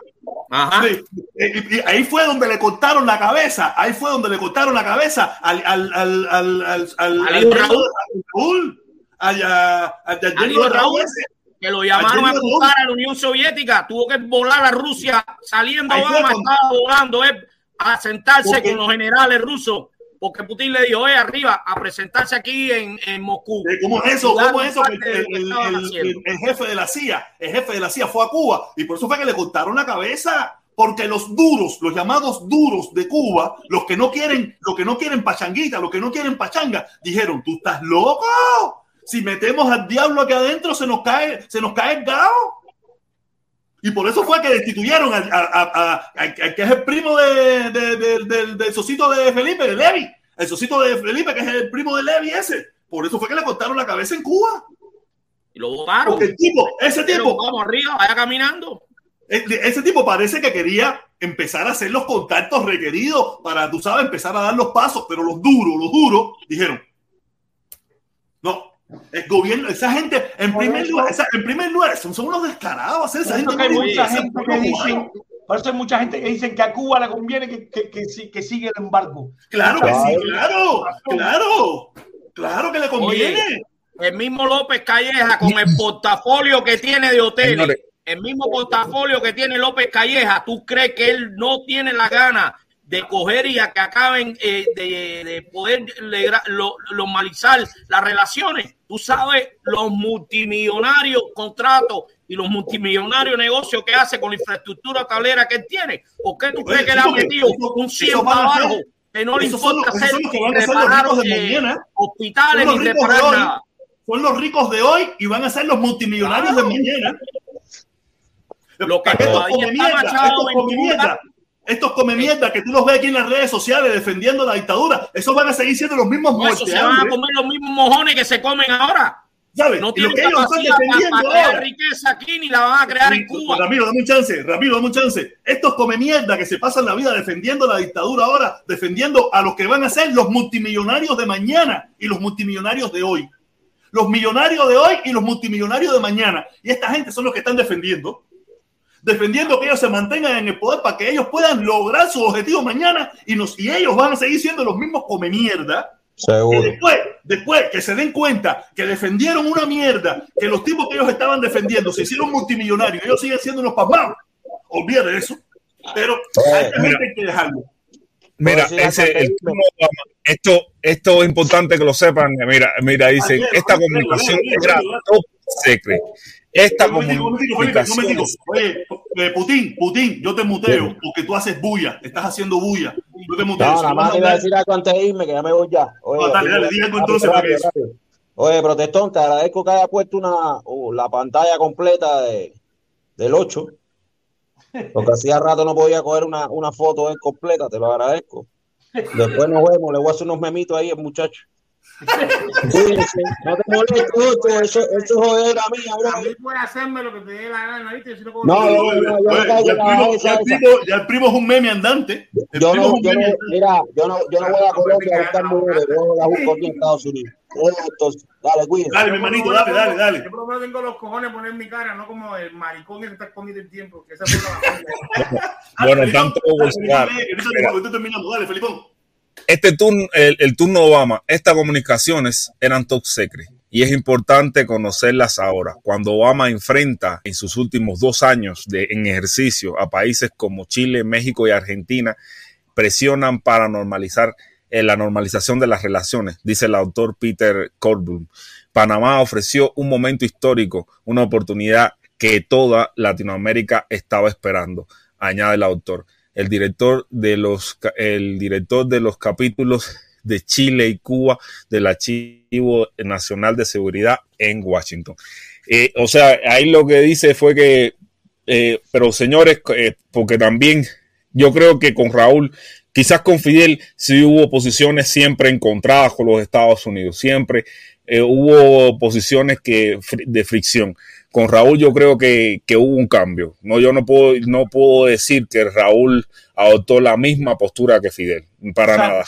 A: Ajá. Y, ahí fue donde le cortaron la cabeza. Ahí fue donde le cortaron la cabeza al, al, al, al, al, al, al Raúl.
K: Raúl, que lo llamaron a buscar a la Unión Soviética. Tuvo que volar a Rusia saliendo Obama, estaba volando eh, a sentarse con los generales rusos porque Putin le dijo, eh, arriba, a presentarse aquí en, en Moscú.
A: ¿Cómo es eso? ¿Cómo es eso? El, jefe de la CIA, el jefe de la CIA fue a Cuba y por eso fue que le cortaron la cabeza. Porque los duros, los llamados duros de Cuba, los que no quieren, los que no quieren pachanguita, los que no quieren pachanga, dijeron, tú estás loco. Si metemos al diablo aquí adentro, se nos cae, se nos cae el gao. Y por eso fue que destituyeron a, que es el primo de, del socito de Felipe, de Levi. El socito de Felipe, que es el primo de Levi ese. Por eso fue que le cortaron la cabeza en Cuba.
K: Y lo votaron.
A: Porque el tipo, ese tipo.
K: Vamos arriba, vaya caminando.
A: Ese tipo parece que quería empezar a hacer los contactos requeridos para, tú sabes, empezar a dar los pasos, pero los duros, los duros, dijeron, no, el gobierno, esa gente, en primer lugar, en primer lugar, son, unos descarados. Esa gente
G: hay mucha gente que dicen, por eso hay mucha gente que dice que a Cuba le conviene que, que, que, que siga el embargo.
A: Claro que sí, claro, claro, claro que le conviene.
K: el mismo López Calleja con el portafolio que tiene de hoteles, el mismo portafolio que tiene López Calleja, ¿tú crees que él no tiene la gana de coger y a que acaben eh, de, de, poder normalizar las relaciones. Tú sabes los multimillonarios contratos y los multimillonarios negocios que hace con la infraestructura tablera que él tiene. ¿Por qué tú crees que le ha metido un 100 abajo que no le importa hacer hospitales ni reparar nada?
A: Son los ricos de hoy y van a ser los multimillonarios de mañana. Lo que todavía está mierda, estos come mierda que tú los ves aquí en las redes sociales defendiendo la dictadura, esos van a seguir siendo los mismos
K: muertos. se van a comer los mismos mojones que se comen ahora.
A: ¿Sabes? No tienen lo que ellos están defendiendo
K: para, crear riqueza aquí ni la van a crear en Cuba.
A: Ramiro, dame un chance, Ramiro, dame un chance. Estos come mierda que se pasan la vida defendiendo la dictadura ahora, defendiendo a los que van a ser los multimillonarios de mañana y los multimillonarios de hoy. Los millonarios de hoy y los multimillonarios de mañana. Y esta gente son los que están defendiendo defendiendo que ellos se mantengan en el poder para que ellos puedan lograr su objetivo mañana y, nos, y ellos van a seguir siendo los mismos come mierda. después, después que se den cuenta que defendieron una mierda, que los tipos que ellos estaban defendiendo se hicieron multimillonarios, ellos siguen siendo unos pasmados. Olvídate de eso. Pero hay que dejarlo.
B: Mira, ese, esto, esto es importante que lo sepan. Mira, mira, dicen, esta comunicación era top secret. Esta comunicación.
A: Oye, eh, Putin, Putin, yo te muteo porque tú haces bulla, estás haciendo bulla. Yo te muteo.
J: No, nada más iba a decir algo antes de irme, que ya me voy ya. Oye,
A: dale, dale, diga entonces
J: Oye, protestón, te agradezco que haya puesto una, uh, la pantalla completa de, del 8. Porque hacía rato no podía coger una, una foto completa, te lo agradezco. Después nos vemos, le voy a hacer unos memitos ahí al muchacho no te molestes mucho, eso, eso es joder a mí.
G: A hacerme lo que te dé la gana, ¿viste? Si no,
A: no, no, no, ya, el primo, ya, el primo, ya el primo es un meme andante.
J: Yo no, yo no, mira, yo no, yo no voy a Colombia a buscar mujeres, yo la busco aquí en Estados Unidos. Entonces, dale, cuídate.
A: Dale, mi manito, dale, dale, dale.
G: Yo por lo tengo los cojones poner mi cara, no como el maricón que está escondido el tiempo. Que esa fue
B: la bueno, tanto Bolsonaro.
A: Dale, Felipón
B: este turno, el, turno Obama, estas comunicaciones eran top secret y es importante conocerlas ahora. Cuando Obama enfrenta en sus últimos dos años de, en ejercicio a países como Chile, México y Argentina, presionan para normalizar eh, la normalización de las relaciones, dice el autor Peter Corbin. Panamá ofreció un momento histórico, una oportunidad que toda Latinoamérica estaba esperando, añade el autor el director de los, el director de los capítulos de Chile y Cuba del Archivo Nacional de Seguridad en Washington. Eh, o sea, ahí lo que dice fue que, eh, pero señores, eh, porque también yo creo que con Raúl, quizás con Fidel, sí hubo posiciones siempre encontradas con los Estados Unidos, siempre hubo posiciones que, de fricción con Raúl yo creo que, hubo un cambio. No, yo no puedo, no puedo decir que Raúl adoptó la misma postura que Fidel, para nada.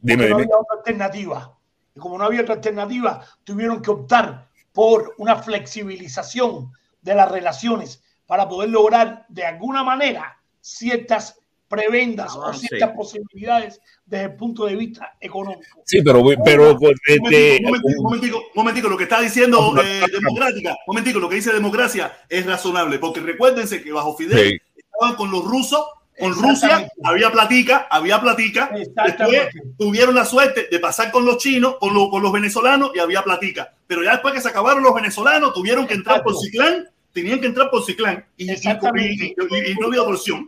G: dime, no había otra alternativa. Y como no había otra alternativa, tuvieron que optar por una flexibilización de las relaciones para poder lograr de alguna manera ciertas prebendas o ciertas posibilidades desde el punto de vista económico.
B: Sí, pero, pero
A: pues, este, momentico, momentico, lo que está diciendo eh, democrática, momentico, lo que dice democracia es razonable, porque recuérdense que bajo Fidel estaban con los rusos, con Rusia, había platica, había platica, después tuvieron la suerte de pasar con los chinos, con, con los venezolanos y había platica, pero ya después que se acabaron los venezolanos tuvieron que entrar por Ciclán, tenían que entrar por Ciclán y, y, y no había opción.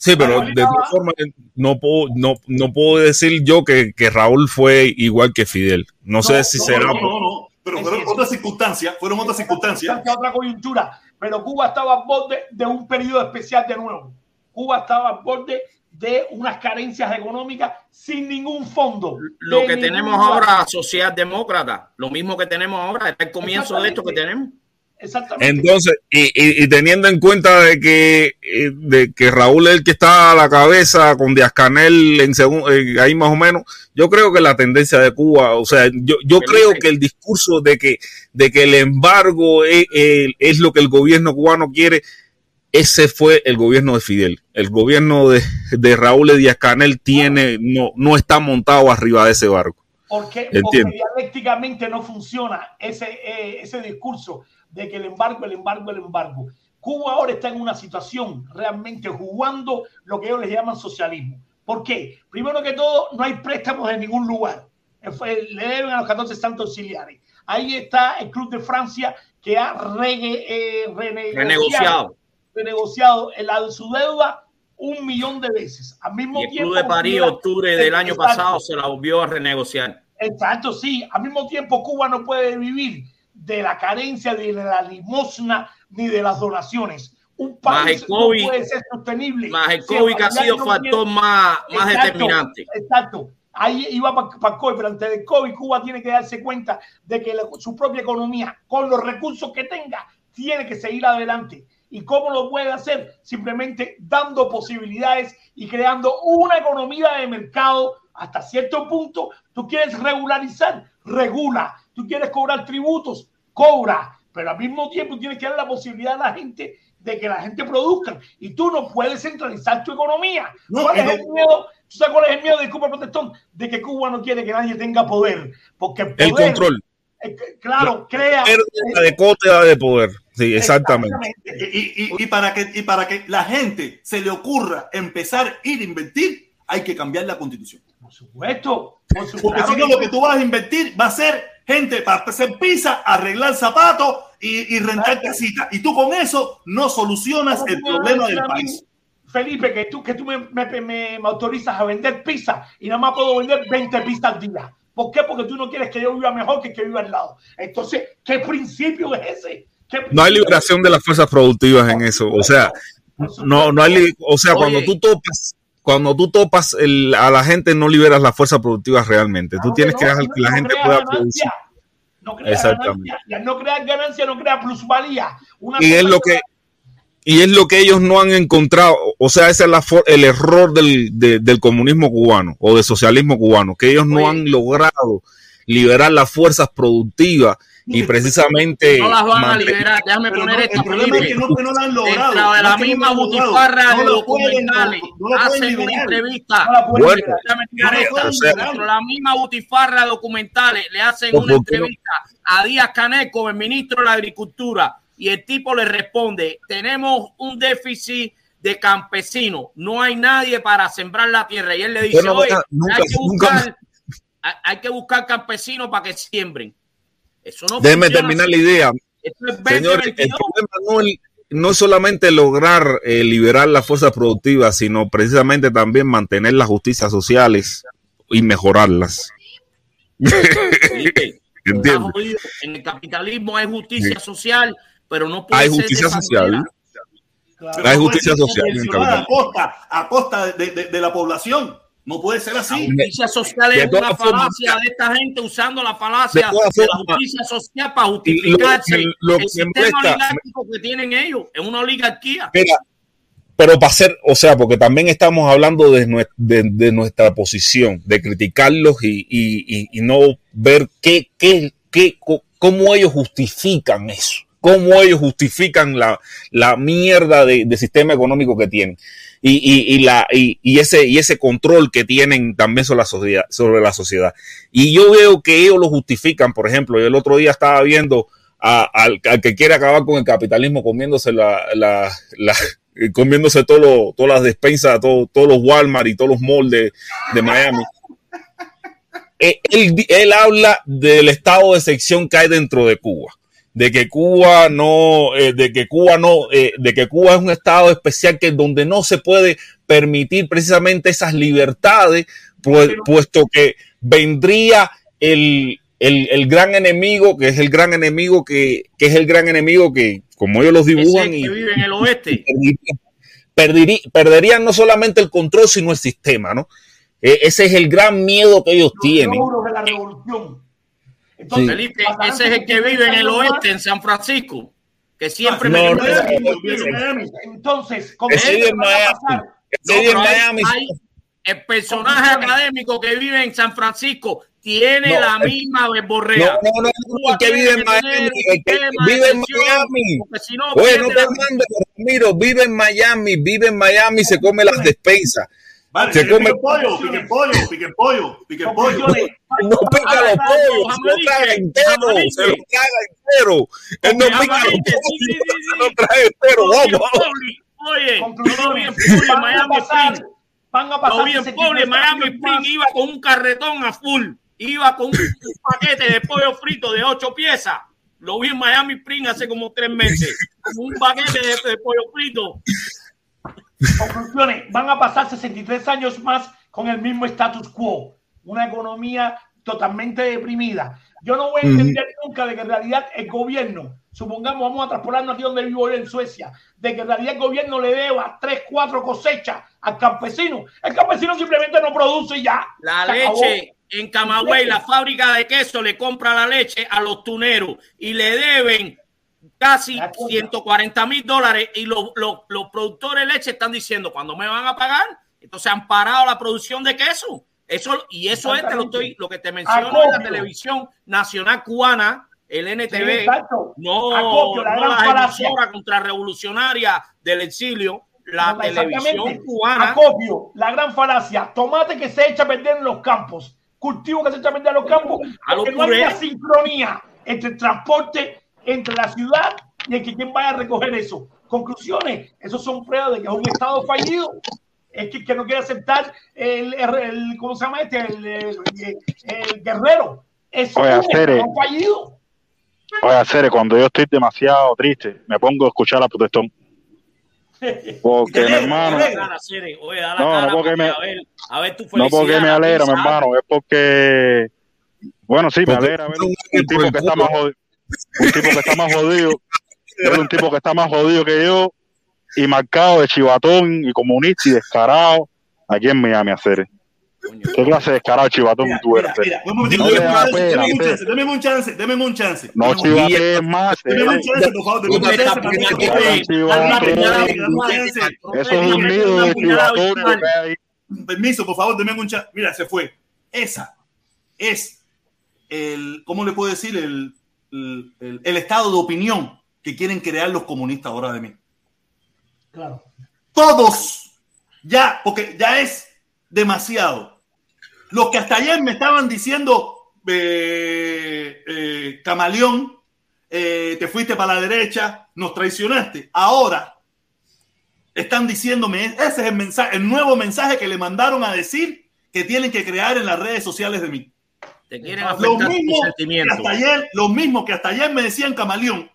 B: Sí, pero de todas formas no puedo, no, no puedo decir yo que, que, Raúl fue igual que Fidel. No, sé si será.
A: No, no, no, pero fueron otras circunstancias, fueron otras circunstancias.
G: Otra coyuntura, pero Cuba estaba a borde de un periodo especial de nuevo. Cuba estaba a borde de unas carencias económicas sin ningún fondo.
K: Lo que tenemos ahora, sociedad demócrata, lo mismo que tenemos ahora, es el comienzo de esto que tenemos.
B: Entonces, y, teniendo en cuenta de que, eh, de que Raúl es el que está a la cabeza con Díaz Canel en eh, ahí más o menos, yo creo que la tendencia de Cuba, o sea, yo, yo creo que el discurso de que, de que el embargo es, es, lo que el gobierno cubano quiere, ese fue el gobierno de Fidel. El gobierno de, de Raúl Díaz Canel tiene, no, no está montado arriba de ese barco.
G: Porque, porque dialécticamente no funciona ese, eh, ese discurso de que el embargo, el embargo, el embargo. Cuba ahora está en una situación realmente jugando lo que ellos les llaman socialismo. ¿Por qué? Primero que todo, no hay préstamos en ningún lugar. Le deben a los 14 santos auxiliares. Ahí está el Club de Francia que ha eh, renegociado, renegociado el, su deuda un millón de veces. Al mismo
K: el Club de París, octubre del año pasado, se la volvió a renegociar.
G: Exacto, sí. Al mismo tiempo, Cuba no puede vivir de la carencia, de la limosna ni de las donaciones. Un país no puede ser sostenible.
K: Más el COVID que ha sido factor más, más determinante.
G: Exacto. Ahí iba para COVID, pero antes del COVID, Cuba tiene que darse cuenta de que su propia economía, con los recursos que tenga, tiene que seguir adelante. ¿Y cómo lo puede hacer? Simplemente dando posibilidades y creando una economía de mercado hasta cierto punto. Tú quieres regularizar, regula. Tú quieres cobrar tributos, cobra, pero al mismo tiempo tienes que dar la posibilidad a la gente de que la gente produzca y tú no puedes centralizar tu economía. ¿Cuál es el miedo? ¿Tú sabes cuál es el miedo de Cuba Protestón? De que Cuba no quiere que nadie tenga poder, porque el,
B: poder, el control.
G: claro, crea
B: la de de poder. Sí, exactamente.
A: Y, para que, y para que la gente se le ocurra empezar a ir a invertir, hay que cambiar la constitución.
G: Por supuesto.
A: Porque si no, lo que tú vas a invertir va a ser gente para hacer pizza, arreglar zapatos y, y rentar casitas. Y tú con eso no solucionas el problema del país.
G: Felipe, que tú, que tú me, me, autorizas a vender pizza y nada más puedo vender 20 pizzas al día. ¿Por qué? Porque tú no quieres que yo viva mejor que que viva al lado. Entonces, ¿qué principio es ese?
B: No hay liberación de las fuerzas productivas en eso. O sea, no, no hay, o sea, cuando tú topas cuando tú topas a la gente no liberas la fuerza productiva realmente. tú tienes que dejar que la gente pueda producir.
G: No Exactamente. no creas ganancia, no creas plusvalía.
B: y es lo que y es lo que ellos no han encontrado, o sea, ese es el error del, comunismo cubano o del socialismo cubano, que ellos no han logrado liberar las fuerzas productivas y precisamente
K: no las van a liberar déjame poner esto el problema es que no, no la han logrado. Dentro de la misma butifarra de documentales. hacen una entrevista. Bueno, dentro de la misma butifarra de documentales le hacen una entrevista a Díaz Caneco el ministro de la agricultura y el tipo le responde tenemos un déficit de campesinos. No hay nadie para sembrar la tierra. Y él le dice oye hay que buscar hay que buscar campesinos para que siembren
B: Déjeme terminar la idea. Señor, el problema no es, solamente lograr eh, liberar las fuerzas productivas, sino precisamente también mantener las justicias sociales y mejorarlas.
K: en el capitalismo hay justicia social, pero no puede
B: hay justicia social. hay justicia social.
A: A costa, a costa de, de, de la población. No puede ser así.
K: La justicia social es una falacia de esta gente usando la falacia de, la justicia social para justificarse lo el sistema oligárquico que tienen ellos. Es una oligarquía.
B: pero para ser, o sea, porque también estamos hablando de, de, nuestra posición, de criticarlos y, y, y no ver qué, qué, qué, cómo ellos justifican eso, cómo ellos justifican la, la mierda de, de sistema económico que tienen y, y, la, y, ese, y ese control que tienen también sobre la, sociedad, sobre la sociedad. Y yo veo que ellos lo justifican, por ejemplo, yo el otro día estaba viendo al, que quiere acabar con el capitalismo comiéndose la, la, comiéndose todo todas las despensas, todo, todos los Walmart y todos los malls de, de Miami. Eh, él, él, habla del estado de sección que hay dentro de Cuba de que Cuba no, eh, de que Cuba no, eh, de que Cuba es un estado especial que donde no se puede permitir precisamente esas libertades, pues, puesto que vendría el, el, gran enemigo, que es el gran enemigo que, que, es el gran enemigo que, como ellos los dibujan,
K: y, vive en el oeste.
B: perderían no solamente el control, sino el sistema, ¿no? E, ese es el gran miedo que ellos tienen.
G: De la revolución
K: entonces, Felipe, ese es el que vive en el oeste, en San Francisco, que siempre me
G: Entonces,
K: ¿cómo es en Miami. el personaje académico que vive en San Francisco tiene la misma verborrea.
B: No, no, no, el que vive en Miami, el que vive en Miami. Si no, bueno, no te mando, Ramiro, vive en Miami, vive en Miami, se come las despensas.
A: Vale, se come pollo, pique pollo, pique pollo, pique pollo.
B: No pica los pollos, se lo traga entero, se lo traga entero. Él no pica los pollos, se lo traga entero. Vamos.
K: Oye, conclusiones, en Miami Spring. Van a pasar bien pobre, Miami Spring iba con un carretón a full, iba con un paquete de pollo frito de ocho piezas. Lo vi en Miami Spring hace como tres meses, con un paquete de, de pollo frito
G: Conclusiones, van a pasar 63 años más con el mismo status quo, una economía totalmente deprimida. Yo no voy a entender nunca de que en realidad el gobierno, supongamos, vamos a transportarnos aquí donde vivo en Suecia, de que en realidad el gobierno le deba tres, cuatro cosechas al campesino. El campesino simplemente no produce y ya.
K: La leche en Camagüey, la fábrica de queso le compra la leche a los tuneros y le deben casi 140 mil dólares y los, productores de leche están diciendo cuando me van a pagar, entonces han parado la producción de queso. Eso, y eso es lo, estoy, lo que te menciono en la televisión nacional cubana, el NTV, no, Acopio, la, no contrarrevolucionaria del exilio, la televisión cubana.
G: Acopio, la gran falacia, tomate que se echa a perder en los campos, cultivo que se echa a perder en los campos, porque no hay una sincronía entre el transporte entre la ciudad y el que quien vaya a recoger eso. Conclusiones, esos son pruebas de que es un Estado fallido. Es que, que no quiere aceptar el, el, ¿cómo se llama este? El, el, guerrero. Es un Estado fallido.
I: Oye, Cere, cuando yo estoy demasiado triste, me pongo a escuchar la protestón. Porque, mi hermano. No, no porque me, no porque me alegra, mi hermano, es porque. Bueno, sí, me alegra ver un tipo que está más jodido un tipo que está más jodido, es un tipo que está más jodido que yo y marcado de chivatón y comunista y descarado aquí en Miami a hacer. ¿Qué clase de descarado chivatón tú eres?
A: Deme un chance, deme un chance.
I: No chivates más. Deme un chance, por favor. un chance. Eso es un nido de chivatón.
A: Permiso, por favor, deme un chance. Mira, se fue. Esa es el, ¿cómo le puedo decir? El el, estado de opinión que quieren crear los comunistas ahora de mí.
G: Claro.
A: Todos, ya, porque ya es demasiado. Los que hasta ayer me estaban diciendo, eh, eh, camaleón, eh, te fuiste para la derecha, nos traicionaste. Ahora están diciéndome, ese es el mensaje, el nuevo mensaje que le mandaron a decir que tienen que crear en las redes sociales de mí.
K: Te quieren afectar tus sentimientos.
A: hasta ayer, lo mismo que hasta ayer me decían Camaleón,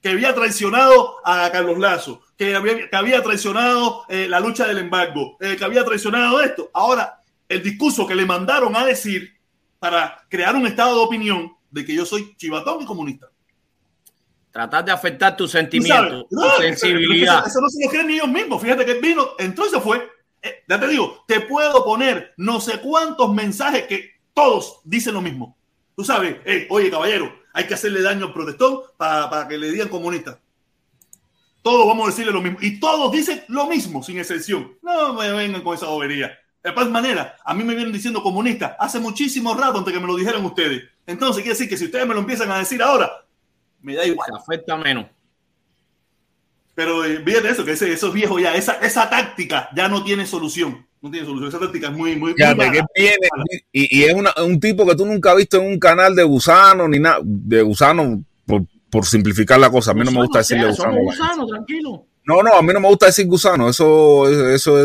A: que había traicionado a Carlos Lazo, que había, que había traicionado eh, la lucha del embargo, eh, que había traicionado esto. Ahora el discurso que le mandaron a decir para crear un estado de opinión de que yo soy chivatón y comunista.
K: Tratar de afectar tus sentimientos, tu sensibilidad.
A: Eso, no se lo creen ni ellos mismos. Fíjate que vino, se fue. Eh, ya te digo, te puedo poner no sé cuántos mensajes que todos dicen lo mismo. Tú sabes, oye caballero, hay que hacerle daño al protestón para, para que le digan comunista. Todos vamos a decirle lo mismo. Y todos dicen lo mismo, sin excepción. No me vengan con esa bobería. De todas maneras, a mí me vienen diciendo comunista hace muchísimo rato antes que me lo dijeran ustedes. Entonces, quiere decir que si ustedes me lo empiezan a decir ahora, me da igual.
K: afecta menos.
A: Pero eh, fíjate eso, que ese, esos viejos ya, esa, esa táctica ya no tiene solución. No tiene solución. Esa táctica es muy, muy.
B: y, es un tipo que tú nunca has visto en un canal de gusano ni nada. De gusano, por, por, simplificar la cosa. A mí no me gusta decirle gusano. gusano tranquilo. No, no, a mí no me gusta decir gusano, eso, eso,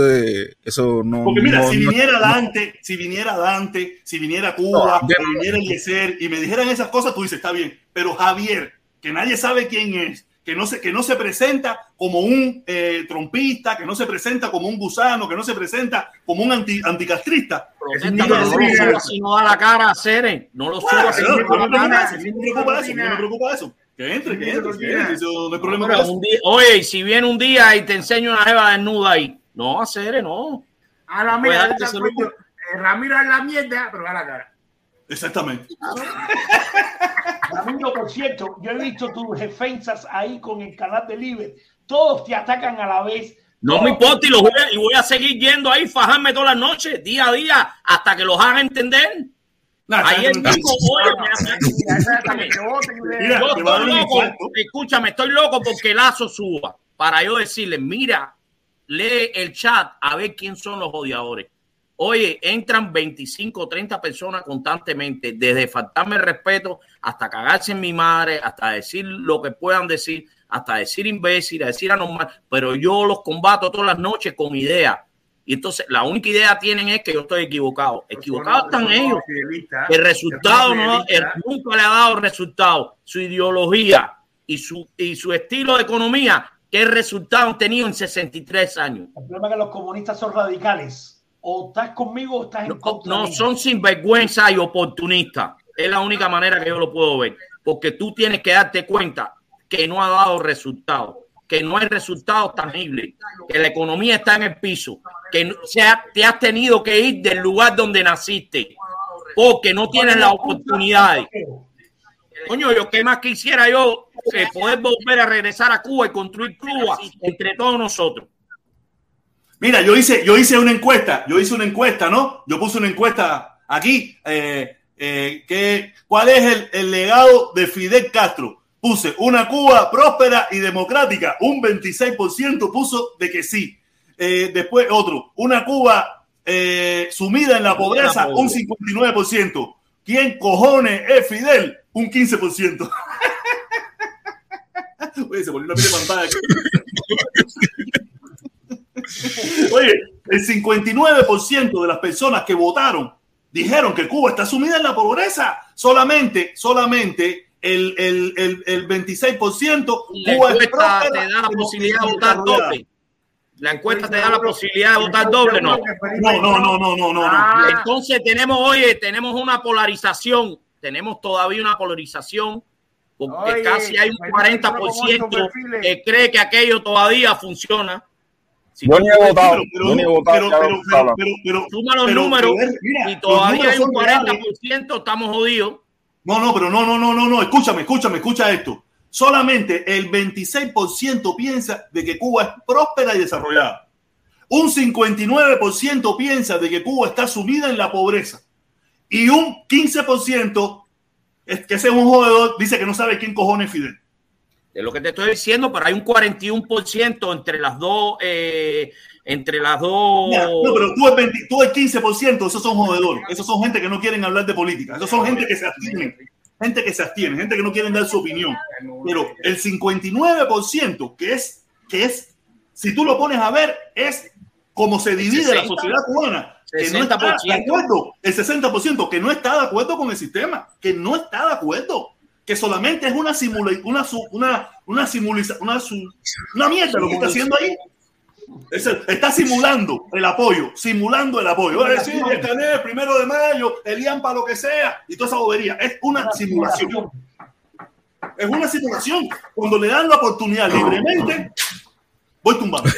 B: eso no.
A: Porque mira, si viniera Dante, si viniera Dante, si viniera Cuba, si viniera Eliezer y me dijeran esas cosas, tú dices, está bien. Pero Javier, que nadie sabe quién es, que no se, que no se presenta como un eh, trompista, que no se presenta como un gusano, que no se presenta como un anti, anticastrista.
K: no lo suba si no da la cara a Ceren. No lo suba si no da la cara.
A: No me preocupa eso, no me preocupa eso. Que entre, que entre, que entre. no hay problema
K: con eso. oye, si viene un día y te enseño una jeva desnuda ahí, no, hacer, no.
C: A la mierda, Ramiro es la mierda, pero a la cara.
A: Exactamente.
G: Ramiro, por cierto, yo he visto tus defensas ahí con el canal de Libre. Todos te atacan a la vez.
K: No me importa y, los voy a, y voy a seguir yendo ahí, fajarme todas las noches, día a día, hasta que los haga entender. Ayer mismo, escúchame, estoy loco porque Lazo suba para yo decirle, mira, lee el chat a ver quién son los odiadores. Oye, entran 25 o 30 personas constantemente, desde faltarme respeto hasta cagarse en mi madre, hasta decir lo que puedan decir, hasta decir imbécil, decir anormal, pero yo los combato todas las noches con ideas y entonces la única idea tienen es que yo estoy equivocado. Equivocados están ellos. El resultado no, nunca le ha dado resultado. Su ideología y su, y su estilo de economía, ¿qué resultado han tenido en 63 años?
G: El problema es que los comunistas son radicales. O estás conmigo o estás en contra.
K: No, son sinvergüenza y oportunistas. Es la única manera que yo lo puedo ver. Porque tú tienes que darte cuenta que no ha dado resultado que no hay resultados tangibles, que la economía está en el piso, que te has tenido que ir del lugar donde naciste, porque no tienes la oportunidad. Coño, yo qué más quisiera yo eh, poder volver a regresar a Cuba y construir Cuba entre todos nosotros.
A: Mira, yo hice, yo hice una encuesta, yo hice una encuesta, ¿no? Yo puse una encuesta aquí, eh, eh, que, ¿cuál es el, el legado de Fidel Castro? puse una Cuba próspera y democrática, un 26% puso de que sí. Eh, después otro, una Cuba eh, sumida en la pobreza, un 59%. ¿Quién cojones es Fidel? Un 15%. Oye, se volvió una pantalla. Oye, el 59% de las personas que votaron dijeron que Cuba está sumida en la pobreza. Solamente, solamente el, el, el, el 26%.
K: La encuesta te da la posibilidad de votar doble. La encuesta te da la posibilidad de votar doble, ¿no?
A: No, no, no, no, no, no.
K: Ah. Entonces tenemos, oye, tenemos una polarización, tenemos todavía una polarización, porque casi hay un 40% que cree que aquello todavía funciona.
B: Yo ni he votado, yo he votado.
K: Pero, pero, suma los números y todavía hay un 40%, estamos jodidos.
A: No, no, pero no, no, no, no, no. Escúchame, escúchame, escucha esto. Solamente el 26% piensa de que Cuba es próspera y desarrollada. Un 59% piensa de que Cuba está sumida en la pobreza. Y un 15% es que ese es un jugador, dice que no sabe quién cojones Fidel.
K: Es lo que te estoy diciendo, pero hay un 41% entre las dos. Eh, entre las dos.
A: no, pero tú el, tú el 15%, esos son jodedores. Esos son gente que no quieren hablar de política. Esos son gente que se abstienen. Gente que se abstiene, gente que no quieren dar su opinión. Pero el 59%, que es, que es, si tú lo pones a ver, es como se divide la sociedad cubana. Que no está de acuerdo, el 60% que no está de acuerdo con el sistema, que no está de acuerdo, que solamente es una simula, una, una, una, simula, una, una mierda lo que está haciendo ahí está simulando el apoyo, simulando el apoyo. A decir, el Canel, primero de mayo, el IAMPA, lo que sea, y toda esa bobería. Es una simulación. Es una simulación. Cuando le dan la oportunidad libremente, voy tumbando.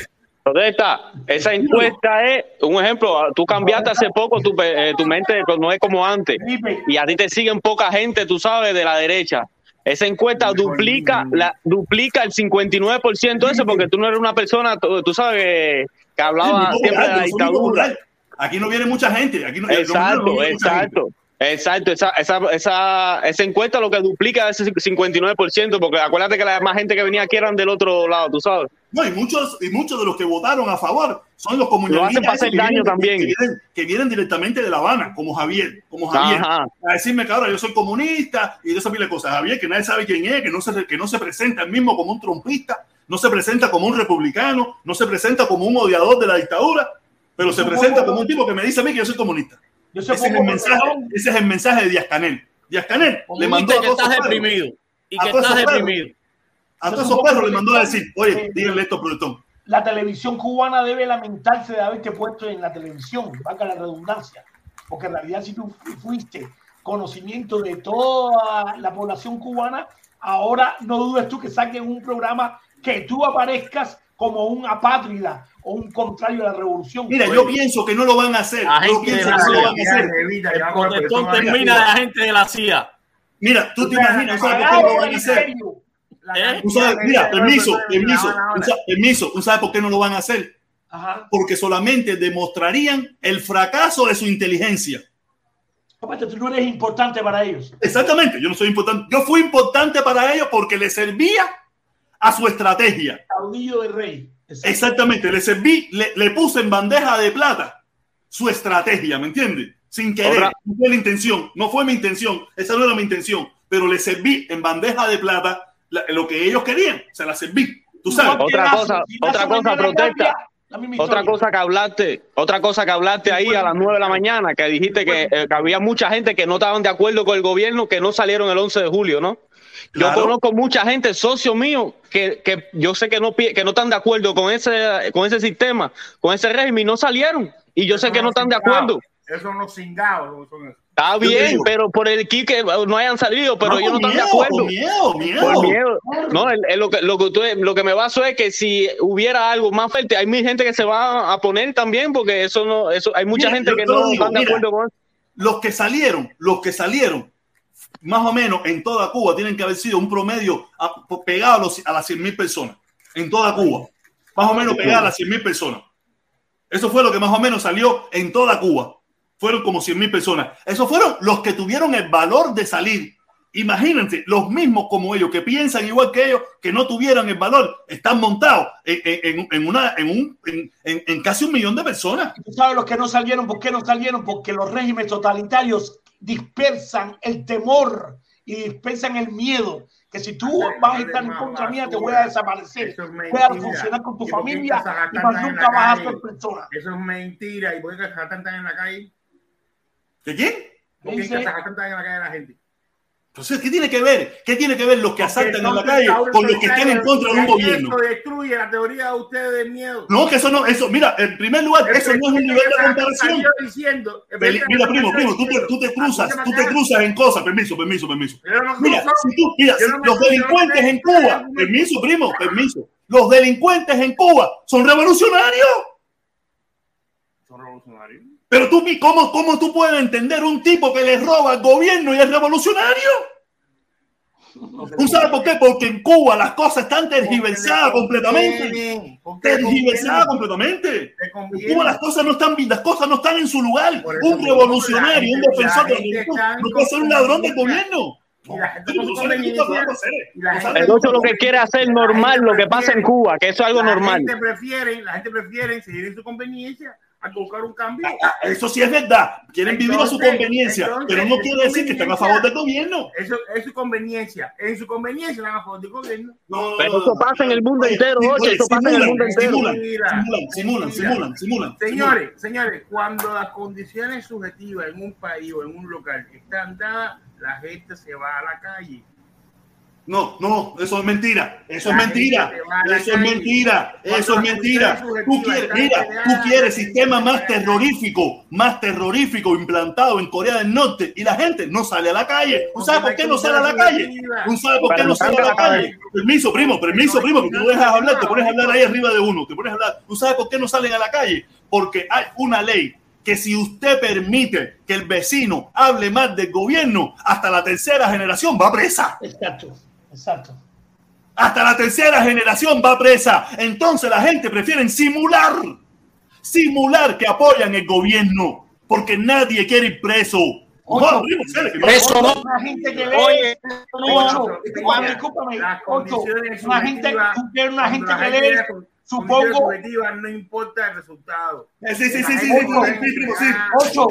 E: Protesta, esa encuesta es un ejemplo. Tú cambiaste hace poco tu, eh, tu mente, no es como antes. Y a ti te siguen poca gente, tú sabes, de la derecha. Esa encuesta duplica, la, duplica el 59% de eso, porque tú no eres una persona, tú, sabes, que, hablaba siempre de la dictadura.
A: Aquí no viene mucha gente. Aquí no,
E: exacto, exacto. Exacto, esa, esa, esa, esa encuesta lo que duplica ese 59%, porque acuérdate que la más gente que venía aquí eran del otro lado, tú sabes.
A: No, y muchos, y muchos de los que votaron a favor son los comunistas
E: que, daño también.
A: Que, vienen, directamente de La Habana, como Javier, como Javier, a decirme que ahora yo soy comunista y de esas miles cosas. Javier, que nadie sabe quién es, que no se, que no se presenta el mismo como un trompista, no se presenta como un republicano, no se presenta como un odiador de la dictadura, pero se presenta como un tipo que me dice a mí que yo soy comunista ese, es el mensaje, ese es el mensaje de Díaz Canel. Díaz Canel le mandó
K: que estás deprimido y que estás deprimido.
A: A todos esos perros le mandó a decir, oye, díganle esto, protestón.
G: La televisión cubana debe lamentarse de haberte puesto en la televisión, valga la redundancia, porque en realidad si tú fuiste conocimiento de toda la población cubana, ahora no dudes tú que saquen un programa que tú aparezcas como un apátrida o un contrario a la revolución.
A: Mira, yo pienso que no lo van a hacer. yo pienso que no lo van a hacer.
K: El protestón termina de la gente de la CIA.
A: Mira, tú te imaginas, ¿sabes por qué no lo van a hacer? ¿Eh? mira, permiso, permiso, permiso, ¿tú sabes por qué no lo van a hacer? Porque solamente demostrarían el fracaso de su inteligencia.
G: Aparte, tú no eres importante para ellos.
A: Exactamente, yo no soy importante. Yo fui importante para ellos porque les servía a su estrategia.
G: Caudillo de rey.
A: Exactamente, le serví, le, puse en bandeja de plata su estrategia, ¿me entiendes? Sin querer, no fue la intención, no fue mi intención, esa no era mi intención, pero le serví en bandeja de plata lo que ellos querían, se la serví. Tú sabes.
E: Otra cosa, otra cosa, protesta. Otra cosa que hablaste, otra cosa que hablaste ahí a las nueve de la mañana, que dijiste que, eh, que, había mucha gente que no estaban de acuerdo con el gobierno, que no salieron el 11 de julio, ¿no? Yo conozco mucha gente, socio mío, que, que, yo sé que no, que no están de acuerdo con ese, con ese sistema, con ese régimen, no salieron. Y yo sé que no están de acuerdo.
C: Eso no cingados.
E: Está bien, pero por el que no hayan salido, pero yo no estoy de acuerdo. Por
A: miedo, miedo.
E: miedo. No, lo, que, lo, que lo que me baso es que si hubiera algo más fuerte, hay mucha gente que se va a poner también, porque eso no, eso hay mucha gente que no están de acuerdo con eso.
A: Los que salieron, los que salieron más o menos en toda Cuba tienen que haber sido un promedio pegado a, las 100 mil personas. En toda Cuba. Más o menos pegado a las 100 mil personas. Eso fue lo que más o menos salió en toda Cuba. Fueron como 100 mil personas. Esos fueron los que tuvieron el valor de salir. Imagínense, los mismos como ellos, que piensan igual que ellos, que no tuvieran el valor, están montados en, en, una, en, un, en, casi un millón de personas.
G: ¿Tú sabes los que no salieron? ¿Por qué no salieron? Porque los regímenes totalitarios dispersan el temor y dispersan el miedo. Que si tú vas a estar en contra mía, te voy a desaparecer. Voy a funcionar con tu familia y más nunca vas a ser persona.
C: Eso es mentira. ¿Y por qué están en la calle?
A: ¿De quién?
C: ¿Por qué en la calle la gente?
A: Entonces, ¿qué tiene que ver? ¿Qué tiene que ver los que asaltan en la calle con los que están en contra de un gobierno?
C: Eso destruye la teoría de ustedes del miedo.
A: No, que eso no, eso, mira, en primer lugar, eso no es un nivel de comparación. Mira, primo, primo, tú te, tú te cruzas, tú te cruzas en cosas, permiso, permiso, permiso. Mira, si tú, mira, los delincuentes en Cuba, permiso, primo, permiso, los delincuentes en Cuba son revolucionarios. Pero tú, ¿cómo, ¿cómo tú puedes entender un tipo que le roba al gobierno y es revolucionario? ¿Tú sabes por qué? Porque en Cuba las cosas están tergiversadas completamente. Tergiversadas completamente. En Cuba las cosas no están las cosas no están en su lugar. Un revolucionario, un defensor de no puede ser un ladrón del gobierno.
E: El otro lo que quiere hacer normal lo que pasa en Cuba, que eso es algo normal.
C: La gente prefiere, la gente prefiere seguir en su conveniencia a buscar un cambio.
A: Ah, ah, eso sí es verdad. Quieren vivir a su conveniencia, pero no quiere decir que están a favor del gobierno.
C: Eso es su conveniencia. En su conveniencia están a favor del gobierno.
E: No, pero eso pasa en el mundo entero, Oye, eso pasa en el mundo entero.
A: Simulan, simulan, simulan, simulan.
C: Señores, señores, cuando las condiciones subjetivas en un país o en un local están dadas, la gente se va a la calle.
A: No, no, eso es mentira. Eso es mentira. Eso es mentira. Eso es mentira. Tú quieres, mira, tú quieres sistema más terrorífico, más terrorífico implantado en Corea del Norte y la gente no sale a la calle. ¿Tú sabes por qué no sale a la calle? ¿Tú sabes por qué no sale a la calle? Permiso, primo, permiso, primo, que tú dejas hablar, te pones a hablar ahí arriba de uno, te pones a hablar. ¿Tú sabes por qué no salen a la calle? Porque hay una ley que si usted permite que el vecino hable más del gobierno, hasta la tercera generación va presa.
G: Exacto. Exacto.
A: Hasta la tercera generación va presa. Entonces la gente prefiere simular, simular que apoyan el gobierno, porque nadie quiere ir preso.
G: Ocho, preso no. La gente que lee. Oye, ocho, discúlpame, ocho, una gente, una gente que lee supongo.
C: no importa el resultado.
A: Sí, sí, sí, sí,
G: Ocho,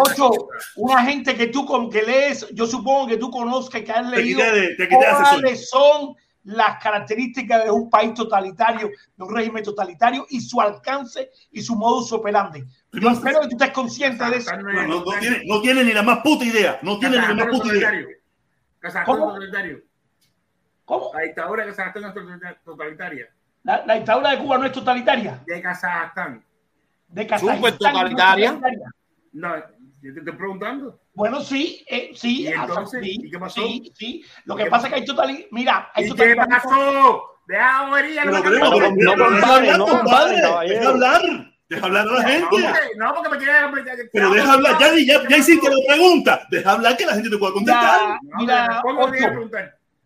G: ocho, una gente que tú con que lees, yo supongo que tú conozcas que has leído cuáles son las características de un país totalitario, de un régimen totalitario y su alcance y su modus operandi. Yo espero que tú estés consciente de eso.
A: No, no, tiene, no tiene ni la más puta idea. No tiene ni la más puta idea.
C: ¿Cómo? totalitario. ¿Cómo? La dictadura que es totalitaria.
G: La, la, dictadura de Cuba no es totalitaria.
C: De Kazajstán.
G: De Kazajstán. totalitaria.
C: No, yo te estoy preguntando.
G: Bueno, sí, eh, sí.
C: ¿Y entonces? Sí, ¿Y qué pasó?
G: Sí, sí. Lo que pasa es que hay totalidad. Mira, hay
C: ¿Y qué pasó? Deja morir.
A: No, no, compadre, no, compadre. Deja hablar. Deja hablar a la gente.
C: No, porque me quiere
A: Pero deja hablar. Ya, ya, ya hiciste la pregunta. Deja hablar que la gente te pueda contestar.
G: Mira, ocho,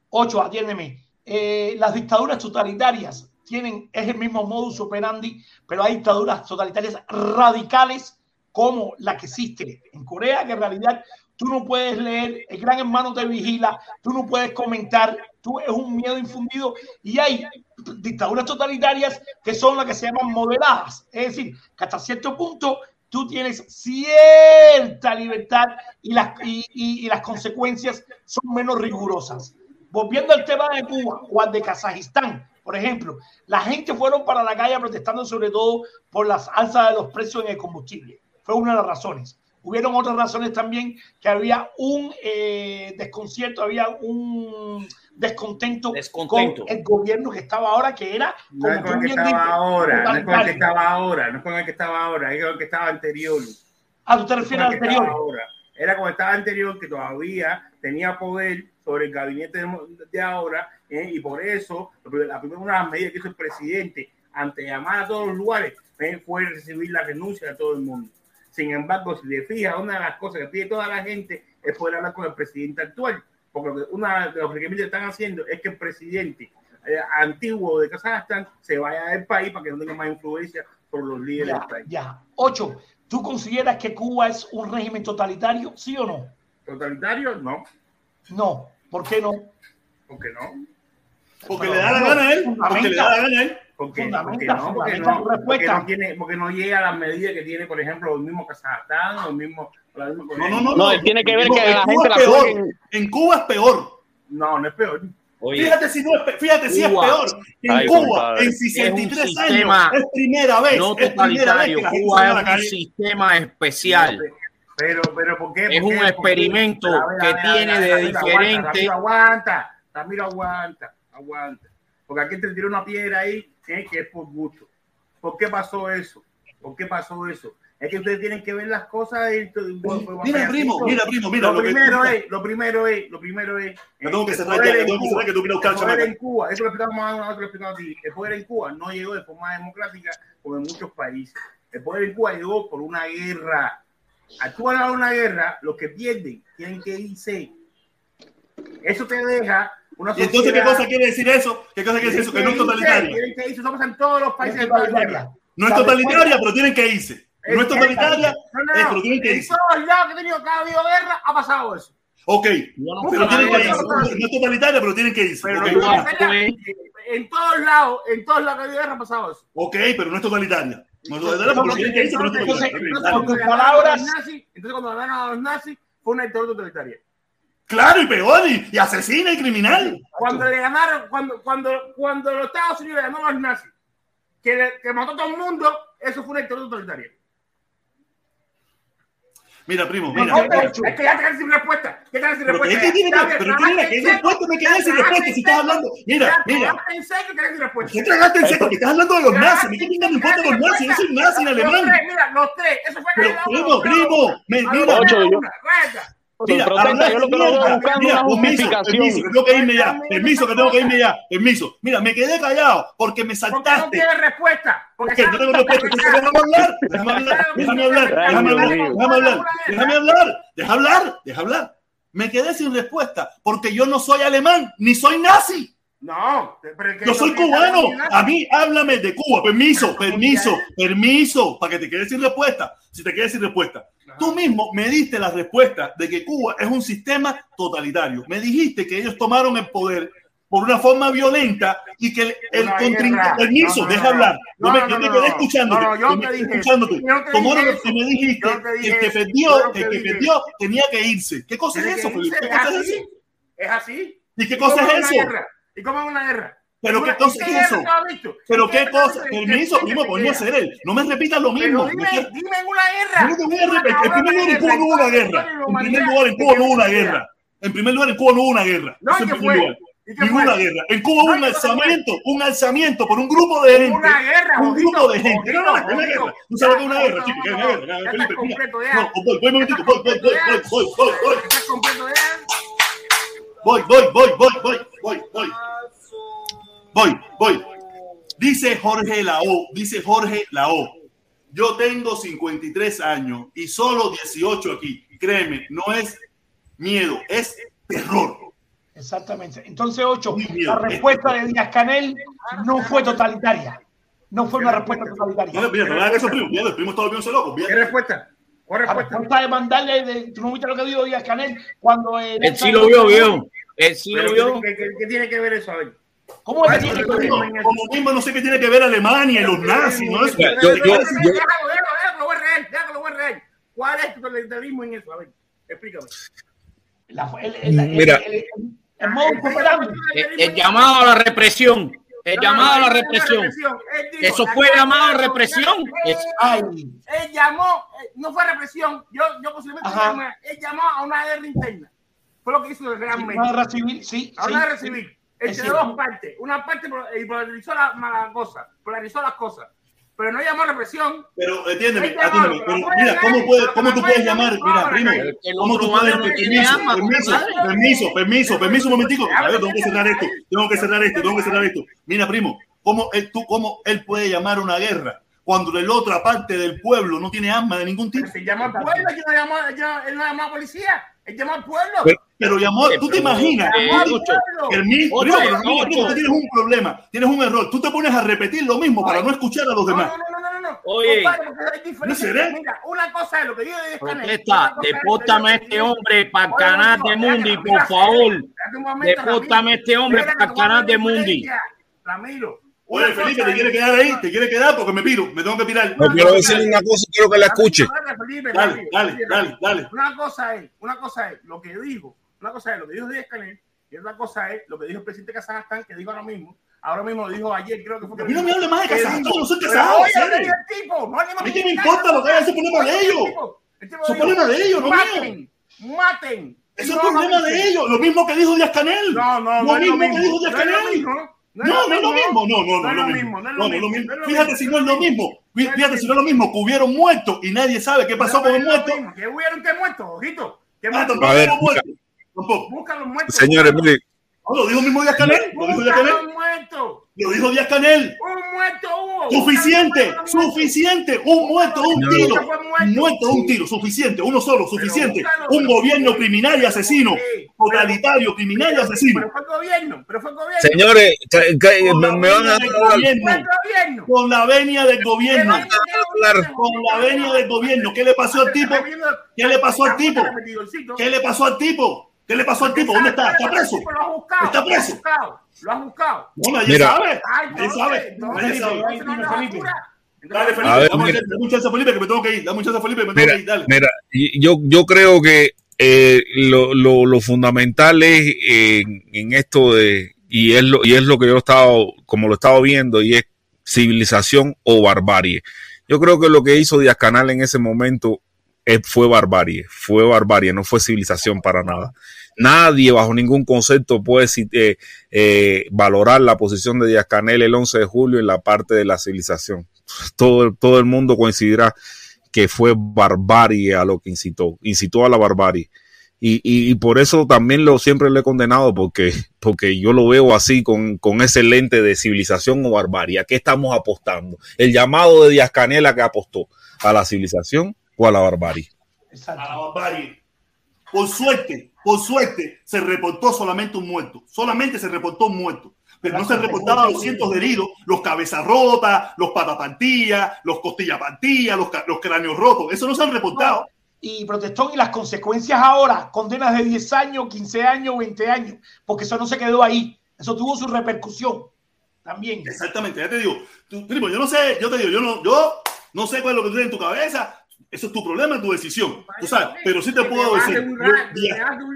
G: ocho, atiéndeme. Eh, las dictaduras totalitarias tienen, es el mismo modus operandi, pero hay dictaduras totalitarias radicales como la que existe en Corea, que en realidad tú no puedes leer, el gran hermano te vigila, tú no puedes comentar, tú es un miedo infundido y hay dictaduras totalitarias que son las que se llaman moderadas, es decir, que hasta cierto punto tú tienes cierta libertad y las, y, y las consecuencias son menos rigurosas. Volviendo al tema de Cuba o al de Kazajistán, por ejemplo, la gente fueron para la calle protestando sobre todo por las alzas de los precios en el combustible. Fue una de las razones. Hubieron otras razones también que había un eh, desconcierto, había un descontento, con el gobierno que estaba ahora, que era
C: no es con el que estaba ahora, no es con el que estaba ahora, no es con el que estaba ahora, es con el que estaba anterior.
G: Ah, tú te refieres al anterior.
C: Era como estaba anterior que todavía tenía poder sobre el gabinete de ahora ¿eh? y por eso la primera una de las medidas que hizo el presidente ante llamar a todos los lugares ¿eh? fue recibir la renuncia de todo el mundo. Sin embargo, si te fijas, una de las cosas que pide toda la gente es poder hablar con el presidente actual, porque una de los requerimientos que están haciendo es que el presidente eh, antiguo de Kazajstán se vaya del país para que no tenga más influencia por los líderes
G: del país. Ya, ocho. ¿Tú consideras que Cuba es un régimen totalitario, sí o no?
C: Totalitario, no.
G: No, ¿por qué no?
C: ¿Por qué no?
A: Porque le da la gana a él. Porque le da la gana a él.
C: Porque, porque, no, porque, no, porque, no tiene, porque no llega a las medidas que tiene, por ejemplo, el mismo Kazajstán o el mismo.
E: No, no, no. No, tiene que ver que la gente la
A: peor. En Cuba es peor.
C: No, no es peor.
A: Oye. Fíjate si, no es, fíjate si es peor. En Ay, Cuba, compadre. en 63 es años, es primera vez.
K: No
A: es primera vez que
K: la Cuba es un sistema especial.
C: Pero, pero, ¿por qué?
K: Es un experimento que tiene de diferente.
C: Aguanta, Tamiro aguanta aguanta. Porque aquí te tiró una piedra ahí que es por gusto. ¿Por qué pasó eso? ¿Por qué pasó eso? Es que ustedes tienen que ver las cosas. De,
A: mira, primo, mira, primo, mira.
C: Lo, primero es, lo primero es, lo primero es.
A: Tengo que cerrar ya, tengo que cerrar que tú
C: El poder en Cuba, eso lo explicamos lo explicamos aquí. El poder en Cuba no llegó de forma democrática como en muchos países. El poder en Cuba llegó por una guerra. Actúan a una guerra, los que pierden tienen que irse. Eso te deja
A: ¿Y entonces qué cosa quiere decir eso? ¿Qué cosa quiere decir eso? Que no es totalitaria.
C: en todos los países
A: No es totalitaria, pero tienen que irse. No es totalitaria, pero tienen que irse.
C: En todos lados que ha tenido cada guerra ha pasado eso.
A: Ok, pero tienen que irse. No es totalitaria, pero tienen que irse.
C: En todos lados, en todos lados que ha habido guerra ha pasado eso.
A: Ok, pero no es totalitaria. No es totalitaria, pero tienen que irse, pero no.
C: Entonces, cuando ganaron a los nazis, fue una dictadura totalitaria.
A: Claro, y peor, y, asesina y criminal.
C: Cuando le ganaron, cuando, cuando, cuando los Estados Unidos le ganaron a los nazis, que, que mató a todo el mundo, eso fue una dictadura totalitaria.
A: Mira, primo,
C: mira. es que ya te quedas sin respuesta. ¿Qué te sin respuesta?
A: ¿Qué tiene que, pero ¿qué respuesta me quedé sin respuesta si estás hablando? Mira, mira. ¿Qué tragaste en seco? Que estás hablando de los nazis. ¿Qué me importa los nazis? Yo soy nazi en alemán.
C: Mira, los tres. Eso fue
A: Pero, primo, primo. Mira, Mira, protesta, yo lo que lo veo buscando mira, una justificación. Permiso, que tengo que irme ya. Permiso, que tengo que irme ya. Permiso. Mira, me quedé callado porque me saltaste. Porque no
C: tienes respuesta.
A: Porque no tengo respuesta. Déjame hablar. Déjame hablar. Déjame hablar. Déjame hablar. Déjame hablar. Déjame hablar. Deja hablar. Deja hablar. Me quedé sin respuesta porque yo no soy alemán ni soy nazi.
C: No,
A: yo soy cubano. A mí háblame de Cuba. Permiso, permiso, permiso, para que te quedes sin respuesta. Si te quedes sin respuesta. Tú mismo me diste la respuesta de que Cuba es un sistema totalitario. Me dijiste que ellos tomaron el poder por una forma violenta y que el, el contrincante. Permiso, deja hablar. No, me, yo te quedé escuchándote. yo te dije. Escuchándote. Como lo que me dijiste, el que perdió, el que perdió tenía que irse. ¿Qué cosa es eso, Felipe? ¿Qué cosa es eso?
C: Es así.
A: ¿Y qué cosa es eso?
C: ¿Y cómo es una guerra?
A: ¿Pero qué cosa es eso? ¿Pero qué cosa? Permiso, primo, podría ser él. No me repitas lo mismo.
C: Dime, dime en una guerra.
A: No te voy a repetir. En primer lugar, en Cuba no hubo una guerra. En primer lugar, en Cuba no hubo una guerra. En primer lugar, en Cuba no hubo una guerra.
C: No, ¿qué fue?
A: Ninguna guerra. En Cuba hubo un alzamiento, un alzamiento por un grupo de gente.
C: Una guerra,
A: un grupo de gente. No, no, no, una guerra. Sabes que es una guerra, chico, que es una guerra. Felipe, No, voy, voy, momentito, voy, voy, voy, voy, voy, voy, voy. Voy, voy, voy, voy, voy, voy, voy. Voy. Dice Jorge Lao, dice Jorge Lao. Yo tengo 53 años y solo 18 aquí. Créeme, no es miedo, es terror.
G: Exactamente. Entonces, 8, la respuesta de Díaz Canel no fue totalitaria. No fue una respuesta totalitaria.
A: Mira, mira, eso, primo. Mira, el primo volviéndose loco.
C: ¿Qué respuesta?
G: ¿Cuál respuesta? de mandarle, de, ¿tú no viste lo que dijo Díaz Canel cuando...
K: Eh, él sí lo vio, vio. Él sí lo vio.
C: ¿Qué, qué, qué tiene que ver eso? A ver.
A: ¿Cómo es que Como mismo no sé qué tiene que ver Alemania y los nazis, ¿no? Es, yo, yo, yo,
C: ¿Cuál es tu totalitarismo en eso? A ver, explícame.
K: Mira, el, llamado a la represión. El llamado a la represión. Eso fue llamado a represión.
C: Él llamó, no fue represión, yo, yo posiblemente él llamó a una guerra interna. Fue lo que hizo realmente.
G: A una guerra civil, sí.
C: A una guerra civil entre dos partes. Una parte polarizó la, la cosa, polarizó las cosas. Pero no llamó represión.
A: Pero entiéndeme, atiéndeme. Pero mira, ¿cómo, puede, cómo tú puedes llamar? Mira, primo, ¿cómo tú puedes? Permiso, permiso, permiso, permiso, permiso, un momentico. A ver, tengo que cerrar esto, tengo que cerrar esto, tengo que cerrar esto. Mira, primo, ¿cómo él, tú, cómo él puede llamar una guerra? cuando la otra parte del pueblo no tiene arma de ningún tipo.
C: Se llama pueblo, él no llamó, él no llamó a policía, él llamó al pueblo.
A: Pero llamó, tú te imaginas, el mismo, pero no, tú tienes un problema, tienes un error. Tú te pones a repetir lo mismo para no escuchar a los demás.
C: No, no, no, no, no. Oye, Mira, una cosa es lo que yo
K: de está, depórtame a este hombre para el canal de Mundi, por favor. Depórtame a este hombre para el canal de Mundi.
C: Ramiro,
A: Oye, Felipe, ¿te quiere quedar ahí? ¿Te quiere quedar? Porque me piro, me tengo que pirar.
B: No quiero decirle una cosa, quiero que la escuche.
A: Dale, dale, dale, dale.
C: Una cosa es, una cosa es lo que dijo una cosa es lo que dijo Díaz Canel y otra cosa es lo que dijo el presidente Kazajstán, que dijo ahora mismo. Ahora mismo lo dijo ayer, creo que fue.
A: Que no me hable más de Kazajstán, no soy casado. a mí qué me importa lo que haga, ese problema de ellos. Ese problema de ellos, no
C: mío. Maten.
A: Ese es el problema de ellos. Lo mismo que dijo Díaz Canel.
C: No, no,
A: no. Lo mismo que dijo Díaz Canel. No, no es lo mismo. No, no, no, no es lo mismo. No es lo mismo. Fíjate si no es lo mismo. Fíjate si no es lo mismo. Que hubieron muertos y nadie sabe qué pasó con el muerto.
C: Que hubieron que muertos, ojito. Que
A: muertos. A ver,
B: Señores, mire.
A: Lo dijo mismo Díaz Canel. Lo dijo Díaz Canel. Lo dijo Díaz Canel.
C: Un muerto hubo.
A: Suficiente, suficiente. Un muerto, un tiro. Un muerto, un tiro. Suficiente, uno solo, suficiente. Un gobierno criminal y asesino. Totalitario, criminal y asesino.
C: Pero fue gobierno, pero fue gobierno.
B: Señores, me van a
A: gobierno. Con la venia del gobierno. Con la venia del gobierno. ¿Qué le pasó al tipo? ¿Qué le pasó al tipo? ¿Qué le pasó al tipo? ¿Qué le pasó al tipo? ¿Dónde está? ¿Está preso? ¿Está preso?
C: Lo han buscado.
A: No, nadie sabe. Nadie sabe. Nadie sabe. Dale, Felipe, ver, dame, mira, dame un chance a Felipe que me tengo que ir. Dame un chance a Felipe que me tengo
B: mira,
A: que ir. Dale.
B: Mira, yo, yo creo que eh, lo, lo, lo, fundamental es eh, en esto de, y es, lo, y es lo que yo he estado, como lo he estado viendo, y es civilización o barbarie. Yo creo que lo que hizo Díaz Canal en ese momento fue barbarie, fue barbarie, no fue civilización para nada. Nadie bajo ningún concepto puede eh, eh, valorar la posición de Díaz Canel el 11 de julio en la parte de la civilización. Todo, el mundo coincidirá que fue barbarie a lo que incitó, incitó a la barbarie. Y, por eso también lo siempre lo he condenado, porque, porque yo lo veo así, con, con ese lente de civilización o barbarie. ¿A qué estamos apostando? El llamado de Díaz Canela que apostó a la civilización o a la barbarie.
A: A la barbarie. Por suerte, por suerte, se reportó solamente un muerto. Solamente se reportó un muerto. Pero no se reportaban los cientos de heridos, los cabezas rotas, los patapantillas, los costillapantillas, los, los cráneos rotos. Eso no se han reportado
G: y protestó y las consecuencias ahora, condenas de 10 años, 15 años, 20 años, porque eso no se quedó ahí, eso tuvo su repercusión también.
A: Exactamente, ya te digo, tú, yo no sé, yo te digo, yo no, yo no sé cuál es lo que tienes en tu cabeza, eso es tu problema, tu decisión. Tú sabes, pero sí te puedo decir.
C: De un,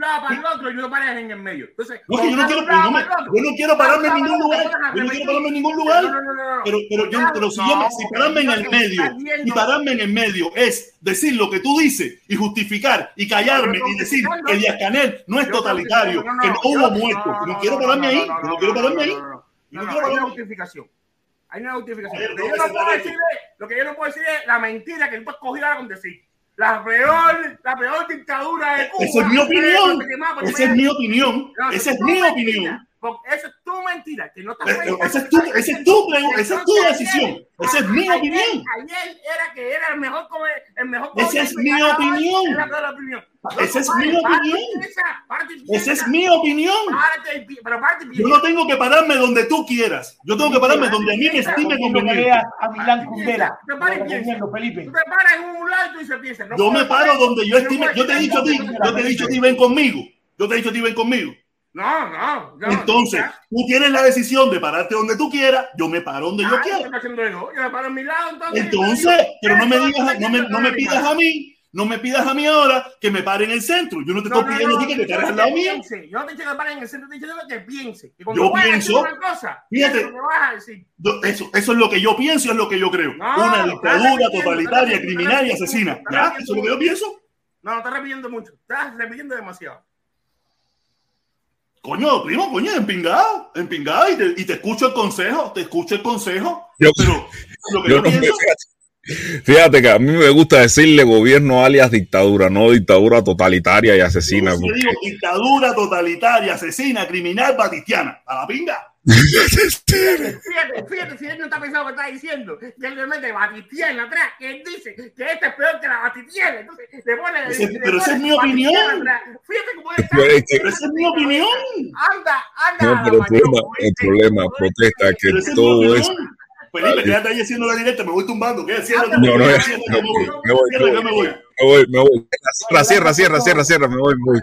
C: lado para el otro y no pares en el medio. Entonces,
A: no, yo, no quiero, yo no quiero pararme en ningún lugar. Yo no quiero pararme en ningún lugar. Pero, pero, yo, pero si, yo, si pararme en el medio y pararme en el medio es decir lo que tú dices y justificar y callarme y decir que Díaz Canel no es totalitario, que no hubo muertos. No quiero pararme ahí. No quiero pararme ahí.
C: No quiero pararme justificación. Hay una justificación. Lo que, yo no puedo decir es, lo que yo no puedo decir es la mentira que tú has cogido ahora con decir. La peor, la peor dictadura de
A: Cuba. Esa es mi opinión. Esa es mi opinión. Esa es mi opinión.
C: Esa es tu mentira, que no está
A: esa es tu, esa es tu, esa es tu decisión. Esa es mi opinión.
C: Ayer era que era el mejor el mejor
A: Esa es mi opinión. Esa es mi opinión. Esa es mi opinión. Yo no tengo que pararme donde tú quieras. Yo tengo que pararme donde a mí me estime conveniente.
G: A Milán Kundera.
C: Felipe. Tú te paras en un lado y tú dices, piensa.
A: Yo me paro donde yo estime. Yo te he dicho a ti, yo te he dicho a ti, ven conmigo. Yo te he dicho a ti, ven conmigo.
C: No, no, no.
A: Entonces, tú tienes la decisión de pararte donde tú quieras, yo me paro donde yo quiera.
C: Yo me paro en mi lado, entonces.
A: Entonces, pero no me digas, no me, no me pidas a mí no me pidas a mí ahora que me pare en el centro. Yo no te estoy pidiendo ti que te pares al lado mío.
C: Yo no te digo que pare en el centro, te estoy diciendo que piense.
A: yo pienso. Cosa, fíjate, eso, eso es lo que yo pienso, es lo que yo creo. una dictadura totalitaria, criminal y asesina. ¿Ya? ¿Eso es lo que yo pienso?
C: No, no estás repitiendo mucho. Estás repitiendo demasiado.
A: Coño, primo, coño, empingado, empingado, y te, y te escucho el consejo, te escucho el consejo. Yo, pero lo que yo, pienso.
B: Fíjate que a mí me gusta decirle gobierno alias dictadura, no dictadura totalitaria y asesina.
A: Yo digo dictadura totalitaria, asesina, criminal, batistiana. A la pinga.
C: Fíjate, fíjate, si él no está pensando lo que está diciendo, que él le mete batistiana atrás, que él dice que este es peor que la batistiana. Entonces le pone.
A: Ese, le pero esa es mi opinión.
C: Fíjate cómo él está.
A: Pero esa es mi opinión.
C: Anda, anda.
B: No, pero el problema, el problema, protesta, que todo es
A: Felipe, quédate ahí haciendo la directa, me voy tumbando. ¿Qué?
B: Cierra, no, no, no, me voy. Me voy, me voy, me voy. Cierra, cierra, cierra, cierra, me voy, me voy.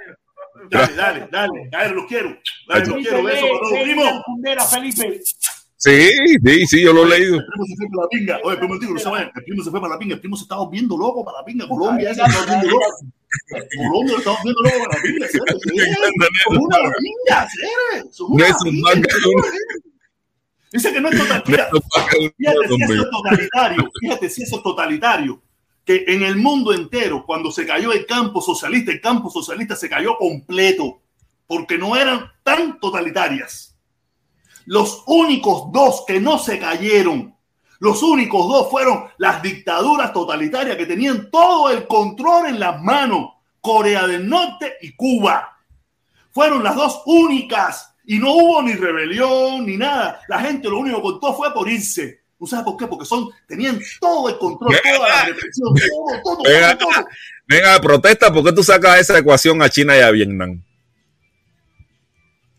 A: Dale, dale, dale, dale, los quiero. Dale, los quiero. Beso para. Primo.
G: Felipe.
B: Sí, sí, sí, yo lo he leído.
A: El primo se fue para la pinga. Oye, primo, digo, no se vayan. El primo se fue para la pinga. El primo se estaba viendo loco para la pinga. Colombia, ese estaba viendo loco. Colombia estaba viendo loco para la pinga. Son una pinga, serio. Dice que no es totalitario. Fíjate si eso es totalitario. Fíjate si eso es totalitario. Que en el mundo entero, cuando se cayó el campo socialista, el campo socialista se cayó completo, porque no eran tan totalitarias. Los únicos dos que no se cayeron, los únicos dos fueron las dictaduras totalitarias que tenían todo el control en las manos, Corea del Norte y Cuba. Fueron las dos únicas y no hubo ni rebelión ni nada. La gente lo único que contó fue por irse. ¿No sabes por qué? Porque son, tenían todo el control, toda la represión, todo, todo,
B: venga, todo, Venga, protesta, ¿por qué tú sacas esa ecuación a China y a Vietnam?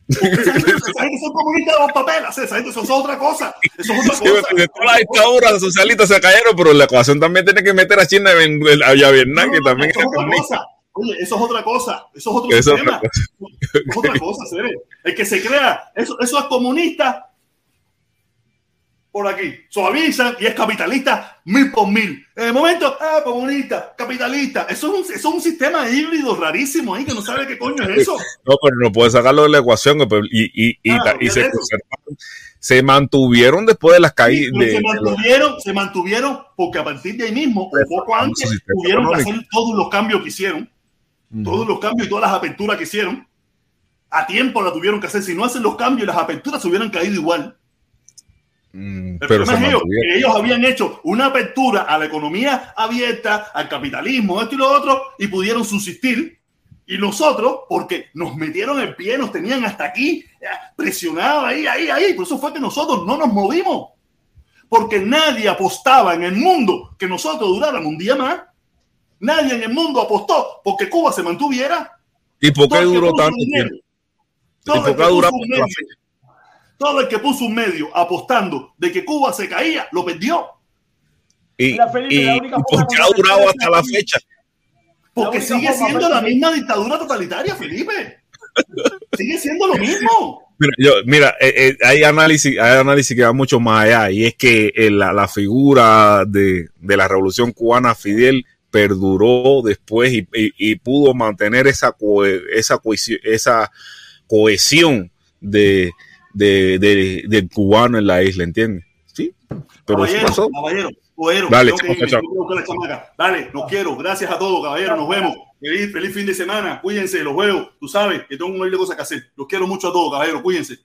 A: Porque esa gente, son comunistas de los papeles, esa gente eso es otra cosa. Eso es otra cosa.
B: Sí, todas las dictaduras socialistas se cayeron, pero la ecuación también tiene que meter a China y a Vietnam, no, que también
A: es comunista. Oye, eso es otra cosa, eso es otro eso. Es otra cosa, se ve. El que se crea, eso, eso es comunista. Por aquí, suavizan y es capitalista mil por mil. En el momento, ah, comunista, capitalista. Eso es, un, eso es un sistema híbrido rarísimo ahí que no sabe qué coño es eso.
B: No, pero no puede sacarlo de la ecuación y, y, y, ah, y se, se, mantuvieron después de las caídas.
A: se, mantuvieron, se mantuvieron porque a partir de ahí mismo, un poco antes, tuvieron que hacer todos los cambios que hicieron, todos los cambios y todas las aperturas que hicieron. A tiempo la tuvieron que hacer. Si no hacen los cambios, las aperturas se hubieran caído igual. Mm, pero ellos, habían hecho una apertura a la economía abierta, al capitalismo, esto y lo otro, y pudieron subsistir. Y nosotros, porque nos metieron el pie, nos tenían hasta aquí eh, presionados ahí, ahí, ahí. Por eso fue que nosotros no nos movimos. Porque nadie apostaba en el mundo que nosotros duráramos un día más. Nadie en el mundo apostó porque Cuba se mantuviera.
B: ¿Y por qué duró tanto tiempo?
A: ¿Y por qué todo el que puso un medio apostando de que Cuba se caía, lo perdió.
B: Y, Felipe, ¿por qué ha durado hasta la fecha?
A: Porque sigue siendo la misma dictadura totalitaria, Felipe. sigue siendo lo mismo.
B: Mira, yo, mira eh, eh, hay, análisis, hay análisis que va mucho más allá y es que eh, la, figura de, la revolución cubana, Fidel, perduró después y, pudo mantener esa, esa, esa cohesión de, de, de, del cubano en la isla, ¿entiendes? Sí,
A: pero caballero, pasó. caballero, caballero, Dale, Dale, los quiero. Gracias a todos, caballero. Nos vemos. Feliz, feliz fin de semana. Cuídense, los veo. Tú sabes que tengo un montón de cosas que hacer. Los quiero mucho a todos, caballero. Cuídense.